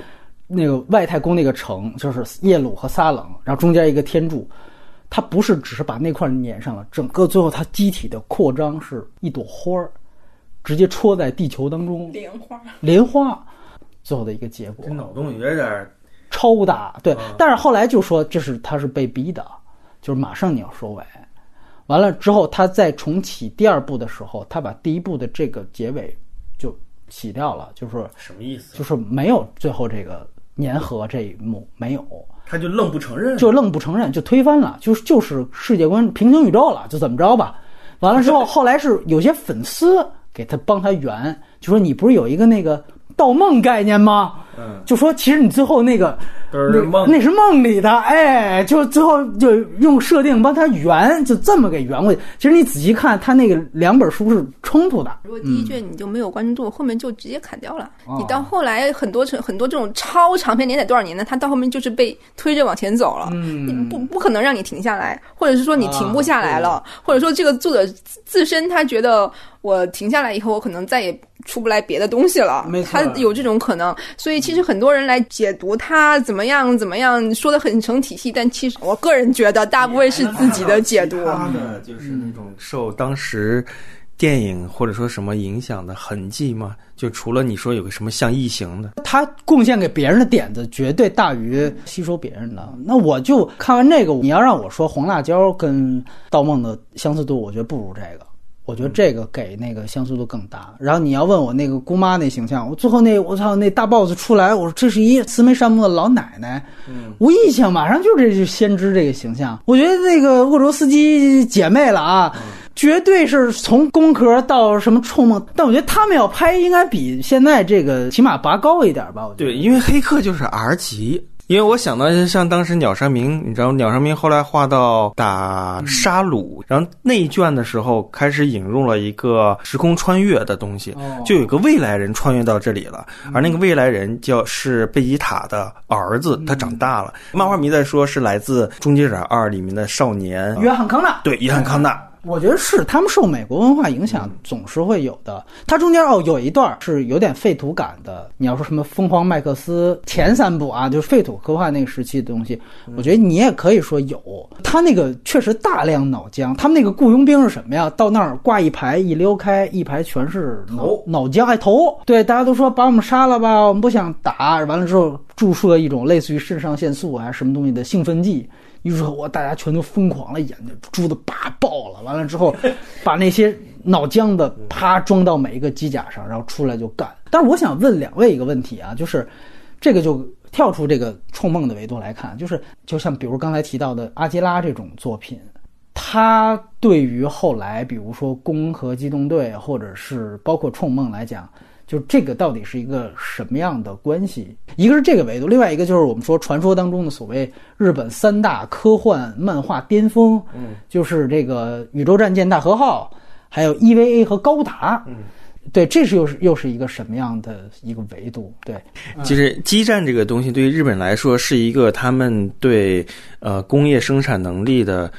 S3: 那个外太空那个城，就是耶鲁和撒冷，然后中间一个天柱，它不是只是把那块粘上了，整个最后它机体的扩张是一朵花儿，直接戳在地球当中。
S2: 莲花，
S3: 莲花，最后的一个结果。
S1: 这脑洞有点。
S3: 超大，对，但是后来就说这是他是被逼的，就是马上你要收尾，完了之后他再重启第二部的时候，他把第一部的这个结尾就洗掉了，就是
S1: 什么意思？
S3: 就是没有最后这个粘合这一幕，没有，
S1: 他就愣不承认，
S3: 就愣不承认，就推翻了，就是就是世界观平行宇宙了，就怎么着吧？完了之后，后来是有些粉丝给他帮他圆，就说你不是有一个那个。盗梦概念吗？
S1: 嗯，
S3: 就说其实你最后那个
S1: 那
S3: 那是梦里的，哎，就最后就用设定帮他圆，就这么给圆过去。其实你仔细看，他那个两本书是冲突的。
S2: 如果第一卷你就没有关注，后面就直接砍掉了。你到后来很多很多这种超长篇连载多少年的，他到后面就是被推着往前走了。嗯，不不可能让你停下来，或者是说你停不下来了，或者说这个作者自身他觉得。我停下来以后，我可能再也出不来别的东西了。他有这种可能，所以其实很多人来解读他怎么样怎么样，说的很成体系，但其实我个人觉得大部分是自己的解读。
S1: 他的就是那种受当时电影或者说什么影响的痕迹吗？就除了你说有个什么像异形的，
S3: 他贡献给别人的点子绝对大于吸收别人的。那我就看完这个，你要让我说红辣椒跟盗梦的相似度，我觉得不如这个。我觉得这个给那个相似度更大。然后你要问我那个姑妈那形象，我最后那我操那大 boss 出来，我说这是一慈眉善目的老奶奶，无印象马上就这就先知这个形象。我觉得那个沃卓斯基姐妹了啊，绝对是从工壳到什么触梦，但我觉得他们要拍应该比现在这个起码拔高一点吧。
S1: 我觉得对，因为黑客就是 R 级。因为我想到像当时鸟山明，你知道鸟山明后来画到打沙鲁，然后内卷的时候开始引入了一个时空穿越的东西，就有个未来人穿越到这里了，而那个未来人叫是贝吉塔的儿子，他长大了。漫画迷在说是来自《终结者二》里面的少年。
S3: 约翰康纳，
S1: 对约翰康纳。
S3: 我觉得是他们受美国文化影响，总是会有的。它中间哦有一段是有点废土感的。你要说什么疯狂麦克斯前三部啊，就是废土科幻那个时期的东西，我觉得你也可以说有。他那个确实大量脑浆。他们那个雇佣兵是什么呀？到那儿挂一排，一溜开，一排全是脑脑浆，还头。对，大家都说把我们杀了吧，我们不想打。完了之后注射一种类似于肾上腺素还是什么东西的兴奋剂。于是我大家全都疯狂了，眼睛珠子叭爆了。完了之后，把那些脑浆的啪装到每一个机甲上，然后出来就干。但是我想问两位一个问题啊，就是这个就跳出这个冲梦的维度来看，就是就像比如刚才提到的阿基拉这种作品，它对于后来比如说攻壳机动队或者是包括冲梦来讲。就这个到底是一个什么样的关系？一个是这个维度，另外一个就是我们说传说当中的所谓日本三大科幻漫画巅峰，
S1: 嗯，
S3: 就是这个宇宙战舰大和号，还有 EVA 和高达，
S1: 嗯，
S3: 对，这是又是又是一个什么样的一个维度？对，
S1: 其实基站这个东西对于日本来说是一个他们对呃工业生产能力的。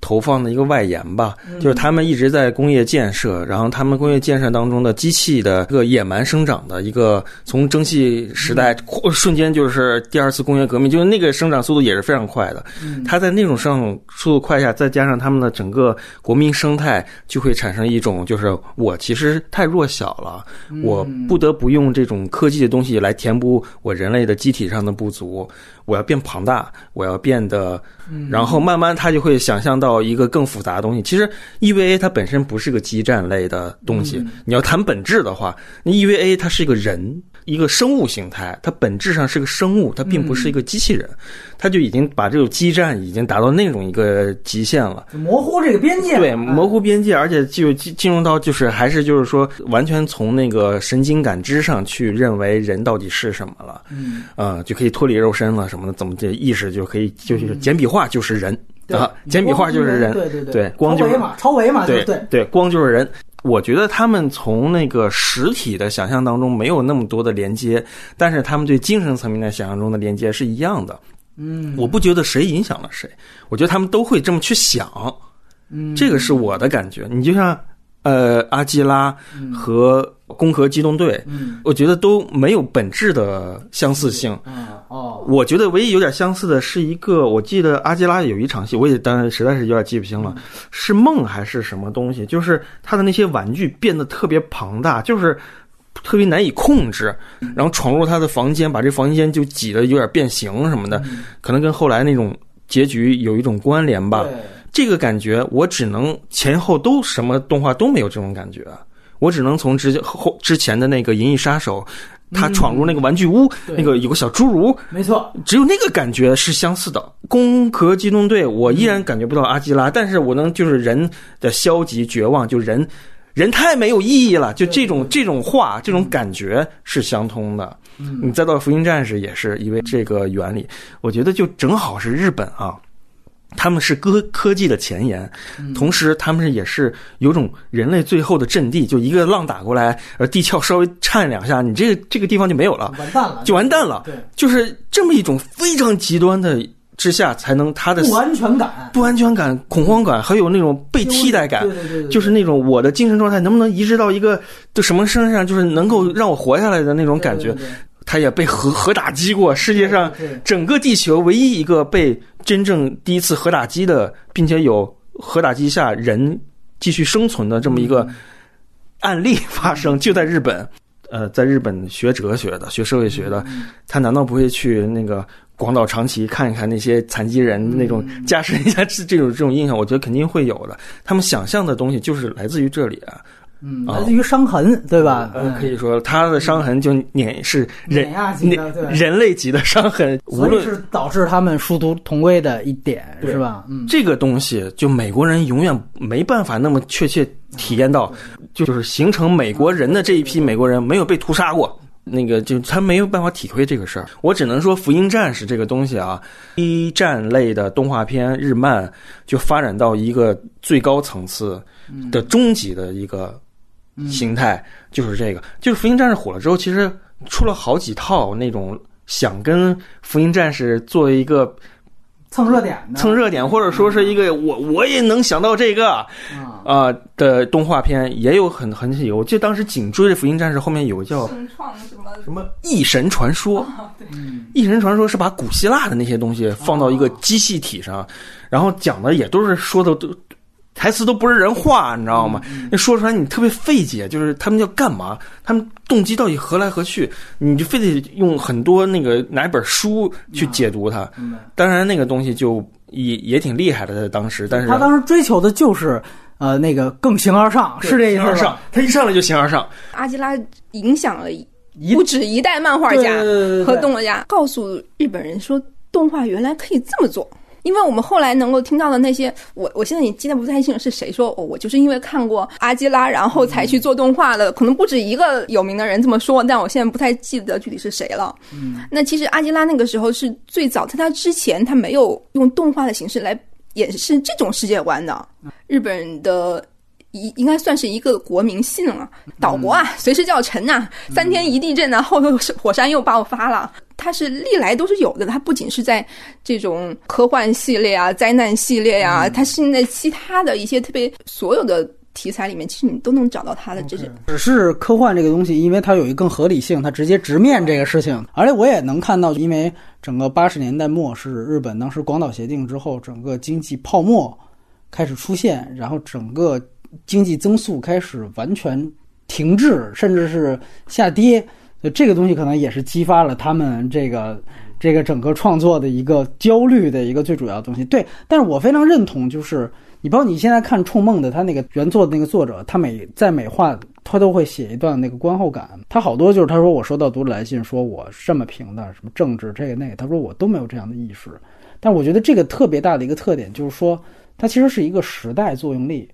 S1: 投放的一个外延吧，就是他们一直在工业建设，然后他们工业建设当中的机器的一个野蛮生长的一个，从蒸汽时代瞬间就是第二次工业革命，就是那个生长速度也是非常快的。它在那种生长速度快下，再加上他们的整个国民生态，就会产生一种就是我其实太弱小了，我不得不用这种科技的东西来填补我人类的机体上的不足。我要变庞大，我要变得，然后慢慢他就会想象到一个更复杂的东西。其实 EVA 它本身不是个基站类的东西，你要谈本质的话，那 EVA 它是一个人。一个生物形态，它本质上是个生物，它并不是一个机器人，它就已经把这种基站已经达到那种一个极限了，
S3: 模糊这个边界，
S1: 对，模糊边界，而且就进进入到就是还是就是说完全从那个神经感知上去认为人到底是什么了，嗯，啊，就可以脱离肉身了什么的，怎么这意识就可以就是简笔画就是人。啊，简笔画就是人，
S3: 对对
S1: 对，光就是
S3: 超维嘛，
S1: 对
S3: 对。
S1: 对，光就是人。我觉得他们从那个实体的想象当中没有那么多的连接，但是他们对精神层面的想象中的连接是一样的。
S3: 嗯，
S1: 我不觉得谁影响了谁，我觉得他们都会这么去想。
S3: 嗯，
S1: 这个是我的感觉。你就像呃，阿基拉和。攻壳机动队，
S3: 嗯，
S1: 我觉得都没有本质的相似性。
S3: 嗯哦，
S1: 我觉得唯一有点相似的是一个，我记得阿基拉有一场戏，我也当然实在是有点记不清了，是梦还是什么东西？就是他的那些玩具变得特别庞大，就是特别难以控制，然后闯入他的房间，把这房间就挤得有点变形什么的，可能跟后来那种结局有一种关联吧。这个感觉我只能前后都什么动画都没有这种感觉。我只能从之后之前的那个《银翼杀手》，他闯入那个玩具屋，那个有个小侏儒，
S3: 没错，
S1: 只有那个感觉是相似的。攻壳机动队，我依然感觉不到阿基拉，但是我能就是人的消极绝望，就人人太没有意义了，就这种这种话，这种感觉是相通的。你再到福音战士也是因为这个原理，我觉得就正好是日本啊。他们是科科技的前沿，同时他们也是有种人类最后的阵地。就一个浪打过来，而地壳稍微颤两下，你这个这个地方就没有了，
S3: 完蛋了，
S1: 就完蛋了。
S3: 对，
S1: 就是这么一种非常极端的之下，才能他的
S3: 不安全感、
S1: 不安全感、恐慌感，还有那种被替代感，
S3: 对对对，
S1: 就是那种我的精神状态能不能移植到一个就什么身上，就是能够让我活下来的那种感觉。他也被核核打击过，世界上整个地球唯一一个被真正第一次核打击的，并且有核打击下人继续生存的这么一个案例发生，就在日本。呃，在日本学哲学的、学社会学的，他难道不会去那个广岛、长崎看一看那些残疾人那种加深一下这这种这种印象？我觉得肯定会有的。他们想象的东西就是来自于这里啊。
S3: 嗯，来自于伤痕，对吧？
S1: 呃，可以说他的伤痕就碾是人人类级的伤痕，无论
S3: 是导致他们殊途同归的一点，是吧？嗯，
S1: 这个东西就美国人永远没办法那么确切体验到，就是形成美国人的这一批美国人没有被屠杀过，那个就他没有办法体会这个事儿。我只能说，《福音战士》这个东西啊，一战类的动画片日漫就发展到一个最高层次的终极的一个。形态就是这个，就是《福音战士》火了之后，其实出了好几套那种想跟《福音战士》作为一个
S3: 蹭热点、
S1: 蹭热点，或者说是一个我我也能想到这个啊的动画片，也有很很几个。我记得当时紧追着《福音战士》后面有个叫
S2: 什么
S1: 什么《异神传说》，《异神传说》是把古希腊的那些东西放到一个机器体上，然后讲的也都是说的都。台词都不是人话，你知道吗？那说出来你特别费解，就是他们要干嘛？他们动机到底何来何去？你就非得用很多那个拿一本书去解读它。当然，那个东西就也也挺厉害的，在当时。但是
S3: 他当时追求的就是呃那个更形而上，是这意思
S1: 上，他一上来就形而上。
S2: 阿基拉影响了不止一代漫画家和动画家，告诉日本人说动画原来可以这么做。因为我们后来能够听到的那些，我我现在也记得不太清楚是谁说，我我就是因为看过阿基拉，然后才去做动画的，可能不止一个有名的人这么说，但我现在不太记得具体是谁了。
S3: 嗯，
S2: 那其实阿基拉那个时候是最早，在他之前他没有用动画的形式来演示这种世界观的。日本的应应该算是一个国民性了。岛国啊，随时就要沉呐，三天一地震啊，后头火山又爆发了。它是历来都是有的，它不仅是在这种科幻系列啊、灾难系列啊，它现在其他的一些特别所有的题材里面，其实你都能找到它的这些。
S3: 只是科幻这个东西，因为它有一个更合理性，它直接直面这个事情。而且我也能看到，因为整个八十年代末是日本当时广岛协定之后，整个经济泡沫开始出现，然后整个经济增速开始完全停滞，甚至是下跌。就这个东西可能也是激发了他们这个这个整个创作的一个焦虑的一个最主要的东西。对，但是我非常认同，就是你包括你现在看《冲梦》的他那个原作的那个作者，他每在每画他都会写一段那个观后感。他好多就是他说我收到读者来信说我这么评的什么政治这个那个，他说我都没有这样的意识。但我觉得这个特别大的一个特点就是说，它其实是一个时代作用力。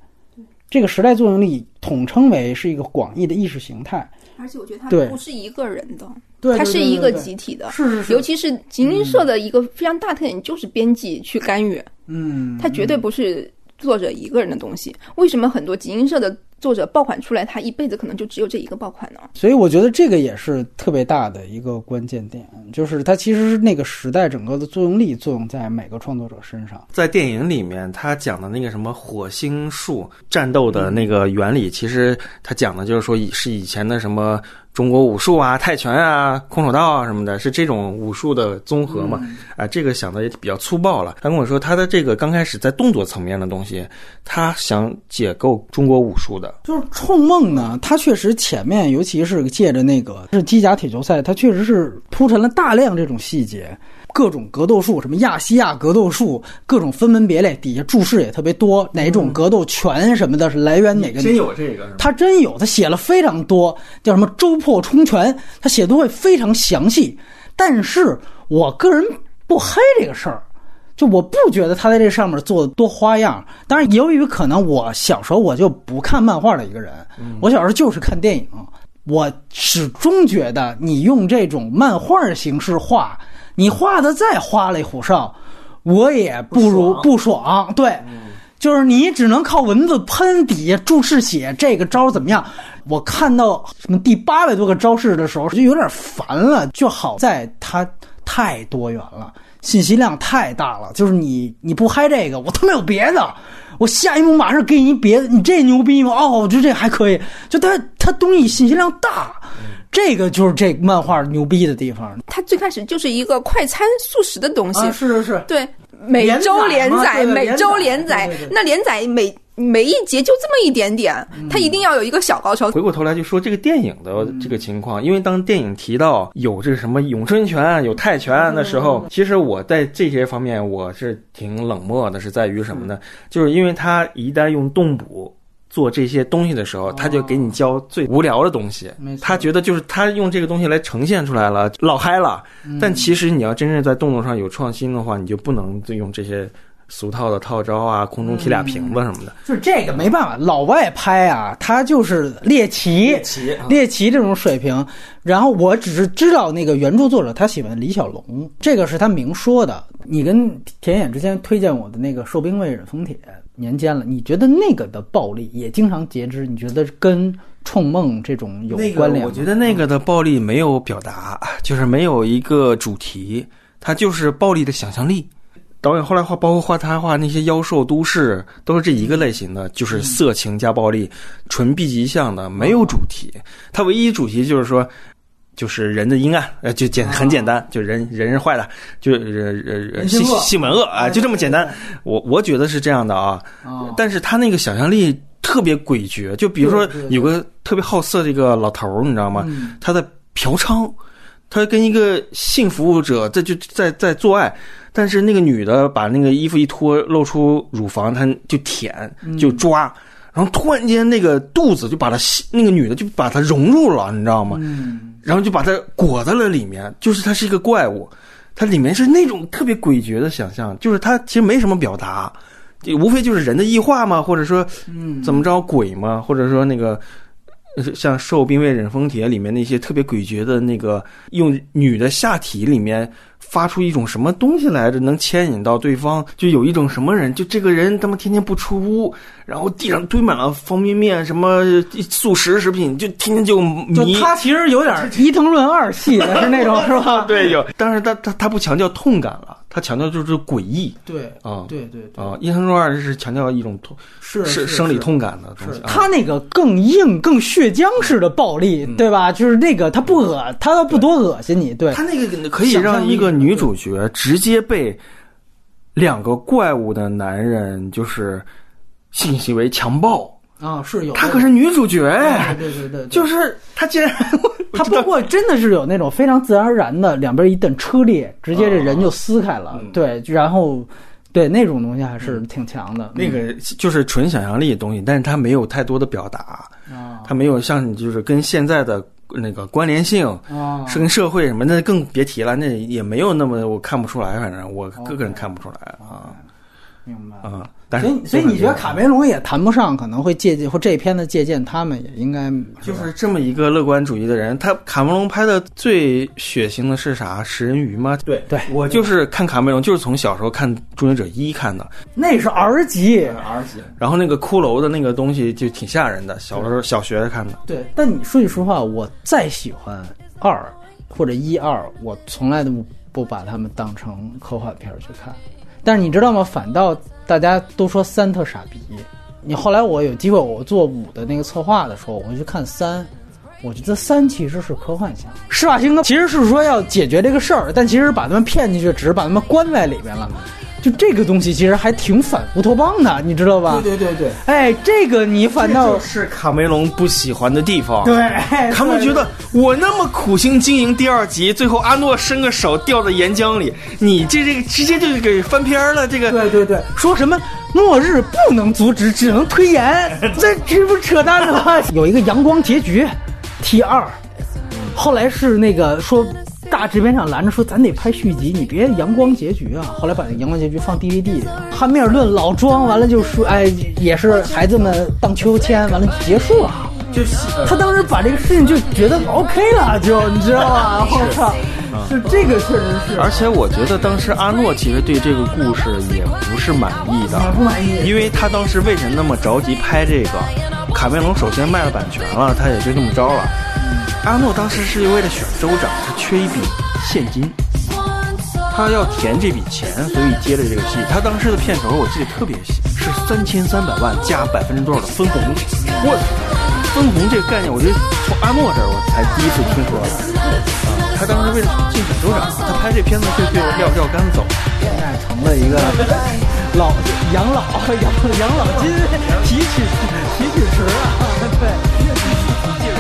S3: 这个时代作用力统称为是一个广义的意识形态。
S2: 而且我觉得它不是一个人的，
S3: 对，
S2: 它是一个集体的。
S3: 是是是，
S2: 尤其是吉林社的一个非常大特点就是编辑去干预，
S3: 嗯，
S2: 它绝对不是作者一个人的东西。为什么很多吉林社的作者爆款出来，他一辈子可能就只有这一个爆款呢？
S3: 所以我觉得这个也是特别大的一个关键点，就是它其实是那个时代整个的作用力作用在每个创作者身上。
S1: 在电影里面，他讲的那个什么火星术战斗的那个原理，其实他讲的就是说，以是以前的什么中国武术啊、泰拳啊、空手道啊什么的，是这种武术的综合嘛？啊，这个想的也比较粗暴了。他跟我说，他的这个刚开始在动作层面的东西，他想解构中国武术的。
S3: 就是《冲梦》呢，他确实前面，尤其是借着那个是机甲铁球赛，他确实是铺陈了大量这种细节，各种格斗术，什么亚细亚格斗术，各种分门别类，底下注释也特别多，哪种格斗拳什么的，是来源哪个？
S1: 真有这个？
S3: 他真有，他写了非常多，叫什么“周破冲拳”，他写的会非常详细。但是我个人不黑这个事儿，就我不觉得他在这上面做的多花样。当然，由于可能我小时候我就不看漫画的一个人，我小时候就是看电影，我始终觉得你用这种漫画形式画，你画的再花里胡哨，我也不如不爽。对。就是你只能靠文字喷底下注释写这个招怎么样？我看到什么第八百多个招式的时候就有点烦了。就好在它太多元了，信息量太大了。就是你你不嗨这个，我他妈有别的，我下一幕马上给你别的，你这牛逼吗？哦，我觉得这还可以。就它它东西信息量大，这个就是这漫画牛逼的地方。
S2: 它最开始就是一个快餐速食的东西，
S3: 啊，是是是，
S2: 对。每周连载，每周连
S3: 载，
S2: 那连载每每一节就这么一点点，它一定要有一个小高潮。
S1: 回过头来就说这个电影的这个情况，因为当电影提到有这个什么咏春拳、有泰拳的时候，其实我在这些方面我是挺冷漠的，是在于什么呢？就是因为它一旦用动捕。做这些东西的时候，他就给你教最无聊的东西。他觉得就是他用这个东西来呈现出来了，老嗨了。但其实你要真正在动作上有创新的话，你就不能再用这些俗套的套招啊，空中踢俩瓶子什么的。
S3: 就是这个没办法，老外拍啊，他就是猎奇，
S1: 猎奇，
S3: 猎奇这种水平。然后我只是知道那个原著作者他喜欢李小龙，这个是他明说的。你跟田野之前推荐我的那个《受兵卫忍风帖》。年间了，你觉得那个的暴力也经常截肢？你觉得跟冲梦这种有关联吗？
S1: 我觉得那个的暴力没有表达，就是没有一个主题，它就是暴力的想象力。导演后来画，包括画他画那些妖兽都市，都是这一个类型的，就是色情加暴力，纯 B 级向的，没有主题。它唯一主题就是说。就是人的阴暗，呃，就简很简单，就人人是坏的，就人人性性本恶啊，就这么简单。我我觉得是这样的啊，但是他那个想象力特别诡谲，就比如说有个特别好色的一个老头儿，你知道吗？他在嫖娼，他跟一个性服务者在就在在做爱，但是那个女的把那个衣服一脱，露出乳房，他就舔就抓。然后突然间，那个肚子就把他那个女的就把他融入了，你知道吗？
S3: 嗯。
S1: 然后就把他裹在了里面，就是他是一个怪物，它里面是那种特别诡谲的想象，就是他其实没什么表达，无非就是人的异化嘛，或者说，
S3: 嗯，
S1: 怎么着鬼嘛，或者说那个像《受兵卫忍风帖》里面那些特别诡谲的那个用女的下体里面发出一种什么东西来着，能牵引到对方？就有一种什么人，就这个人他妈天天不出屋，然后地上堆满了方便面、什么速食食品，就天天就迷。
S3: 他其实有点 伊藤润二系的是那种是吧？
S1: 对，有，但是他他他不强调痛感了。他强调就是诡异，
S3: 对
S1: 啊，
S3: 对对
S1: 啊，伊藤润二是强调一种痛，
S3: 是
S1: 是生理痛感的东西。
S3: 他那个更硬、更血浆式的暴力，对吧？就是那个他不恶，他倒不多恶心你。对
S1: 他那个可以让一个女主角直接被两个怪物的男人就是性行为强暴。
S3: 啊，是有
S1: 她可是女主角，
S3: 对对对，
S1: 就是她竟然，
S3: 她不过真的是有那种非常自然而然的，两边一顿车裂，直接这人就撕开了，对，然后对那种东西还是挺强的，
S1: 那个就是纯想象力的东西，但是它没有太多的表达，它没有像你就是跟现在的那个关联性，是跟社会什么那更别提了，那也没有那么我看不出来，反正我个人看不出来啊。
S3: 明白。
S1: 啊，
S3: 所以所以你觉得卡梅隆也谈不上可能会借鉴或这片的借鉴他们也应该
S1: 就是这么一个乐观主义的人。他卡梅隆拍的最血腥的是啥？食人鱼吗？
S3: 对对，
S1: 我就是看卡梅隆，就是从小时候看《终结者一》看的，
S3: 那是 R 级
S1: ，R 级。然后那个骷髅的那个东西就挺吓人的，小时候小学看的。
S3: 对，但你说句实话，我再喜欢二或者一二，我从来都不把他们当成科幻片去看。但是你知道吗？反倒大家都说三特傻逼。你后来我有机会，我做五的那个策划的时候，我会去看三。我觉得三其实是科幻向。施瓦辛格其实是说要解决这个事儿，但其实把他们骗进去，只是把他们关在里边了。就这个东西其实还挺反乌托邦的，你知道吧？对对对对。
S1: 哎，
S3: 这个你反倒
S1: 是卡梅隆不喜欢的地方。
S3: 对，
S1: 他们觉得我那么苦心经营第二集，最后阿诺伸个手掉在岩浆里，你这这个直接就给翻篇了。这个
S3: 对对对，说什么末日不能阻止，只能推延，这这不扯淡吗？有一个阳光结局，T 二，后来是那个说。大制片厂拦着说：“咱得拍续集，你别阳光结局啊！”后来把那阳光结局放 DVD 里。汉密尔顿老装完了就说：“哎，也是孩子们荡秋千，完了结束了。”就他当时把这个事情就觉得 OK 了，就你知道吗？我操，就这个确实是。
S1: 而且我觉得当时阿诺其实对这个故事也不是满意的，
S3: 不满意，
S1: 因为他当时为什么那么着急拍这个？卡梅隆首先卖了版权了，他也就这么着了。阿诺当时是为了选州长，他缺一笔现金，他要填这笔钱，所以接了这个戏。他当时的片酬我记得特别细，是三千三百万加百分之多少的分红。我分红这个概念，我觉得从阿诺这儿我才第一次听说。啊，他当时为了竞选州长，他拍这片子就就撂撂杆子走，
S3: 现在成了一个老养老 养养老金提取提取池啊，对。